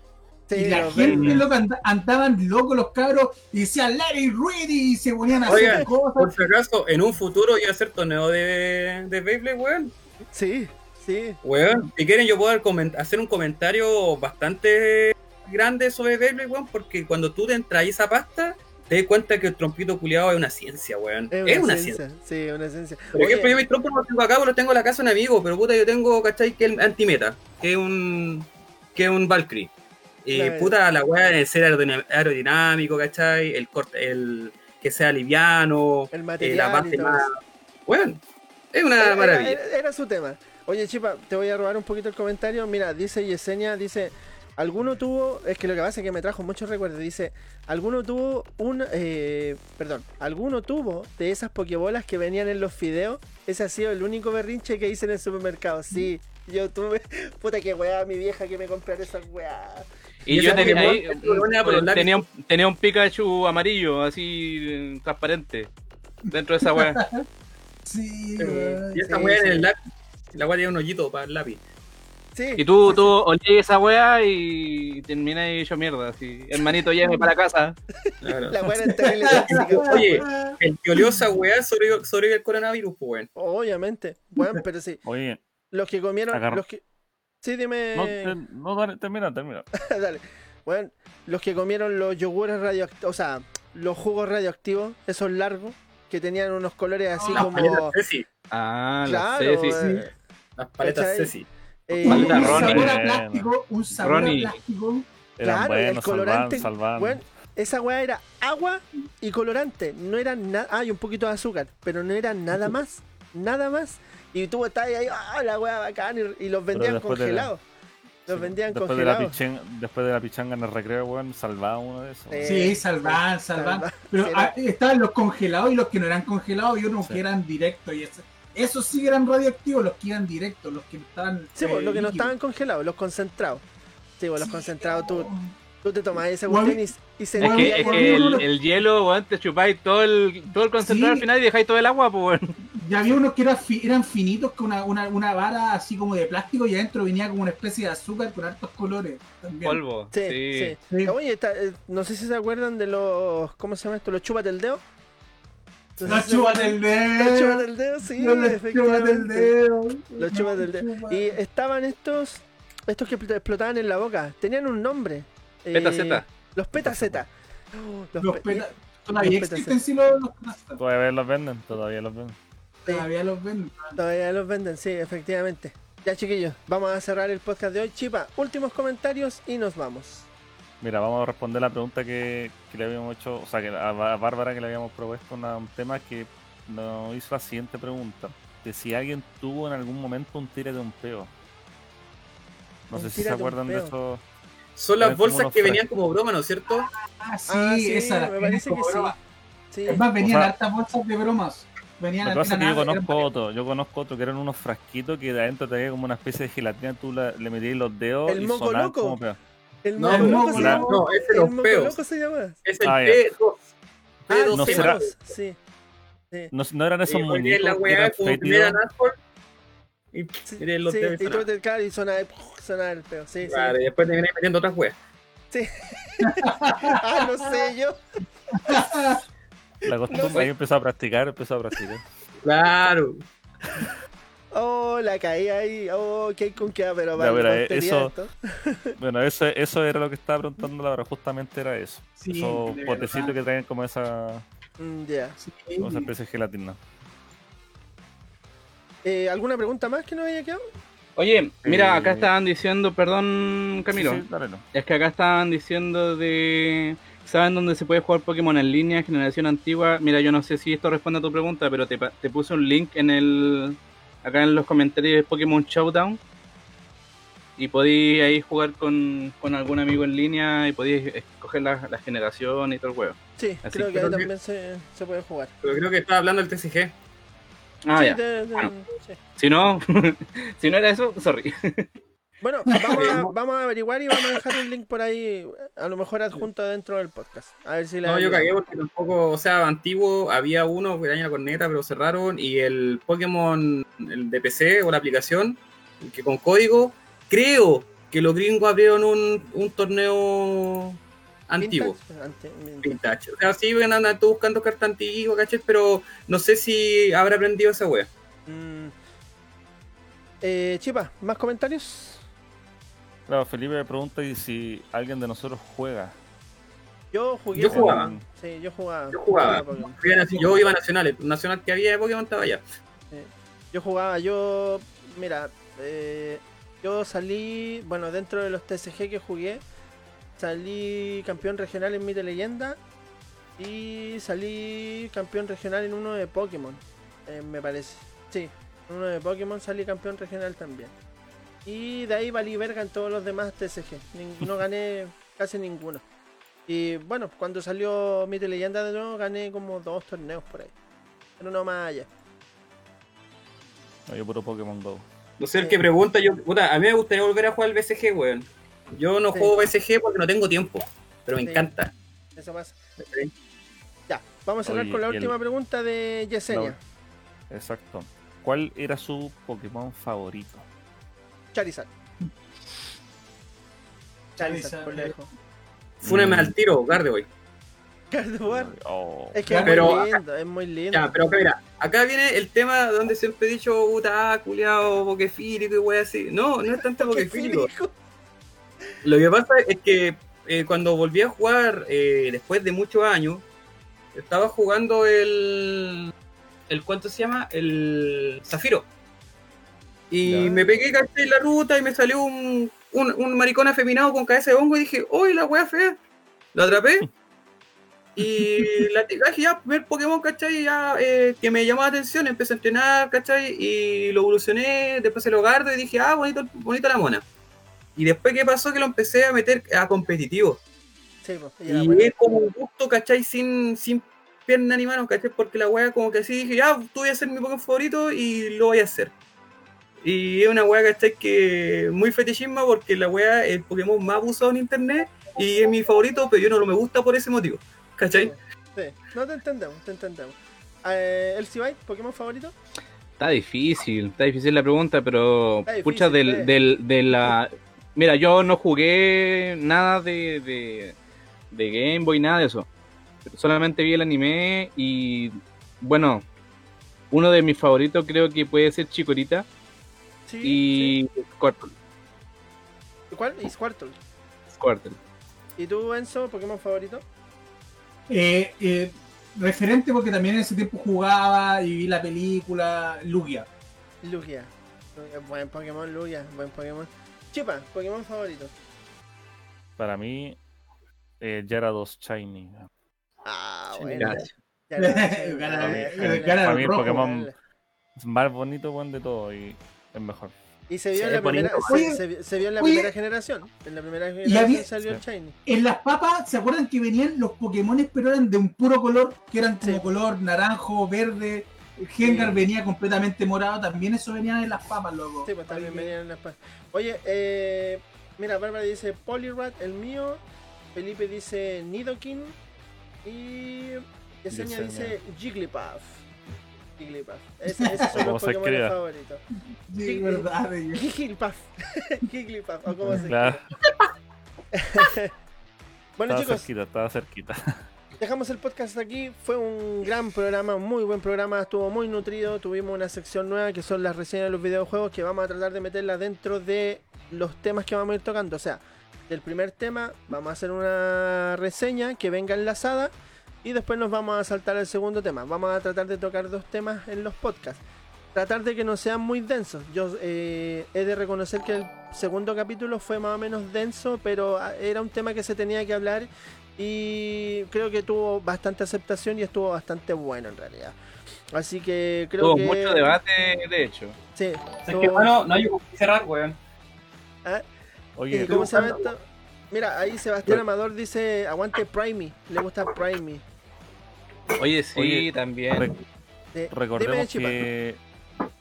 Sí, y la gente, Beyblade. loco, and- andaban locos los cabros y decían Larry Ready y se ponían a hacer Oigan, cosas. Por si acaso, en un futuro iba a hacer torneo de, de Beyblade, weón. Sí, sí. Weón, si quieren yo puedo hacer un comentario bastante grande sobre Beyblade, weón, porque cuando tú te entras esa pasta, te das cuenta que el trompito culiado es una ciencia, weón. Es una, ciencia. Sí, una ciencia. Por ejemplo, yo mis trompos no los tengo acá, pero los tengo en la casa de un amigo, pero puta, yo tengo, ¿cachai? Que el antimeta, que es un, que es un Valkyrie. Y Claro. puta, la weá de ser aerodinámico, ¿cachai? El corte, el que sea liviano, el eh, material la parte todo más. Weón, es una Era- maravilla. Era, era su tema. Oye, Chipa, te voy a robar un poquito el comentario. Mira, dice Yesenia, dice, alguno tuvo, es que lo que pasa es que me trajo muchos recuerdos. Dice, alguno tuvo un, eh, perdón, alguno tuvo de esas pokebolas que venían en los fideos. Ese ha sido el único berrinche que hice en el supermercado. Sí, yo tuve, [LAUGHS] puta que weá, mi vieja que me comprara esas weá. Y, Y yo tenía ahí, tenía, un, tenía un Pikachu amarillo, así transparente, dentro de esa weá. [LAUGHS] Sí, Eh, y esa sí, weá en el lápiz, la weá tiene un hoyito para el lápiz. Sí. Y tú, tú olías esa weá y terminas hecho mierda, así. Hermanito, llévame para casa. Claro. La weá [LAUGHS] tóxica. Oye, el que olió esa weá sobrevivió el coronavirus, pues weón. Obviamente. Bueno, pero sí. Oye, Los que comieron. Agarra- Los que... Sí, dime. no, te- no, dale, termina, termina. [LAUGHS] Dale. Bueno, los que comieron los yogures radioactivos, o sea, los jugos radioactivos, esos largos, que tenían unos colores así Las como. paletas Ceci. Ah, Claro, la Ceci. eh, Las paletas. Ceci. Eh, un sabor a plástico, un sabor Ronnie. a plástico. Eran Claro, el buenos, colorante, salvaban, salvaban. bueno, esa weá era agua y colorante. No era nada. Ah, y un poquito de azúcar. Pero no era nada más. Nada más. Y tú estabas ahí, ah, la weá bacán. Y, y los vendían congelados. Los Sí, vendían después de, la congelados. pichen- después de la pichanga en el recreo, weón, salvaba uno de esos. Eh, Sí, salvan, salvan. salvan. Pero Sí, ah, estaban los congelados y los que no eran congelados y unos Sí. que eran directos. Y ese- esos sí eran radioactivos, los que iban directos, los que estaban. Sí, eh, pues, los que no estaban congelados, los concentrados. Sí, pues, los Sí, concentrados, tú, tú te Guau. cuestión y, y se Es Bueno, que, es que el, lo- el hielo, weón, te chupáis todo el, todo el concentrado Sí. al final y dejáis todo el agua, pues. Y había unos que eran, fi- eran finitos con una, una, una vara así como de plástico y adentro venía como una especie de azúcar con hartos colores. También. Polvo. Sí, Sí. sí. Sí. Oye, está- eh, no sé si se acuerdan de los. ¿Cómo se llama esto? Los chupas del dedo. No se chupas acuerdan. del Los chupas dedo. del dedo, sí, Los chupas del efectivamente. dedo. Los chupas del dedo. Y estaban estos. Estos que expl- explotaban en la boca. Tenían un nombre. Eh, Peta Z. Los peta Z. Los Los pe- peta- Todavía los existen sí los. Todavía los venden, todavía los venden. Todavía los venden. Todavía los venden, sí, efectivamente. Ya chiquillos, vamos a cerrar el podcast de hoy. Chipa, últimos comentarios y nos vamos. Mira, vamos a responder la pregunta que, que le habíamos hecho, o sea, que a, Bá- a Bárbara que le habíamos propuesto una- un tema que nos hizo la siguiente pregunta. De si alguien tuvo en algún momento un tire de un peo. No Un sé si se de acuerdan de eso. Son las bolsas que venían como broma, ¿no es cierto? Ah, sí, Ah, sí, esa me parece que sí. broma. Sí. Es más, venían O sea, hartas bolsas de bromas. Venían Lo que pasa es que yo conozco otro, yo conozco otro que eran unos frasquitos que de adentro traía como una especie de gelatina, tú la- le metías los dedos El y moco loco. como peo. El No, moco se la- llama. No, ese es El peos. loco se llama. Es el Ah, ya. P2. Ah, P2 no sí, será- Sí. sí. No, no eran esos porque muñecos la weá eran como primera y Sí, miren los sí, y tú te claro, y suena, suena el peo. Sí, Claro, sí. y después te vienen metiendo otras weas. [LAUGHS] Ah, lo sé yo. La costumbre, ahí empezó a practicar, empezó a practicar. Claro. Oh, la caí ahí. Oh, qué con qué, pero Ya, vale, mira, tontería eso- esto. [LAUGHS] Bueno, eso, eso era lo que estaba preguntando Laura, justamente era eso. Sí, Esos de que traen como esa, Mm, Ya. Sí. como esa especie de gelatina. Eh, ¿Alguna pregunta más que nos haya quedado? Oye, mira, acá Eh, estaban diciendo, perdón Camilo, Sí, sí, dale, no. es que acá estaban diciendo de... ¿Saben dónde se puede jugar Pokémon en línea, generación antigua? Mira, yo no sé si esto responde a tu pregunta, pero te, te puse un link en el... Acá en los comentarios de Pokémon Showdown. Y podéis ahí jugar con, con algún amigo en línea y podéis escoger la, la generación y todo el juego. Sí, Así creo que creo ahí que- también se, se puede jugar. Pero creo que estaba hablando del TCG. Ah, Sí, ya. de- de- Bueno. sí. Si no, [LAUGHS] si no era eso, sorry. [LAUGHS] Bueno, [LAUGHS] vamos a, vamos a averiguar y vamos a dejar un link por ahí, a lo mejor adjunto dentro del podcast. A ver si la. No, yo cagué porque tampoco, o sea, antiguo, había uno que era la corneta, pero cerraron, y el Pokémon, el de PC o la aplicación, que con código, creo que los gringos abrieron un, un torneo antiguo. Vintage, ante- vintage. Vintage. O sea, sí, ven, andan todos buscando cartas antiguas, ¿cachai? Pero no sé si habrá aprendido esa wea. Mm. Eh, Chipa, ¿más comentarios? Claro, Felipe me pregunta y si alguien de nosotros juega. Yo jugué. Yo jugaba. Pokémon. Sí, yo jugaba. Yo jugaba. Yo iba a nacionales, nacional que había de Pokémon estaba allá. Yo jugaba, yo. Mira, eh, yo salí. Bueno, dentro de los TCG que jugué, salí campeón regional en Mite Leyenda. Y salí campeón regional en uno de Pokémon, eh, me parece. Sí, en uno de Pokémon salí campeón regional también. Y de ahí valí verga en todos los demás TCG. No gané [LAUGHS] casi ninguno. Y bueno, cuando salió Mite Leyenda de nuevo, gané como dos torneos por ahí. Pero no más allá. No, yo puro Pokémon Go. No sé, el que pregunta, yo, puta, a mí me gustaría volver a jugar al BCG, weón. Yo no Sí. juego BCG porque no tengo tiempo, pero me Sí. encanta. Eso pasa. Ya, vamos a cerrar Oye, con la el- última pregunta de Yesenia. Exacto. ¿Cuál era su Pokémon favorito? Charizard. Charizard, por lejos. Fúneme Mm. al tiro, Gardevoir. Gardevoir. Oh, Es que es Pero- muy lindo, es muy lindo. Ya, pero acá, mira, acá viene el tema donde siempre he dicho, puta, ah, culiao, pokefílico y wey así. No, no es tanto Qué pokefílico. fílico. Lo que pasa es que eh, cuando volví a jugar, eh, después de muchos años, estaba jugando el. el ¿Cuánto se llama? El Zafiro. Y Ya. me pegué, caché en la ruta y me salió un, un, un maricón afeminado con cabeza de hongo y dije, ¡Uy, la wea fea! Lo atrapé [LAUGHS] Y la dije, ya, ver Pokémon, ¿cachai? Ya, eh, que me llamó la atención, empecé a entrenar, ¿cachai? Y lo evolucioné, después se lo guardo y dije, ah, bonito, bonita la mona. Y después, ¿qué pasó? Que lo empecé a meter a competitivo. Sí, pues, y es como un gusto, ¿cachai? Sin, sin pierna ni mano, ¿cachai? Porque la wea como que así dije, ya, tú voy a ser mi Pokémon favorito y lo voy a hacer. Y es una wea, ¿cachai? Que muy fetichisma porque la wea es el Pokémon más abusado en internet y es mi favorito, pero yo no lo me gusta por ese motivo, ¿cachai? Sí, no te entendemos, te entendemos. Eh, ¿El Sibai, Pokémon favorito? Está difícil, está difícil la pregunta, pero difícil, pucha, del, del, de la... Mira, yo no jugué nada de, de, de Game Boy, nada de eso. Solamente vi el anime y, bueno, uno de mis favoritos creo que puede ser Chikorita Sí. y Squirtle. sí. ¿Cuál? Y Squirtle. Squirtle. ¿Y tú, Enzo, Pokémon favorito? Eh, eh, referente porque también en ese tiempo jugaba y vi la película Lugia. Lugia. Lugia, Buen Pokémon, Lugia, buen Pokémon. Chipa, Pokémon favorito. Para mí, eh, Gyarados Shiny. Ah, bueno. [LAUGHS] Para mí el. Pokémon es más bonito buen de todo y es mejor. Y se vio en la primera, se, Oye, se vio- se vio en la oye. primera generación. En la primera generación había- salió el. Shiny. En las papas, ¿se acuerdan que venían los Pokémon pero eran de un puro color? Que eran como Sí. color naranjo, verde. Gengar Sí. venía completamente morado. También eso venía en las papas, loco. Sí, pues también venían en las pa- Oye, eh, mira, Bárbara dice Poliwrath, el mío. Felipe dice Nidoking. Y Yesenia Yesenia. dice Jigglypuff. Jigglypuff. Ese- esos son los Pokémon favoritos. Sí, verdad. Jigglypuff. Jigglypuff, [LAUGHS] o como se Claro, [LAUGHS] Bueno, estaba chicos, cerquita, estaba cerquita. [LAUGHS] dejamos el podcast aquí. Fue un gran programa, un muy buen programa. Estuvo muy nutrido. Tuvimos una sección nueva que son las reseñas de los videojuegos que vamos a tratar de meterlas dentro de los temas que vamos a ir tocando. O sea, del primer tema vamos a hacer una reseña que venga enlazada y después nos vamos a saltar al segundo tema. Vamos a tratar de tocar dos temas en los podcasts. Tratar de que no sean muy densos. Yo eh, he de reconocer que el segundo capítulo fue más o menos denso, pero ah, era un tema que se tenía que hablar y creo que tuvo bastante aceptación y estuvo bastante bueno en realidad. Así que creo Tuvo que... mucho debate, de hecho. Sí. Es que bueno, no hay que cerrar, weón. ¿Ah? Oye, ¿Y cómo se llama esto? Mira, ahí Sebastián Amador dice, aguante Primey, le gusta Primey. Oye, sí, Oye, también. re- Eh, dime, recordemos Chipa. que.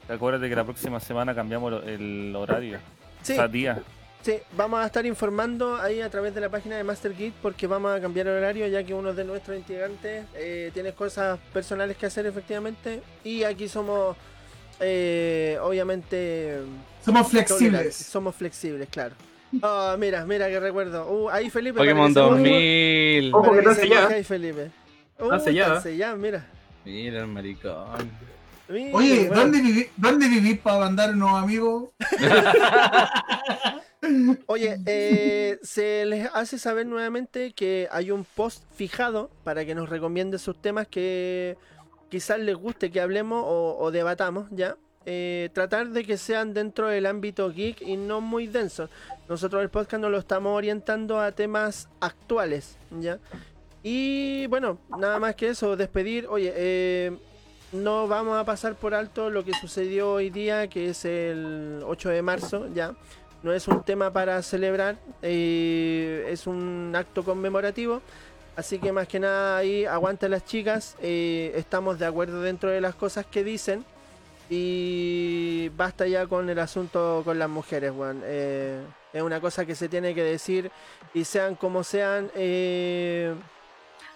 Acuérdate que la próxima semana cambiamos el horario. Sí, O sea, día. sí, vamos a estar informando ahí a través de la página de Master Geek porque vamos a cambiar el horario ya que uno de nuestros integrantes eh, tiene cosas personales que hacer efectivamente y aquí somos eh, obviamente Somos flexibles. somos flexibles, claro. Ah, mira, mira que recuerdo. Uh, ahí Felipe. Pokémon para que se moje- 2000. Ojo, que que está se ahí, Felipe. Uh, está sellada, mira. Mira el maricón. Mira, Oye, bueno. ¿dónde, viví, ¿dónde vivís para mandar unos amigos? [LAUGHS] Oye, eh, se les hace saber nuevamente que hay un post fijado para que nos recomiende sus temas que quizás les guste que hablemos o, o debatamos, ¿ya? Eh, tratar de que sean dentro del ámbito geek y no muy densos. Nosotros el podcast nos lo estamos orientando a temas actuales, ¿ya? Y bueno, nada más que eso, despedir. Oye, eh, no vamos a pasar por alto lo que sucedió hoy día, que es el 8 de marzo, ¿ya? no es un tema para celebrar, eh, es un acto conmemorativo. Así que más que nada ahí aguanta las chicas, eh, estamos de acuerdo dentro de las cosas que dicen y basta ya con el asunto con las mujeres, weón. Es una cosa que se tiene que decir y sean como sean. eh,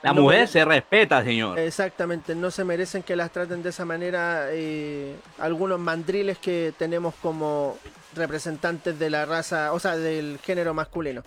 La no mujer se respeta, señor. Exactamente, no se merecen que las traten de esa manera eh, algunos mandriles que tenemos como representantes de la raza, o sea, del género masculino.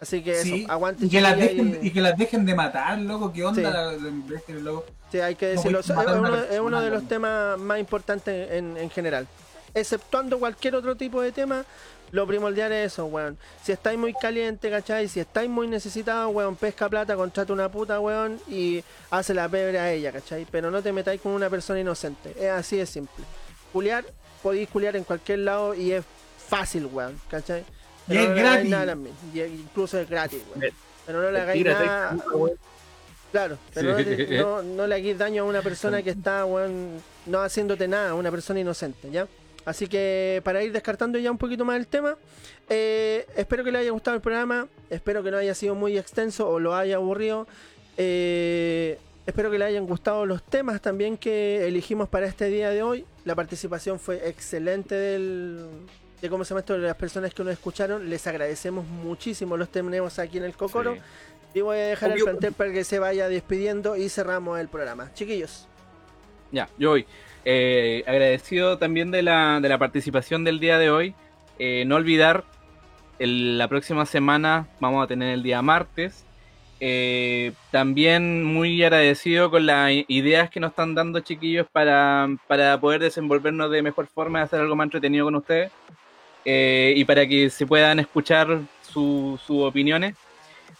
Así que Sí, eso, aguante y, que las dejen, y- y que las dejen de matar, loco. ¿Qué onda? Sí. La- loco. sí, hay que decirlo. Es uno, es uno de los temas más importantes en, en general. Exceptuando cualquier otro tipo de tema, lo primordial es eso, weón. Si estáis muy caliente, ¿cachai? Si estáis muy necesitados, weón, pesca plata, contrata una puta, weón, y hace la pebre a ella, ¿cachai? Pero no te metáis con una persona inocente. Es así de simple. Culiar, podéis culiar en cualquier lado y es fácil, weón, ¿cachai? Y es no gratis. nada a y incluso es gratis, weón. Pero no le hagáis Tírate, nada. weón. Claro, pero Sí. no, te- no, no le hagáis daño a una persona que está weón, no haciéndote nada, una persona inocente, ¿ya? Así que para ir descartando ya un poquito más el tema, eh, espero que le haya gustado el programa, espero que no haya sido muy extenso o lo haya aburrido. eh, espero que le hayan gustado los temas también que elegimos para este día de hoy. La participación fue excelente del, de cómo se llama esto, de las personas que nos escucharon. Les agradecemos muchísimo, los tenemos aquí en el Cocoro. Sí. Y voy a dejar el Obvio. plantel para que se vaya despidiendo y cerramos el programa. Chiquillos. Ya, yo voy. Eh, agradecido también de la, de la participación del día de hoy. Eh, no olvidar, el- la próxima semana vamos a tener el día martes. Eh, también muy agradecido con las ideas que nos están dando chiquillos para, para poder desenvolvernos de mejor forma y hacer algo más entretenido con ustedes. Y para que se puedan escuchar su- sus opiniones.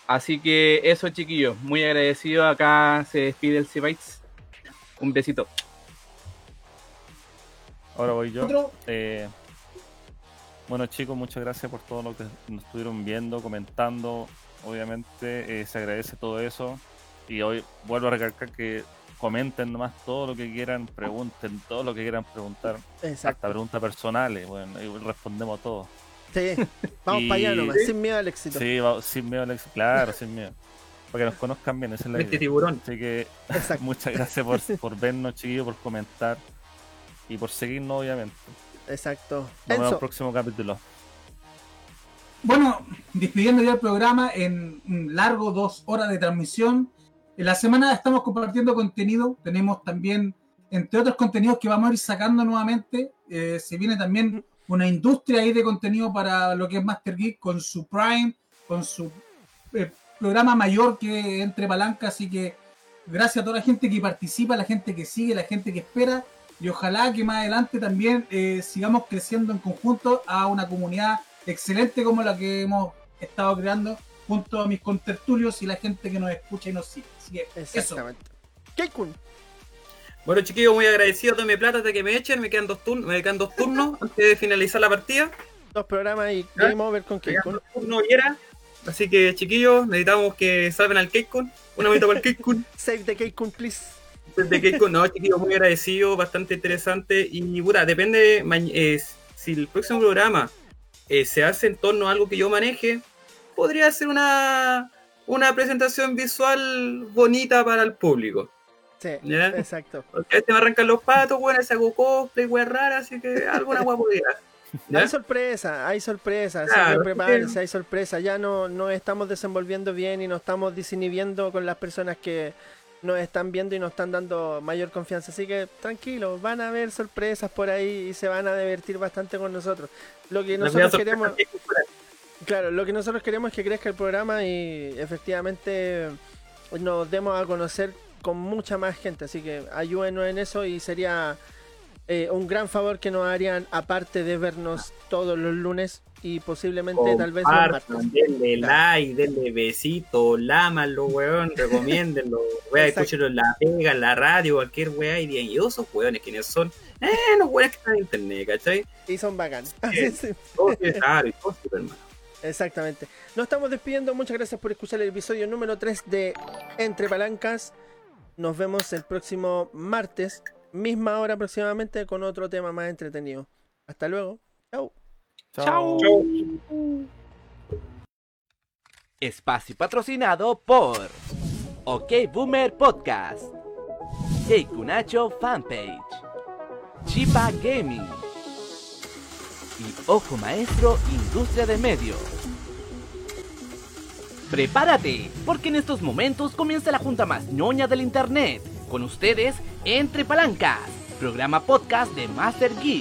Así que eso chiquillos, muy agradecido. Acá se despide el Cibites. Un besito. Ahora voy yo. Otro, Eh, bueno chicos, muchas gracias por todo lo que nos estuvieron viendo, comentando. Obviamente eh, se agradece todo eso. Y hoy vuelvo a recalcar que comenten nomás todo lo que quieran, pregunten todo lo que quieran preguntar. Exacto. Hasta preguntas personales, bueno, y respondemos todo. Sí. Vamos Y- para allá nomás, sin miedo al éxito. Sí, sin miedo, Alex. Claro, sin miedo. Para que nos conozcan bien, esa es la Este idea. tiburón. Así que [LAUGHS] Exacto. muchas gracias por, por vernos, chiquillos, por comentar y por seguirnos, obviamente. Exacto. Nos vemos en el próximo capítulo. Bueno, despidiendo ya el programa en un largo dos horas de transmisión. En la semana estamos compartiendo contenido. Tenemos también, entre otros contenidos que vamos a ir sacando nuevamente, eh, se viene también una industria ahí de contenido para lo que es Master Geek con su Prime, con su eh, programa mayor que entre palanca. Así que gracias a toda la gente que participa, la gente que sigue, la gente que espera. Y ojalá que más adelante también eh, sigamos creciendo en conjunto a una comunidad excelente como la que hemos estado creando junto a mis contertulios y la gente que nos escucha y nos sigue. Así que eso. exactamente. Keikun. Bueno, chiquillos, muy agradecido. Tome plata de que me echen. Me quedan dos, turnos me quedan dos turnos [LAUGHS] antes de finalizar la partida. Dos programas y ¿Ah? Game Over con Keikun. dos turnos y era. Así que, chiquillos, necesitamos que salven al Keikun. Una bonita para el Keikun. Save the Keikun, please. De [LAUGHS] Keikun, no, chiquillos, muy agradecido, bastante interesante. Y, puta, depende eh, si el próximo programa eh, se hace en torno a algo que yo maneje, podría ser una, una presentación visual bonita para el público. Sí, ¿Ya? exacto. Porque a veces me arrancan los patos, weón, se hago cosplay, weón, rara, así que alguna weón podría. [LAUGHS] ¿Ya? Hay sorpresa, hay sorpresa, Claro, prepárense, hay sorpresa. Ya no, no estamos desenvolviendo bien y nos estamos desinhibiendo con las personas que nos están viendo y nos están dando mayor confianza. Así que tranquilos, van a haber sorpresas por ahí y se van a divertir bastante con nosotros. Lo que nosotros queremos, claro, lo que nosotros queremos es que crezca el programa y efectivamente nos demos a conocer con mucha más gente. Así que ayúdenos en eso y sería eh, un gran favor que nos harían, aparte de vernos todos los lunes y posiblemente tal vez martes. Compartan, denle like, denle besito, lámalo, weón, [LAUGHS] recomiéndenlo, weón, escúchenlo en la pega, en la radio, cualquier weá, y digan, y esos weones, ¿quiénes son? Eh, los weones que están en internet, ¿cachai? Y son bacanes. Sí, [LAUGHS] y hermano. Exactamente. Nos estamos despidiendo. Muchas gracias por escuchar el episodio número 3 de Entre Palancas. Nos vemos el próximo martes, misma hora aproximadamente, con otro tema más entretenido. Hasta luego. Chau. Chao. Espacio patrocinado por OK Boomer Podcast, Kunacho Fanpage, Chipa Gaming y Ojo Maestro Industria de Medios. Prepárate, porque en estos momentos comienza la junta más ñoña del internet. Con ustedes, Entre Palancas, programa podcast de Master Geek.